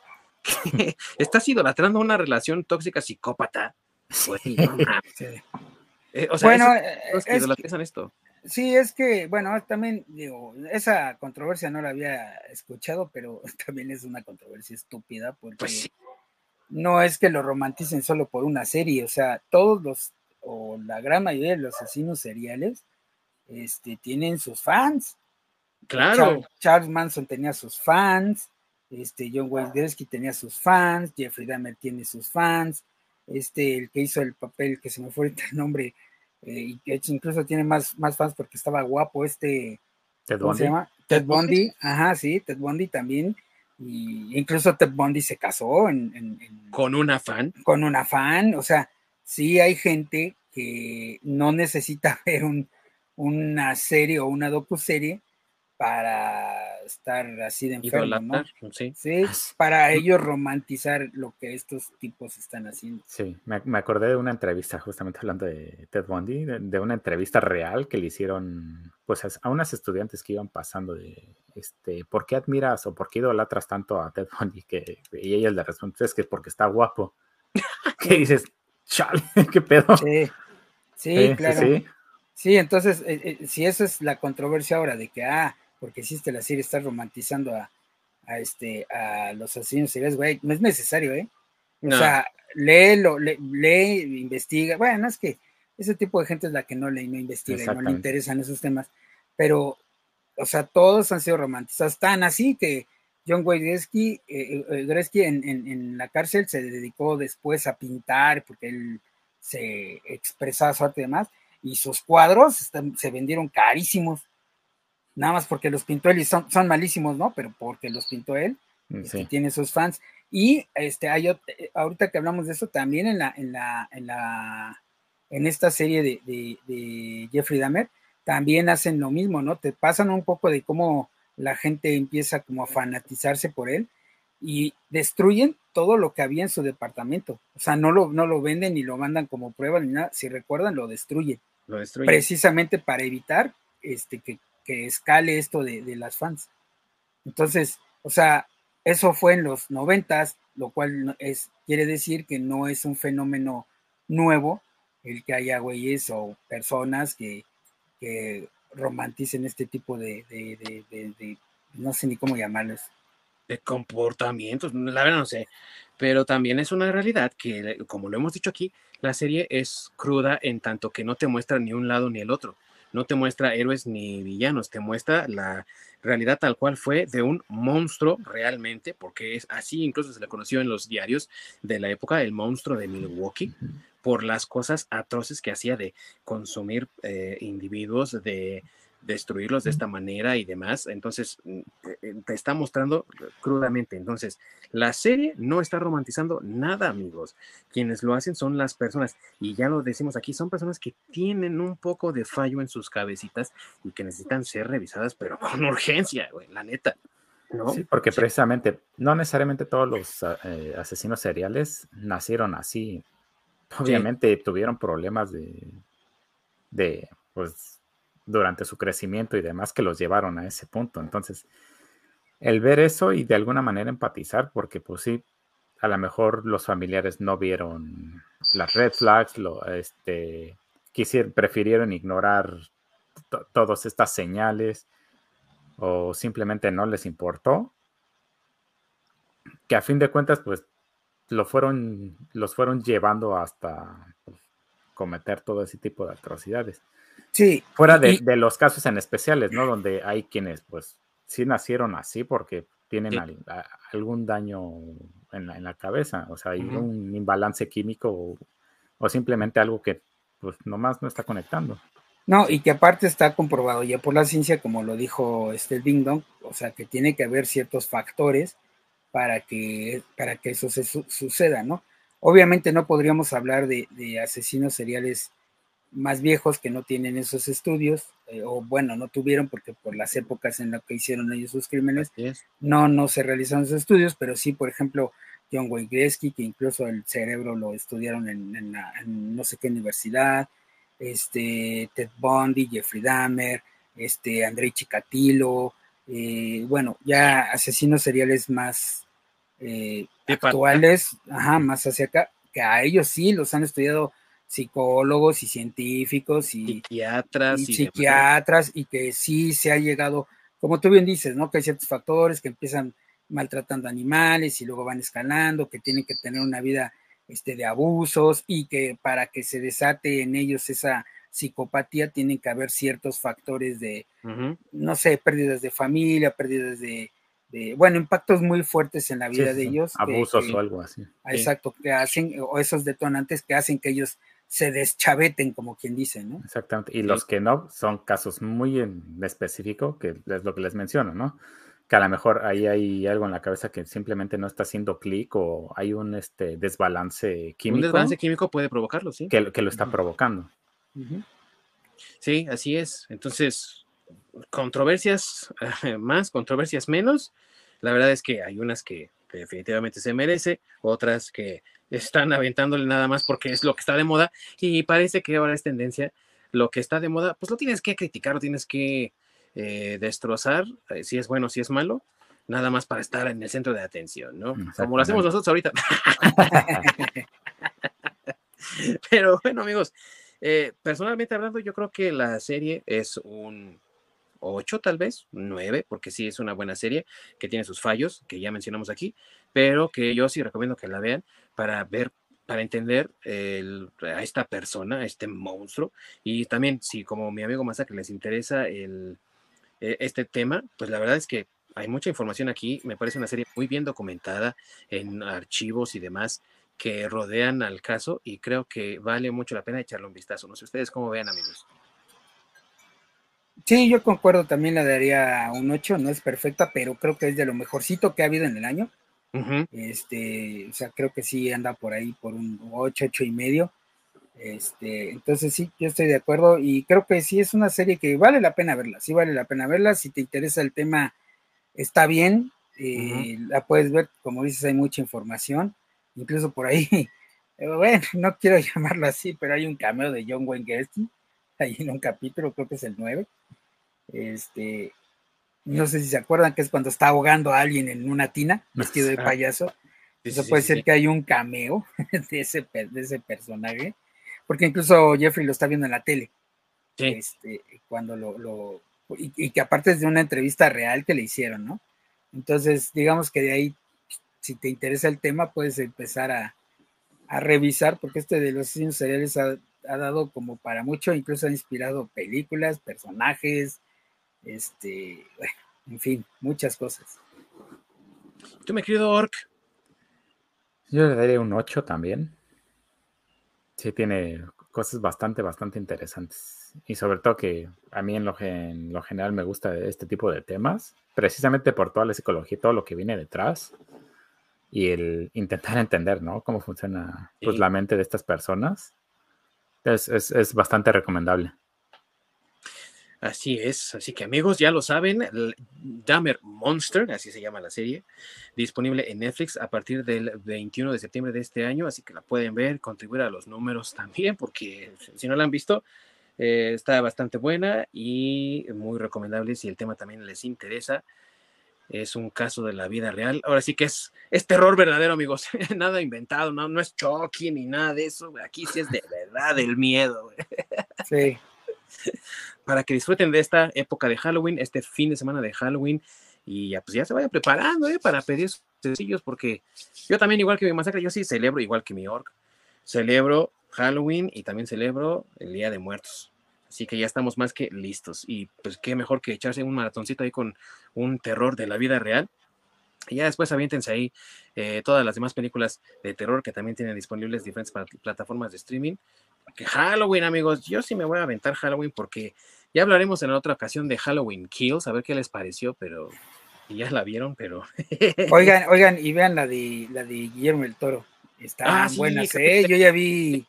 ¿Estás idolatrando una relación tóxica psicópata? Eh, o sea, bueno, es, que idolatrizan esto. Sí, es que, bueno, también digo, esa controversia no la había escuchado, pero también es una controversia estúpida porque pues no es que lo romanticen solo por una serie, o sea, todos los, o la gran mayoría de los asesinos seriales, este, tienen sus fans. Claro. Charles, Manson tenía sus fans, este, John Wayne tenía sus fans, Jeffrey Dahmer tiene sus fans, este, el que hizo el papel, que se me fue el nombre, eh, y incluso tiene más, más fans porque estaba guapo, este, Ted ¿cómo se llama? Ted Bundy, ajá, sí, Ted Bundy también, y incluso Ted Bundy se casó en, con una fan. Con una fan, o sea, sí hay gente que no necesita ver un, una serie o una docu-serie para estar así de enfermo, ¿no? Sí. para ellos romantizar lo que estos tipos están haciendo. Sí, me, acordé de una entrevista, justamente hablando de Ted Bundy, de, una entrevista real que le hicieron pues a, unas estudiantes que iban pasando de, este, ¿por qué admiras o por qué idolatras tanto a Ted Bundy? Que, y ellas le responden, es que porque está guapo. ¿Qué dices? Chale, qué pedo. Sí, sí, claro. Sí, sí. entonces, eh, eh, si esa es la controversia ahora de que, ah, porque existe la serie, está romantizando a, este, a los asesinos seriales, güey, no es necesario, ¿eh? O sea, léelo, lee, lee, investiga. Bueno, es que ese tipo de gente es la que no lee, no investiga y no le interesan esos temas. Pero, o sea, todos han sido romantizados, tan así que John Wayne Gretzky, eh, eh, en, la cárcel se dedicó después a pintar porque él se expresaba su arte y demás, y sus cuadros se vendieron carísimos nada más porque los pintó él y son, son malísimos, ¿no? Pero porque los pintó él, mm, este, tiene sus fans. Y este, hay, eh, ahorita que hablamos de eso, también en la, en la, en la, en esta serie de, Jeffrey Dahmer, también hacen lo mismo, ¿no? Te pasan un poco de cómo la gente empieza como a fanatizarse por él y destruyen todo lo que había en su departamento. O sea, no lo, no lo venden ni lo mandan como prueba ni nada. Si recuerdan, lo destruyen. Lo destruyen. Precisamente para evitar este, que que escale esto de, las fans. Entonces, o sea, eso fue en los noventas, lo cual es, quiere decir que no es un fenómeno nuevo el que haya güeyes o personas que, romanticen este tipo de, de, no sé ni cómo llamarlos. De comportamientos, la verdad no sé, pero también es una realidad que, como lo hemos dicho aquí, la serie es cruda en tanto que no te muestra ni un lado ni el otro no te muestra héroes ni villanos, te muestra la realidad tal cual fue de un monstruo realmente, porque es así incluso se le conoció en los diarios de la época, el monstruo de Milwaukee, por las cosas atroces que hacía de consumir eh, individuos, de destruirlos de esta manera y demás. Entonces, mm, eh, te está mostrando crudamente. Entonces, la serie no está romantizando nada, amigos. Quienes lo hacen son las personas, y ya lo decimos aquí, son personas que tienen un poco de fallo en sus cabecitas y que necesitan ser revisadas, pero con urgencia, güey, la neta. ¿no? Sí, porque precisamente no necesariamente todos los eh, asesinos seriales nacieron así. Obviamente tuvieron problemas de, pues, durante su crecimiento y demás que los llevaron a ese punto. Entonces, el ver eso y de alguna manera empatizar, porque pues sí, a lo mejor los familiares no vieron las red flags, lo, este, quisieron, prefirieron ignorar todas estas señales o simplemente no les importó, que a fin de cuentas pues lo fueron, los fueron llevando hasta pues, cometer todo ese tipo de atrocidades. Sí. Fuera de, los casos en especiales, ¿no? Donde hay quienes, pues, sí nacieron así porque tienen algún daño en la, cabeza, o sea, hay un imbalance químico o, simplemente algo que, pues, nomás no está conectando. No, y que aparte está comprobado ya por la ciencia, como lo dijo este Ding Dong, o sea, que tiene que haber ciertos factores para que, para que eso se suceda, ¿no? Obviamente no podríamos hablar de, de asesinos seriales más viejos que no tienen esos estudios, eh, o bueno, no tuvieron porque por las épocas en las que hicieron ellos sus crímenes, no, no se realizaron esos estudios, pero sí, por ejemplo, John Wayne Gretzky, que incluso el cerebro lo estudiaron en, no sé qué universidad, este, Ted Bundy, Jeffrey Dahmer, este, Andrei Chikatilo, eh, bueno, ya asesinos seriales más eh, actuales, ajá, más hacia acá, que a ellos sí los han estudiado psicólogos y científicos y psiquiatras y, psiquiatras y que sí se ha llegado, como tú bien dices, ¿no? Que hay ciertos factores que empiezan maltratando animales y luego van escalando, que tienen que tener una vida este, de abusos y que para que se desate en ellos esa psicopatía tienen que haber ciertos factores de, no sé, pérdidas de familia, pérdidas de, bueno, impactos muy fuertes en la vida de ellos. Abusos o algo así. Exacto, que hacen, o esos detonantes que hacen que ellos se deschaveten, como quien dice, ¿no? Exactamente. Y los que no son casos muy en específico, que es lo que les menciono, ¿no? Que a lo mejor ahí hay algo en la cabeza que simplemente no está haciendo clic o hay un este, desbalance químico. Un desbalance químico puede provocarlo, sí. Que, que lo está provocando. Sí, así es. Entonces, controversias más, controversias menos. La verdad es que hay unas que, definitivamente se merece, otras que están aventándole nada más porque es lo que está de moda y parece que ahora es tendencia. Lo que está de moda, pues lo tienes que criticar, lo tienes que eh, destrozar, eh, si es bueno, si es malo, nada más para estar en el centro de atención, ¿no? Como lo hacemos nosotros ahorita. Pero bueno, amigos, eh, personalmente hablando, yo creo que la serie es un 8 tal vez, 9, porque sí es una buena serie que tiene sus fallos, que ya mencionamos aquí, pero que yo sí recomiendo que la vean para ver para entender a esta persona, a este monstruo, y también si como mi amigo Masacre les interesa el, e, este tema, pues la verdad es que hay mucha información aquí, me parece una serie muy bien documentada en archivos y demás, que rodean al caso y creo que vale mucho la pena echarle un vistazo. No sé ustedes cómo vean, amigos. Sí, yo concuerdo, también le daría un 8, no es perfecta, pero creo que es de lo mejorcito que ha habido en el año. Este, o sea, creo que sí anda por ahí por un 8, 8 y medio. Este, entonces sí, yo estoy de acuerdo y creo que sí es una serie que vale la pena verla, sí vale la pena verla, si te interesa el tema está bien, eh, la puedes ver, como dices, hay mucha información incluso por ahí, bueno, no quiero llamarlo así, pero hay un cameo de John Wayne Gacy ahí en un capítulo, creo que es el 9. Este, no sé si se acuerdan que es cuando está ahogando a alguien en una tina, vestido de payaso. Eso puede ser que hay un cameo de ese, de ese personaje, porque incluso Jeffrey lo está viendo en la tele. Este, cuando lo, lo y, y, que aparte es de una entrevista real que le hicieron, ¿no? Entonces, digamos que de ahí si te interesa el tema, puedes empezar a, revisar, porque este de los asesinos seriales ha, dado como para mucho, incluso ha inspirado películas, personajes, este, bueno, en fin, muchas cosas. Tú, me querido Orc. Yo le daría un 8 también. Sí, tiene cosas bastante, bastante interesantes. Y sobre todo que a mí en lo, en lo general me gusta este tipo de temas, precisamente por toda la psicología y todo lo que viene detrás y el intentar entender, ¿no? Cómo funciona pues, la mente de estas personas. Es, es, bastante recomendable. Así es, así que amigos, ya lo saben, Dahmer Monster, así se llama la serie, disponible en Netflix a partir del 21 de septiembre de este año, así que la pueden ver, contribuir a los números también, porque si no la han visto, eh, está bastante buena y muy recomendable si el tema también les interesa es un caso de la vida real. Ahora sí que es, es terror verdadero, amigos. nada inventado, no, no es Chucky ni nada de eso. Aquí sí es de verdad el miedo. sí. Para que disfruten de esta época de Halloween, este fin de semana de Halloween. Y ya, pues ya se vayan preparando ¿eh? para pedir sus sencillos, porque yo también, igual que mi masacre, yo sí celebro, igual que mi orc, celebro Halloween y también celebro el Día de Muertos. Así que ya estamos más que listos. Y pues qué mejor que echarse un maratoncito ahí con un terror de la vida real. Y ya después aviéntense ahí eh, todas las demás películas de terror que también tienen disponibles diferentes plataformas de streaming. Que Halloween, amigos, yo sí me voy a aventar Halloween porque ya hablaremos en otra ocasión de Halloween Kills, a ver qué les pareció, pero ya la vieron, pero. oigan, oigan, y vean la de la de Guillermo el Toro. Está ah, buena, ¿eh? Yo ya vi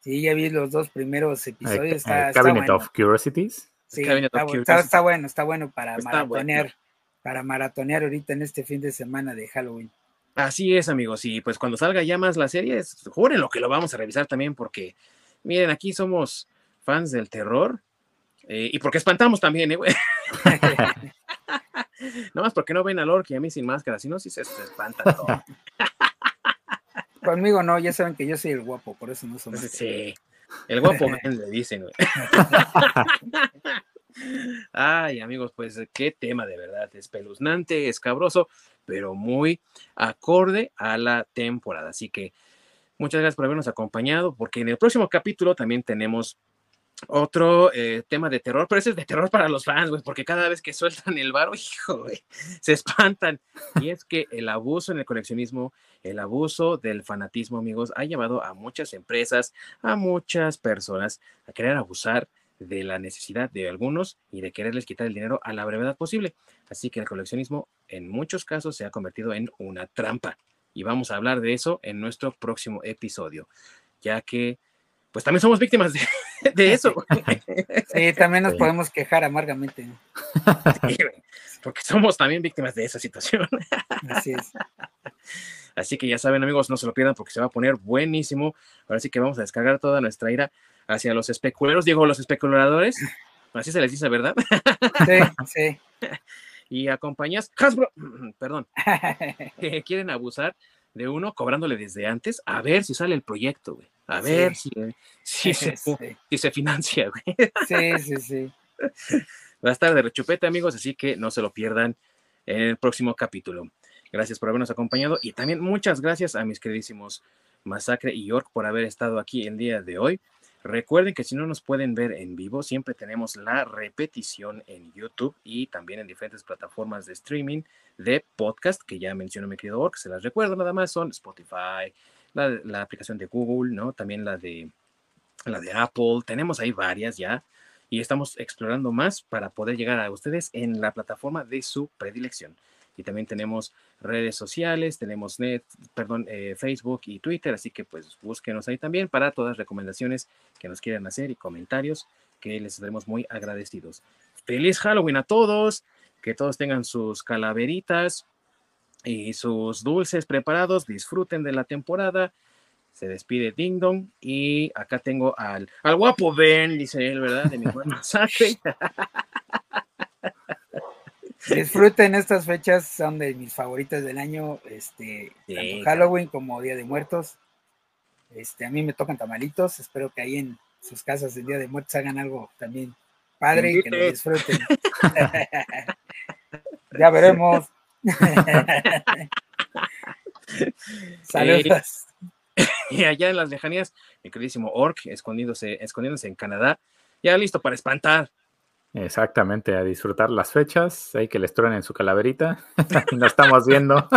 Sí, ya vi los dos primeros episodios. Está, Cabinet of Curiosities. Sí, está, bueno, está bueno para maratonear, para maratonear ahorita en este fin de semana de Halloween. Así es, amigos. Y pues cuando salga ya más la serie, juren lo que lo vamos a revisar también, porque miren, aquí somos fans del terror. Eh, y porque espantamos también, ¿eh, güey? no más porque no ven a Lork y a mí sin máscara, si no, sí se, espanta todo. Conmigo no, ya saben que yo soy el guapo, por eso no somos. Sí, el guapo le dicen, güey. Ay, amigos, pues qué tema de verdad, espeluznante, escabroso, pero muy acorde a la temporada. Así que muchas gracias por habernos acompañado, porque en el próximo capítulo también tenemos otro eh, tema de terror, pero ese es de terror para los fans, güey, porque cada vez que sueltan el varo, hijo, güey, se espantan. Y es que el abuso en el coleccionismo, el abuso del fanatismo, amigos, ha llevado a muchas empresas, a muchas personas a querer abusar de la necesidad de algunos y de quererles quitar el dinero a la brevedad posible. Así que el coleccionismo en muchos casos se ha convertido en una trampa. Y vamos a hablar de eso en nuestro próximo episodio, ya que pues también somos víctimas de, eso. Sí, también nos podemos quejar amargamente. porque somos también víctimas de esa situación. Así es. Así que ya saben, amigos, no se lo pierdan porque se va a poner buenísimo. Ahora sí que vamos a descargar toda nuestra ira hacia los especuladores, digo, los especuladores, así se les dice, ¿verdad? Sí, sí. Y acompañas, perdón, que quieren abusar de uno cobrándole desde antes, a ver si sale el proyecto, güey. A ver si, si, se, si se financia, güey. Sí, sí, sí. Va a estar de rechupete, amigos, así que no se lo pierdan en el próximo capítulo. Gracias por habernos acompañado y también muchas gracias a mis queridísimos Masacre y York por haber estado aquí el día de hoy. Recuerden que si no nos pueden ver en vivo, siempre tenemos la repetición en YouTube y también en diferentes plataformas de streaming de podcast que ya mencionó mi querido Ork. Se las recuerdo nada más, son Spotify, la, aplicación de Google, ¿no? También la de, la de Apple. Tenemos ahí varias ya y estamos explorando más para poder llegar a ustedes en la plataforma de su predilección y también tenemos redes sociales, tenemos net, perdón, eh, Facebook y Twitter, así que pues búsquenos ahí también para todas las recomendaciones que nos quieran hacer y comentarios que les estaremos muy agradecidos. Feliz Halloween a todos, que todos tengan sus calaveritas y sus dulces preparados, disfruten de la temporada. Se despide Ding Dong y acá tengo al, al guapo Ben, dice él, ¿verdad? De mi buen mensaje. Disfruten estas fechas, son de mis favoritas del año, este, tanto Halloween como Día de Muertos. Este, a mí me tocan tamalitos, espero que ahí en sus casas el Día de Muertos hagan algo también padre y que lo disfruten. ya veremos. Saludos. y allá en las lejanías, mi queridísimo Orc, escondiéndose, escondiéndose en Canadá, ya listo para espantar. Exactamente, a disfrutar las fechas, hay que les en su calaverita, lo estamos viendo.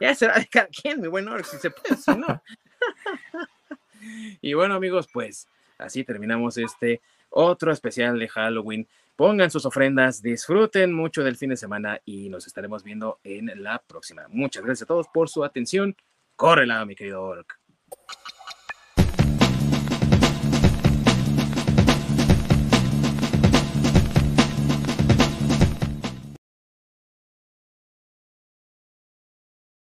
ya será de cada quien, mi buen si se puede, si no. y bueno, amigos, pues así terminamos este otro especial de Halloween. Pongan sus ofrendas, disfruten mucho del fin de semana y nos estaremos viendo en la próxima. Muchas gracias a todos por su atención. Córrela, mi querido Orc.